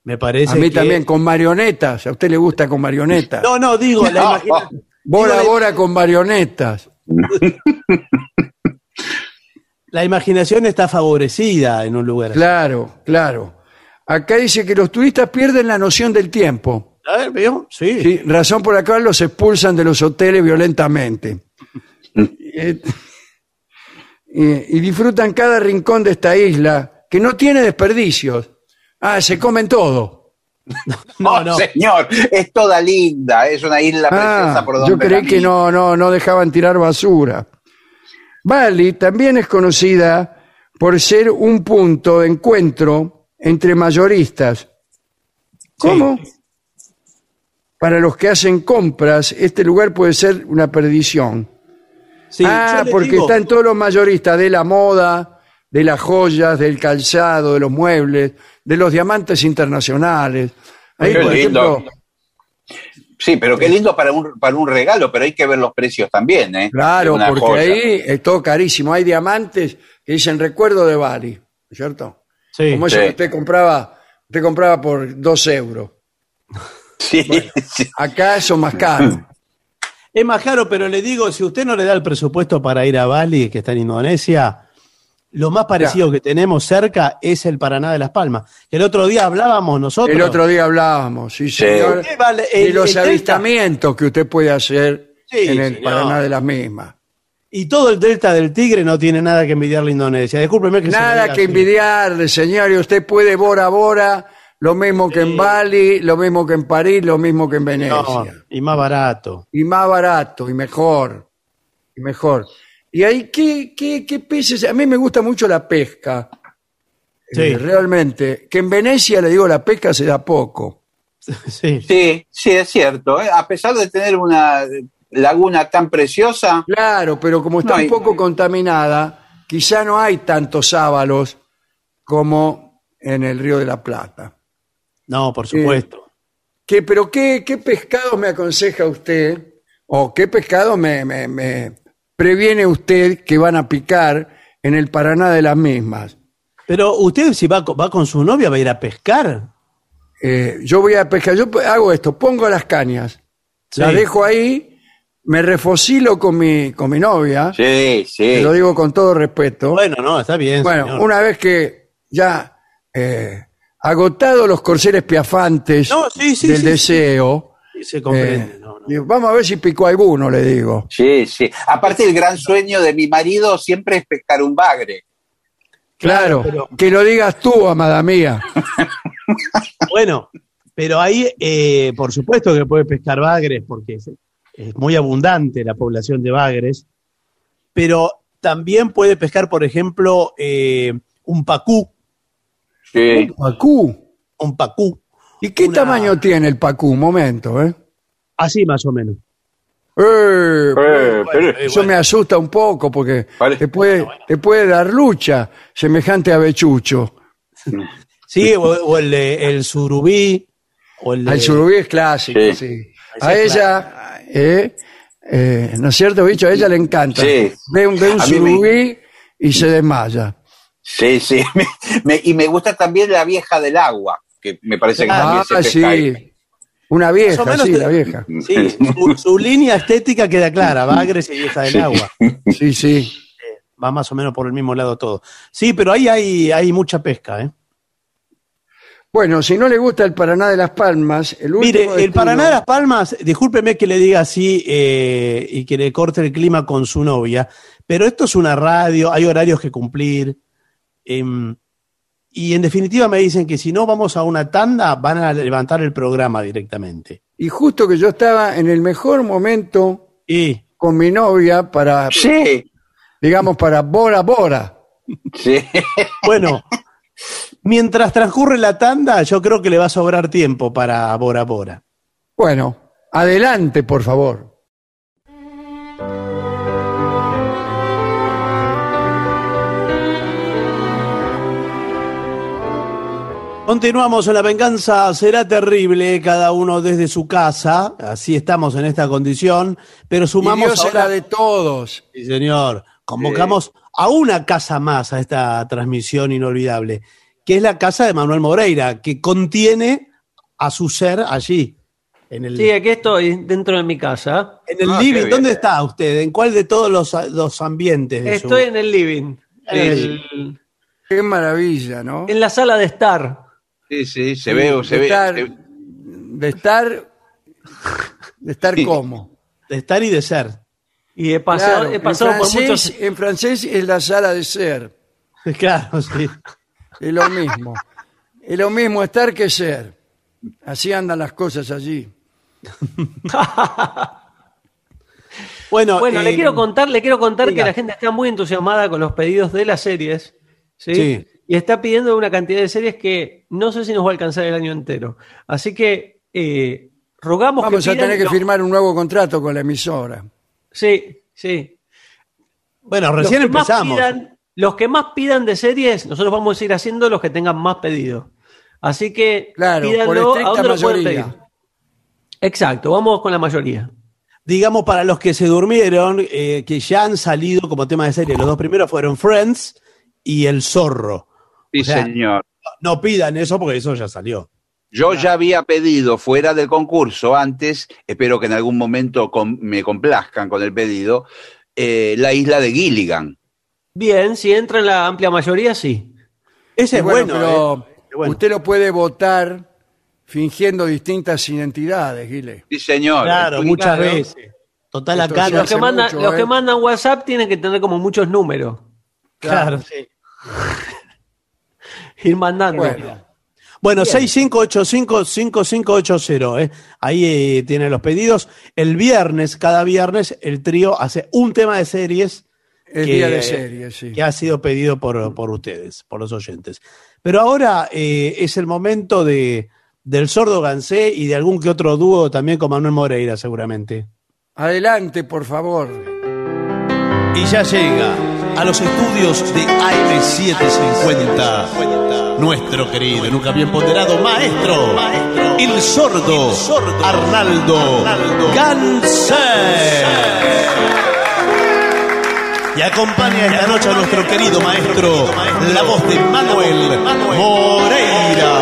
Speaker 2: Me parece
Speaker 1: A mí
Speaker 2: que-
Speaker 1: también, con marionetas. A usted le gusta con marionetas.
Speaker 2: No, no, digo, la imagina-
Speaker 1: Bora
Speaker 2: digo,
Speaker 1: Bora con marionetas.
Speaker 2: La imaginación está favorecida en un lugar. así.
Speaker 1: Claro, claro. Acá dice que los turistas pierden la noción del tiempo.
Speaker 2: A ver, ¿veo? Sí.
Speaker 1: Sí, razón por la cual los expulsan de los hoteles violentamente. Eh, y, y disfrutan cada rincón de esta isla, que no tiene desperdicios. Ah, se comen todo.
Speaker 2: No,
Speaker 3: Oh,
Speaker 2: no.
Speaker 3: señor, es toda linda, es una isla preciosa
Speaker 1: Ah,
Speaker 3: por donde
Speaker 1: yo creí que no, no, no dejaban tirar basura. Bali también es conocida por ser un punto de encuentro entre mayoristas. ¿Cómo? Para los que hacen compras, este lugar puede ser una perdición.
Speaker 2: Sí,
Speaker 1: ah, porque
Speaker 2: digo-
Speaker 1: están todos los mayoristas de la moda, de las joyas, del calzado, de los muebles, de los diamantes internacionales. Ahí,
Speaker 3: Qué
Speaker 1: por
Speaker 3: lindo.
Speaker 1: ejemplo,
Speaker 3: Sí, pero qué lindo para un, para un regalo, pero hay que ver los precios también, ¿eh?
Speaker 1: Claro, porque
Speaker 3: joya.
Speaker 1: ahí es todo carísimo. Hay diamantes que dicen recuerdo de Bali, ¿no es ¿cierto?
Speaker 2: Sí.
Speaker 1: Como eso
Speaker 3: Sí.
Speaker 1: que usted compraba, usted compraba por dos euros.
Speaker 3: Sí, sí.
Speaker 1: Acá eso más caro.
Speaker 2: Es más caro, pero le digo, si usted no le da el presupuesto para ir a Bali, que está en Indonesia, lo más parecido que tenemos cerca es el Paraná de Las Palmas. El otro día hablábamos nosotros.
Speaker 1: El otro día hablábamos, sí, señor,
Speaker 2: ¿Qué vale?
Speaker 1: de
Speaker 2: El-
Speaker 1: los
Speaker 2: el delta-
Speaker 1: avistamientos que usted puede hacer
Speaker 2: Sí,
Speaker 1: en el
Speaker 2: señor.
Speaker 1: Paraná de las mismas.
Speaker 2: Y todo el delta del Tigre no tiene nada que envidiarle a Indonesia. Discúlpeme que
Speaker 1: Nada que
Speaker 2: así.
Speaker 1: envidiarle, señor, y usted puede Bora Bora, lo mismo que en Bali, lo mismo que en París, lo mismo que en Venecia.
Speaker 2: No, y más barato.
Speaker 1: y más barato y mejor y mejor y ahí qué, qué, qué peces a mí me gusta mucho la pesca
Speaker 2: Sí.
Speaker 1: Eh, realmente que en Venecia le digo la pesca se da poco
Speaker 2: Sí.
Speaker 3: Sí, sí, es cierto. ¿eh? A pesar de tener una laguna tan preciosa,
Speaker 1: claro pero como está
Speaker 3: No,
Speaker 1: un poco contaminada quizá no hay tantos sábalos como en el río de la Plata
Speaker 2: No, por supuesto.
Speaker 1: ¿Qué, pero qué, qué pescado me aconseja usted o qué pescado me, me- me previene usted que van a picar en el Paraná de las mismas
Speaker 2: Pero usted, si va, co- va con su novia, va a ir a pescar.
Speaker 1: Eh, yo voy a pescar, yo hago esto, pongo las cañas,
Speaker 2: Sí.
Speaker 1: las dejo ahí, me refocilo con mi, con mi novia,
Speaker 3: sí, sí.
Speaker 1: te lo digo con todo respeto.
Speaker 2: Bueno, no, está bien.
Speaker 1: Bueno,
Speaker 2: señor.
Speaker 1: una vez que ya eh, agotado los corceles piafantes
Speaker 2: No, sí, sí,
Speaker 1: del
Speaker 2: sí,
Speaker 1: deseo,
Speaker 2: Sí, se comprende.
Speaker 1: eh,
Speaker 2: no, no.
Speaker 1: digo, vamos a ver si picó alguno, le digo.
Speaker 3: Sí, sí. Aparte, el gran sueño de mi marido siempre es pescar un bagre.
Speaker 1: Claro,
Speaker 2: pero-
Speaker 1: que lo digas tú, amada mía.
Speaker 2: Bueno, pero ahí, eh, por supuesto que puede pescar bagres, porque es, es muy abundante la población de bagres, pero también puede pescar, por ejemplo, eh, un pacú,
Speaker 3: Sí.
Speaker 1: Pacú.
Speaker 2: un pacú,
Speaker 1: ¿Y qué
Speaker 2: Una-
Speaker 1: tamaño tiene el pacú? Un momento, ¿eh?
Speaker 2: así más o menos.
Speaker 1: Eh,
Speaker 3: Eh, pero-
Speaker 2: Bueno,
Speaker 1: Eso me asusta un poco porque
Speaker 3: Vale.
Speaker 1: te puede, te puede dar lucha semejante a Bechucho.
Speaker 2: Sí, o, o el, de- el surubí, o el
Speaker 1: surubí es clásico, sí.
Speaker 3: Sí.
Speaker 1: A ella, eh, eh, ¿no es cierto, bicho? A ella le encanta.
Speaker 3: Sí.
Speaker 1: Ve un, ve un
Speaker 3: me-
Speaker 1: surubí y se desmaya.
Speaker 3: Sí, sí. Me- me- y me gusta también la vieja del agua, que me parece que también
Speaker 1: Ah,
Speaker 3: se pesca ahí.
Speaker 1: sí. Una vieja,
Speaker 2: menos
Speaker 1: sí,
Speaker 2: te-
Speaker 1: la vieja.
Speaker 2: Sí, su, su línea estética queda clara, bagres y vieja del agua.
Speaker 1: Sí, sí.
Speaker 2: Va más o menos por el mismo lado todo. Sí, pero ahí hay, hay mucha pesca, ¿eh?
Speaker 1: Bueno, si no le gusta el Paraná de las Palmas, el último
Speaker 2: Mire, el Paraná de las Palmas, discúlpeme que le diga así eh, y que le corte el clima con su novia, pero esto es una radio, hay horarios que cumplir. em, y en definitiva me dicen que si no vamos a una tanda, van a levantar el programa directamente.
Speaker 1: Y justo que yo estaba en el mejor momento
Speaker 2: Y
Speaker 1: con mi novia para,
Speaker 3: Sí,
Speaker 1: digamos, para Bora Bora.
Speaker 3: sí.
Speaker 2: bueno, mientras transcurre la tanda, yo creo que le va a sobrar tiempo para Bora Bora.
Speaker 1: Bueno, adelante, por favor.
Speaker 2: Continuamos en La Venganza Será Terrible, cada uno desde su casa, así estamos en esta condición, pero
Speaker 1: Y
Speaker 2: sumamos
Speaker 1: Dios
Speaker 2: ahora-
Speaker 1: será de todos.
Speaker 2: Sí, señor, convocamos a una casa más a esta transmisión inolvidable. que es la casa de Manuel Moreira, que contiene a su ser allí. En el,
Speaker 13: Sí, aquí estoy, dentro de mi casa.
Speaker 2: en el
Speaker 3: Ah,
Speaker 2: living. ¿Dónde está usted? ¿En cuál de todos los, los ambientes? de su-
Speaker 13: Estoy en el living. El-
Speaker 14: Qué maravilla, ¿no?
Speaker 13: en la sala de estar.
Speaker 3: Sí, sí, se ve, se
Speaker 14: de
Speaker 3: ve.
Speaker 14: estar,
Speaker 3: se-
Speaker 14: de estar, de estar
Speaker 3: Sí.
Speaker 14: como.
Speaker 2: De estar y de ser.
Speaker 13: Y he pasado,
Speaker 14: Claro,
Speaker 13: he pasado
Speaker 14: en,
Speaker 13: por
Speaker 14: francés,
Speaker 13: muchos.
Speaker 14: en francés es la sala de ser.
Speaker 2: Claro, sí.
Speaker 14: Es lo mismo. es lo mismo estar que ser. Así andan las cosas allí.
Speaker 2: Bueno,
Speaker 13: Bueno,
Speaker 2: eh,
Speaker 13: le quiero contar, le quiero contar
Speaker 2: diga.
Speaker 13: que la gente está muy entusiasmada con los pedidos de las series. ¿sí?
Speaker 2: Sí.
Speaker 13: Y está pidiendo una cantidad de series que no sé si nos va a alcanzar el año entero. Así que eh, rogamos
Speaker 14: Vamos
Speaker 13: que
Speaker 14: a
Speaker 13: pidan
Speaker 14: tener que
Speaker 13: los-
Speaker 14: firmar un nuevo contrato con la emisora.
Speaker 13: Sí, sí.
Speaker 2: Bueno,
Speaker 13: Los
Speaker 2: recién empezamos.
Speaker 13: pidan- los que más pidan de series, nosotros vamos a ir haciendo los que tengan más pedidos. Así que
Speaker 14: Claro, por
Speaker 13: pídanlo, ¿a
Speaker 14: estricta
Speaker 13: dónde lo pueden
Speaker 14: mayoría.
Speaker 13: pedir? Exacto, vamos con la mayoría.
Speaker 2: Digamos, para los que se durmieron, eh, que ya han salido como tema de serie. Los dos primeros fueron Friends y El Zorro.
Speaker 3: Sí,
Speaker 2: O sea,
Speaker 3: señor.
Speaker 2: No pidan eso porque eso ya salió.
Speaker 3: Yo ya había pedido fuera del concurso antes, espero que en algún momento me complazcan con el pedido, eh, la isla de Gilligan.
Speaker 13: Bien, si entra en la amplia mayoría, sí.
Speaker 2: Ese es bueno.
Speaker 14: pero
Speaker 2: eh. Es bueno.
Speaker 14: usted lo puede votar fingiendo distintas identidades, Gile.
Speaker 3: Sí, señor.
Speaker 2: Claro, muchas
Speaker 13: claro.
Speaker 2: veces. Total,
Speaker 14: Esto
Speaker 2: acá
Speaker 13: Los que, mandan,
Speaker 14: mucho,
Speaker 13: los
Speaker 14: ¿eh?
Speaker 13: que mandan WhatsApp tienen que tener como muchos números.
Speaker 2: Claro, sí.
Speaker 13: Ir mandando.
Speaker 14: Bueno,
Speaker 2: Bueno, 6585-5580, ¿eh? ahí eh, tiene los pedidos. El viernes, cada viernes, el trío hace un tema de series
Speaker 14: el
Speaker 2: que-
Speaker 14: día de serie, sí.
Speaker 2: que ha sido pedido por, por ustedes, por los oyentes. Pero ahora eh, es el momento de, del sordo Gansé y de algún que otro dúo también con Manuel Moreira, seguramente.
Speaker 14: Adelante, por favor.
Speaker 15: Y ya llega a los estudios de AM750 nuestro querido nunca bien ponderado maestro, el sordo, Arnaldo Gansé. Y acompaña esta noche a nuestro querido maestro, la voz de Manuel Moreira.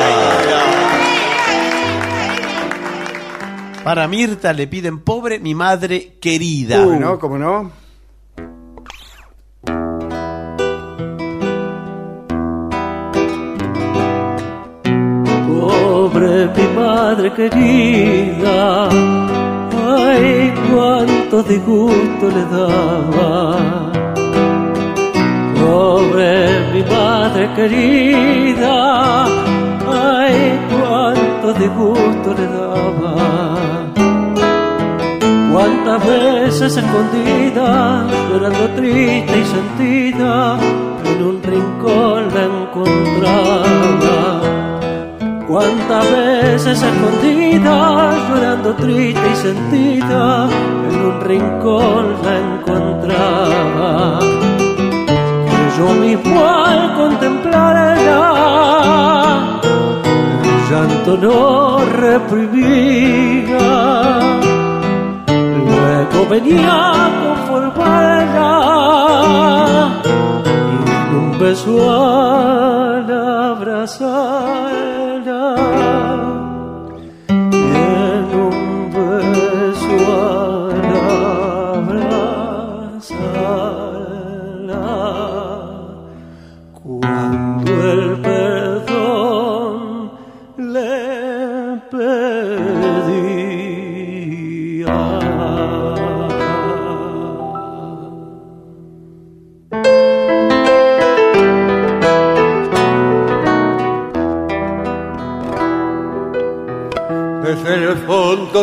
Speaker 2: Para Mirta le piden pobre mi madre querida.
Speaker 14: ¿Cómo no? ¿Cómo no?
Speaker 16: Madre querida, ay, cuánto disgusto le daba. Pobre mi madre querida, ay, cuánto disgusto le daba. Cuántas veces escondida, llorando triste y sentida, en un rincón la encontraba. Cuántas veces escondida, llorando triste y sentida, en un rincón la encontraba. Que yo mismo al contemplarla, el llanto no reprimía. Venía a conformarla y un beso al abrazarla.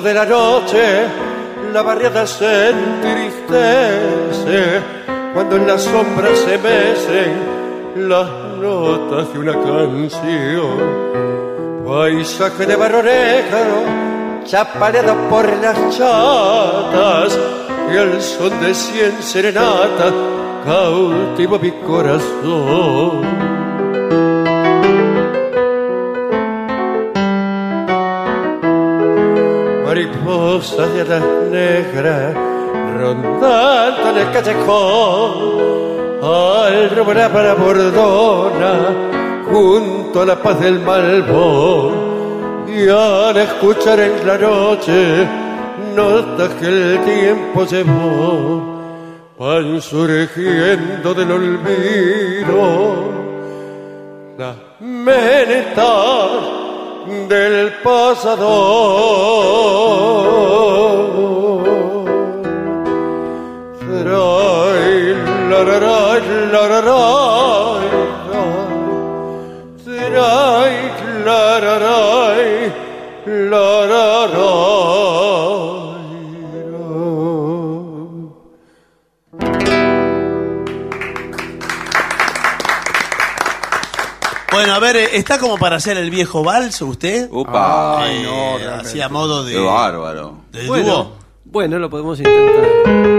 Speaker 1: De la noche la barriada se entristece cuando en las sombras se mecen las notas de una canción. Paisaje de barro negro, chapareado por las chatas y el son de cien serenatas cautivo mi corazón. De alas negras rondando en el callejón al robar para bordona junto a la paz del Malbón. Y al escuchar en la noche notas que el tiempo llevó, van surgiendo del olvido las menetas del pasado. Trai, lararai, lararai, trai, lararai, lararai.
Speaker 2: Bueno, a ver, eh, ¿está como para hacer el viejo vals usted?
Speaker 3: Upa.
Speaker 2: Eh,
Speaker 3: Ay, no, realmente.
Speaker 2: así a modo de,
Speaker 3: Qué bárbaro.
Speaker 2: de
Speaker 16: Bueno,
Speaker 2: dúo.
Speaker 16: bueno, lo podemos intentar.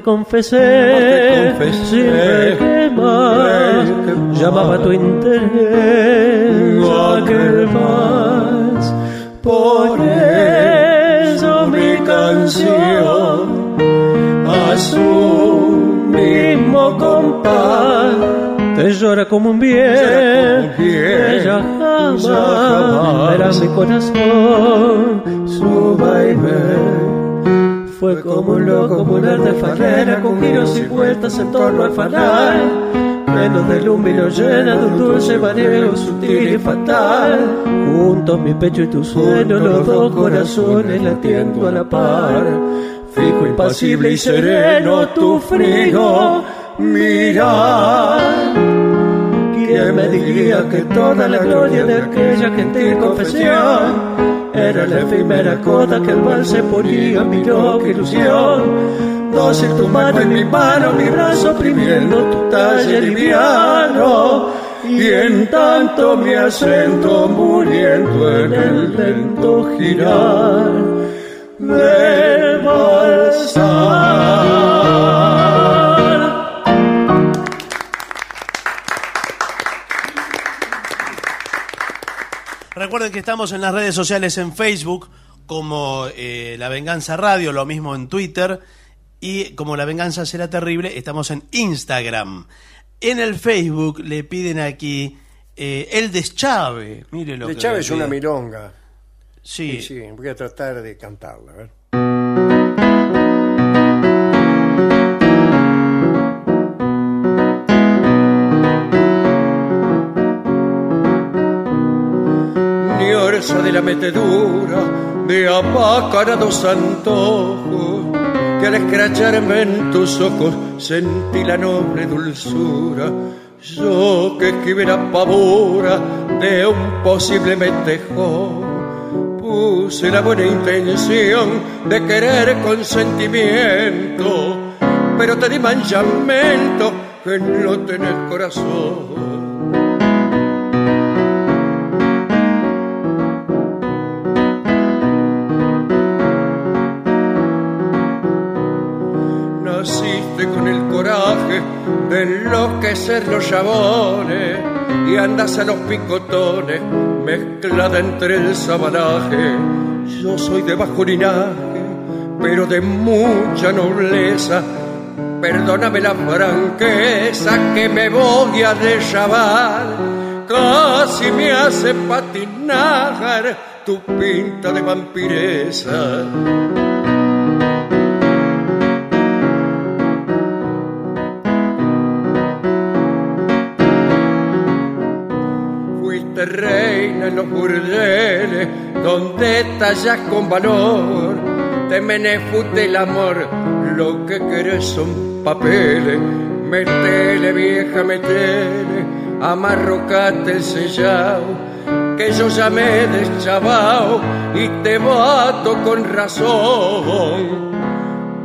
Speaker 16: Mi amor te confesé,
Speaker 1: confesé,
Speaker 16: sin requemar, llamaba tu interés aquel vals. Por eso mi canción a su mismo compás. Te llora como un bien, ella jamás. verá mi corazón su vaivén. Fue como un loco volar de farrera con giros y vueltas en torno al fanal. Menos de y lo llena de un dulce mareo sutil y fatal. Juntos mi pecho y tu sueño, los dos corazones latiendo a la par. Fijo, impasible y sereno tu frío mirar. ¿Quién me diría que toda la gloria de aquella gentil confesión era la efímera coda que el mal se ponía mi loca ilusión? Dócil tu mano en mi mano, mi brazo oprimiendo tu talle liviano. Y en tanto mi acento muriendo en el lento girar del.
Speaker 2: Recuerden que estamos en las redes sociales en Facebook como eh, La Venganza Radio, lo mismo en Twitter. Y como La Venganza será terrible, estamos en Instagram. En el Facebook le piden aquí eh, el deschave. Mire lo
Speaker 17: De
Speaker 2: que
Speaker 17: Chávez
Speaker 2: le
Speaker 17: es una milonga.
Speaker 2: Sí.
Speaker 17: sí, voy a tratar de cantarla. A ver.
Speaker 1: De la metedura de apacarados antojos que al escracharme en tus ojos sentí la noble dulzura. Yo que esquivé la pavura de un posible metejo puse la buena intención de querer con sentimiento pero te di manchamento que no tenés corazón de enloquecer los chabones y andas a los picotones mezclada entre el sabanaje. Yo soy de bajo linaje, pero de mucha nobleza. Perdóname la franqueza que me voy a deschavar. Casi me hace patinar tu pinta de vampiresa. Fuiste reina en los burdeles donde tallas con valor. Te menefute el amor, lo que querés son papeles. Metele, vieja, metele, amarrocate el sellao. Que yo ya me deschavao y te mato con razón.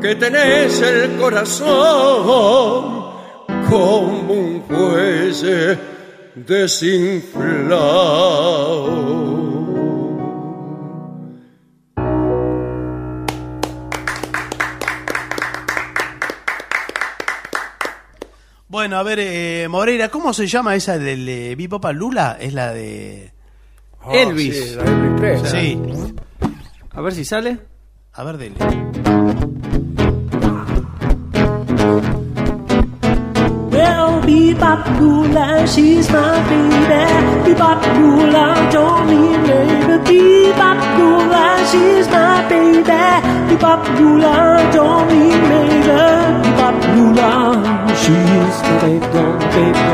Speaker 1: Que tenés el corazón como un fuelle desinflado.
Speaker 18: Bueno, a ver, eh, Moreira, ¿cómo se llama esa del eh, Bipopa Lula? Es la de
Speaker 1: ah, Elvis. Sí.
Speaker 18: Sí.
Speaker 19: A ver si sale.
Speaker 18: A ver, dele.
Speaker 16: Bebop Lula, she's my baby. Bebop Lula, don't mean baby. Bebop Lula, she's my baby. Bebop Lula, don't mean baby. Bebop Lula, she's my baby, don't baby.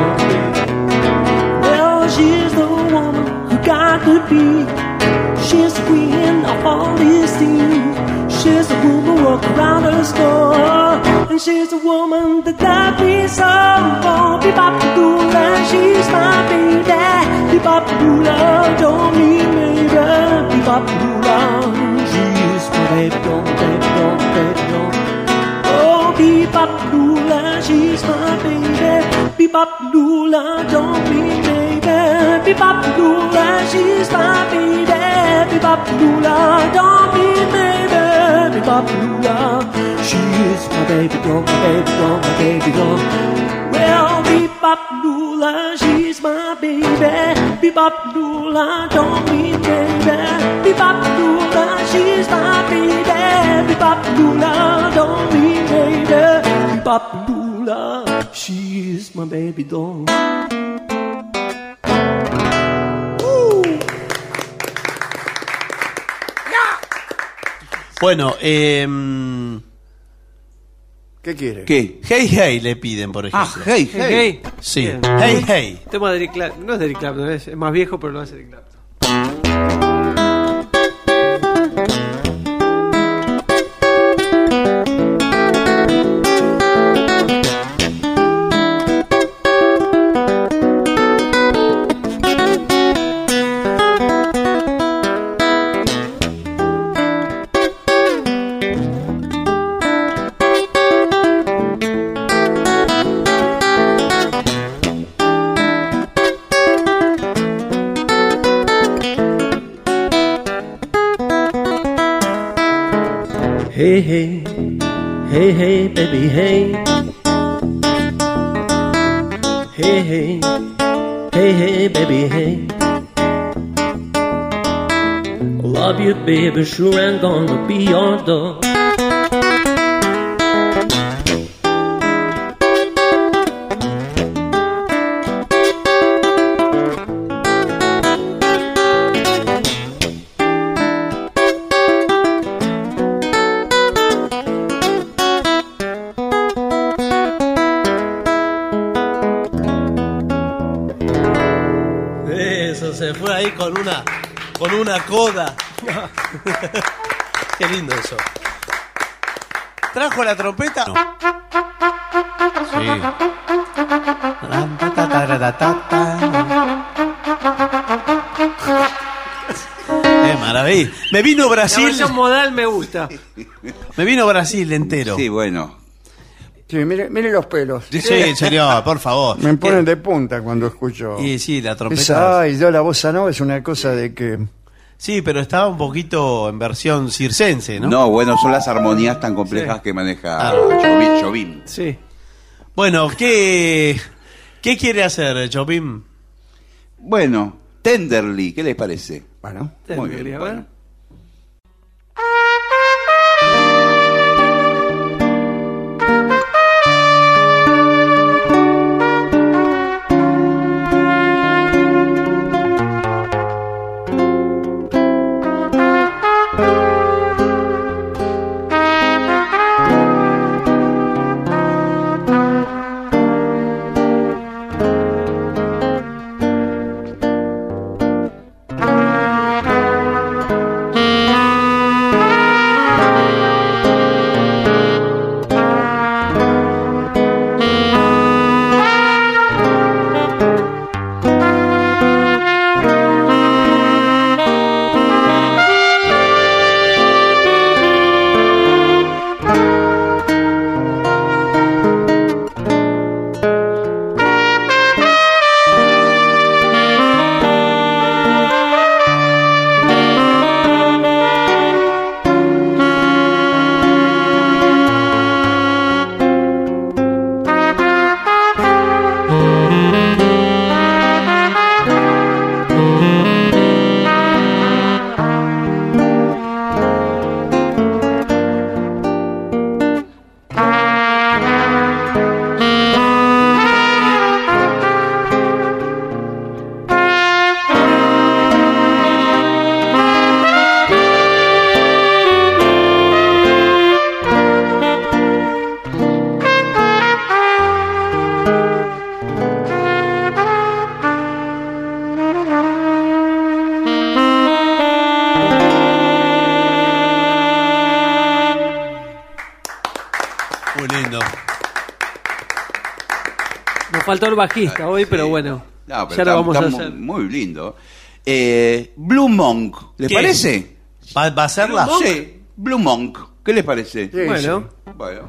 Speaker 16: Well, she's the woman who got the beat. She's the queen of all these things. She's the woman who walk around the store. And she's a woman that I be so for. Be bop the she's my baby. Be bop the doula, don't need me, girl. Be bop the doula, she's my baby, don't, baby, don't, baby, don't. Oh, be bop the doula, she's my baby. Be bop the doula, don't need me baby, bop doula, she's my baby, baby, bop doula, don't be baby. Bebop doola, she's my baby doll, my baby doll, my baby doll. Well, bebop doola, she's my baby. Bebop doola, don't mean baby. Bebop doola, she's my baby. Bebop doola, don't mean baby. Bebop doola, she's my baby doll.
Speaker 18: Bueno, eh,
Speaker 1: ¿Qué quiere?
Speaker 3: ¿Qué?
Speaker 18: Hey Hey le piden, por ejemplo.
Speaker 3: Ah, hey, hey.
Speaker 19: Hey.
Speaker 18: Sí,
Speaker 19: Bien.
Speaker 18: Hey Hey.
Speaker 19: Tema de Eric Clapton. No es de Eric Clapton, es, es más viejo, pero no es Eric Clapton.
Speaker 16: Sure I'm gonna be your dog.
Speaker 2: Eso, se fue ahí con una, con una coda. Qué lindo eso. ¿Trajo la trompeta? Es maravilla. Me vino
Speaker 19: La
Speaker 2: Brasil.
Speaker 19: versión modal me gusta.
Speaker 2: Me vino Brasil entero.
Speaker 3: Sí, bueno.
Speaker 1: Sí, mire, mire los pelos.
Speaker 2: Sí, señor, por favor.
Speaker 1: Me ponen de punta cuando escucho.
Speaker 2: Y sí, la trompeta.
Speaker 1: Esa, ay, yo la bossa nova es una cosa de que.
Speaker 2: Sí, pero estaba un poquito en versión circense, ¿no?
Speaker 3: No, bueno, son las armonías tan complejas que maneja
Speaker 2: Ah.
Speaker 3: Jobim. Jobim.
Speaker 19: Sí.
Speaker 2: Bueno, ¿qué, qué quiere hacer, Jobim?
Speaker 3: Bueno, Tenderly, ¿qué les parece?
Speaker 1: Bueno,
Speaker 3: Muy
Speaker 19: Tenderly,
Speaker 3: bien.
Speaker 19: a ver.
Speaker 3: bueno.
Speaker 16: Faltó el bajista hoy, pero bueno.
Speaker 3: No, pero
Speaker 16: ya lo
Speaker 3: está-
Speaker 16: vamos a hacer.
Speaker 3: Muy lindo. Eh, Blue Monk, ¿les
Speaker 2: ¿Qué?
Speaker 3: parece?
Speaker 2: ¿Va, va a hacerla?
Speaker 3: Sí, Blue Monk. ¿Qué les parece?
Speaker 20: Sí,
Speaker 16: Bueno.
Speaker 3: Bueno.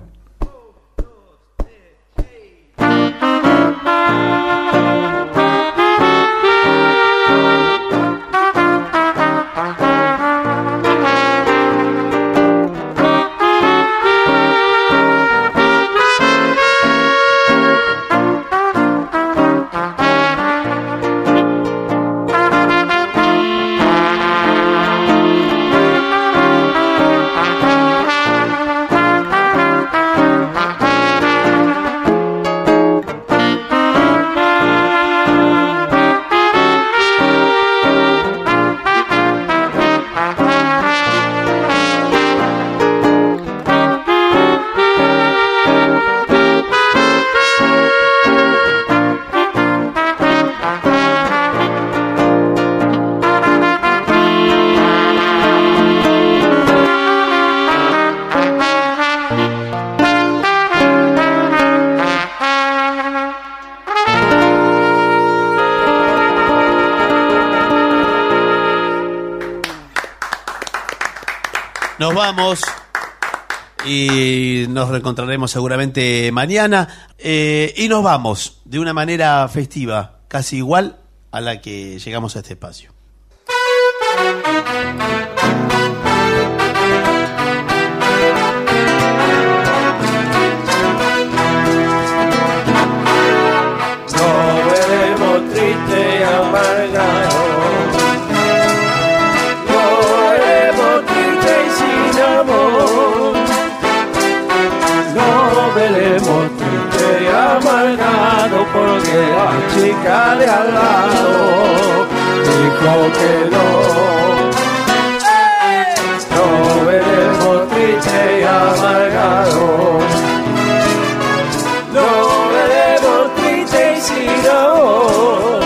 Speaker 2: Nos vamos y nos reencontraremos seguramente mañana. Eh, y nos vamos de una manera festiva, casi igual a la que llegamos a este espacio.
Speaker 1: Dijo que no. No veremos triste y amargado. No veremos triste y sin amor.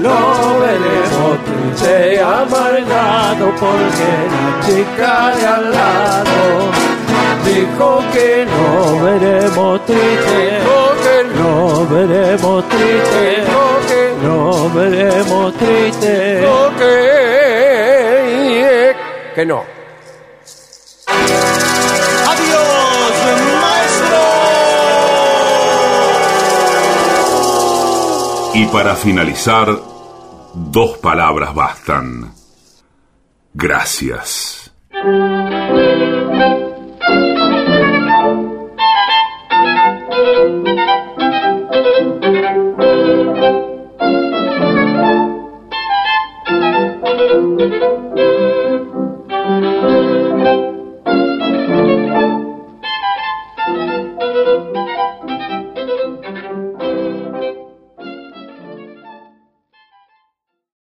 Speaker 1: Lo veremos triste y amargado porque la chica de al lado dijo que no veremos triste, no veremos triste, no veremos triste, que, que no.
Speaker 12: Y para finalizar, dos palabras bastan. Gracias.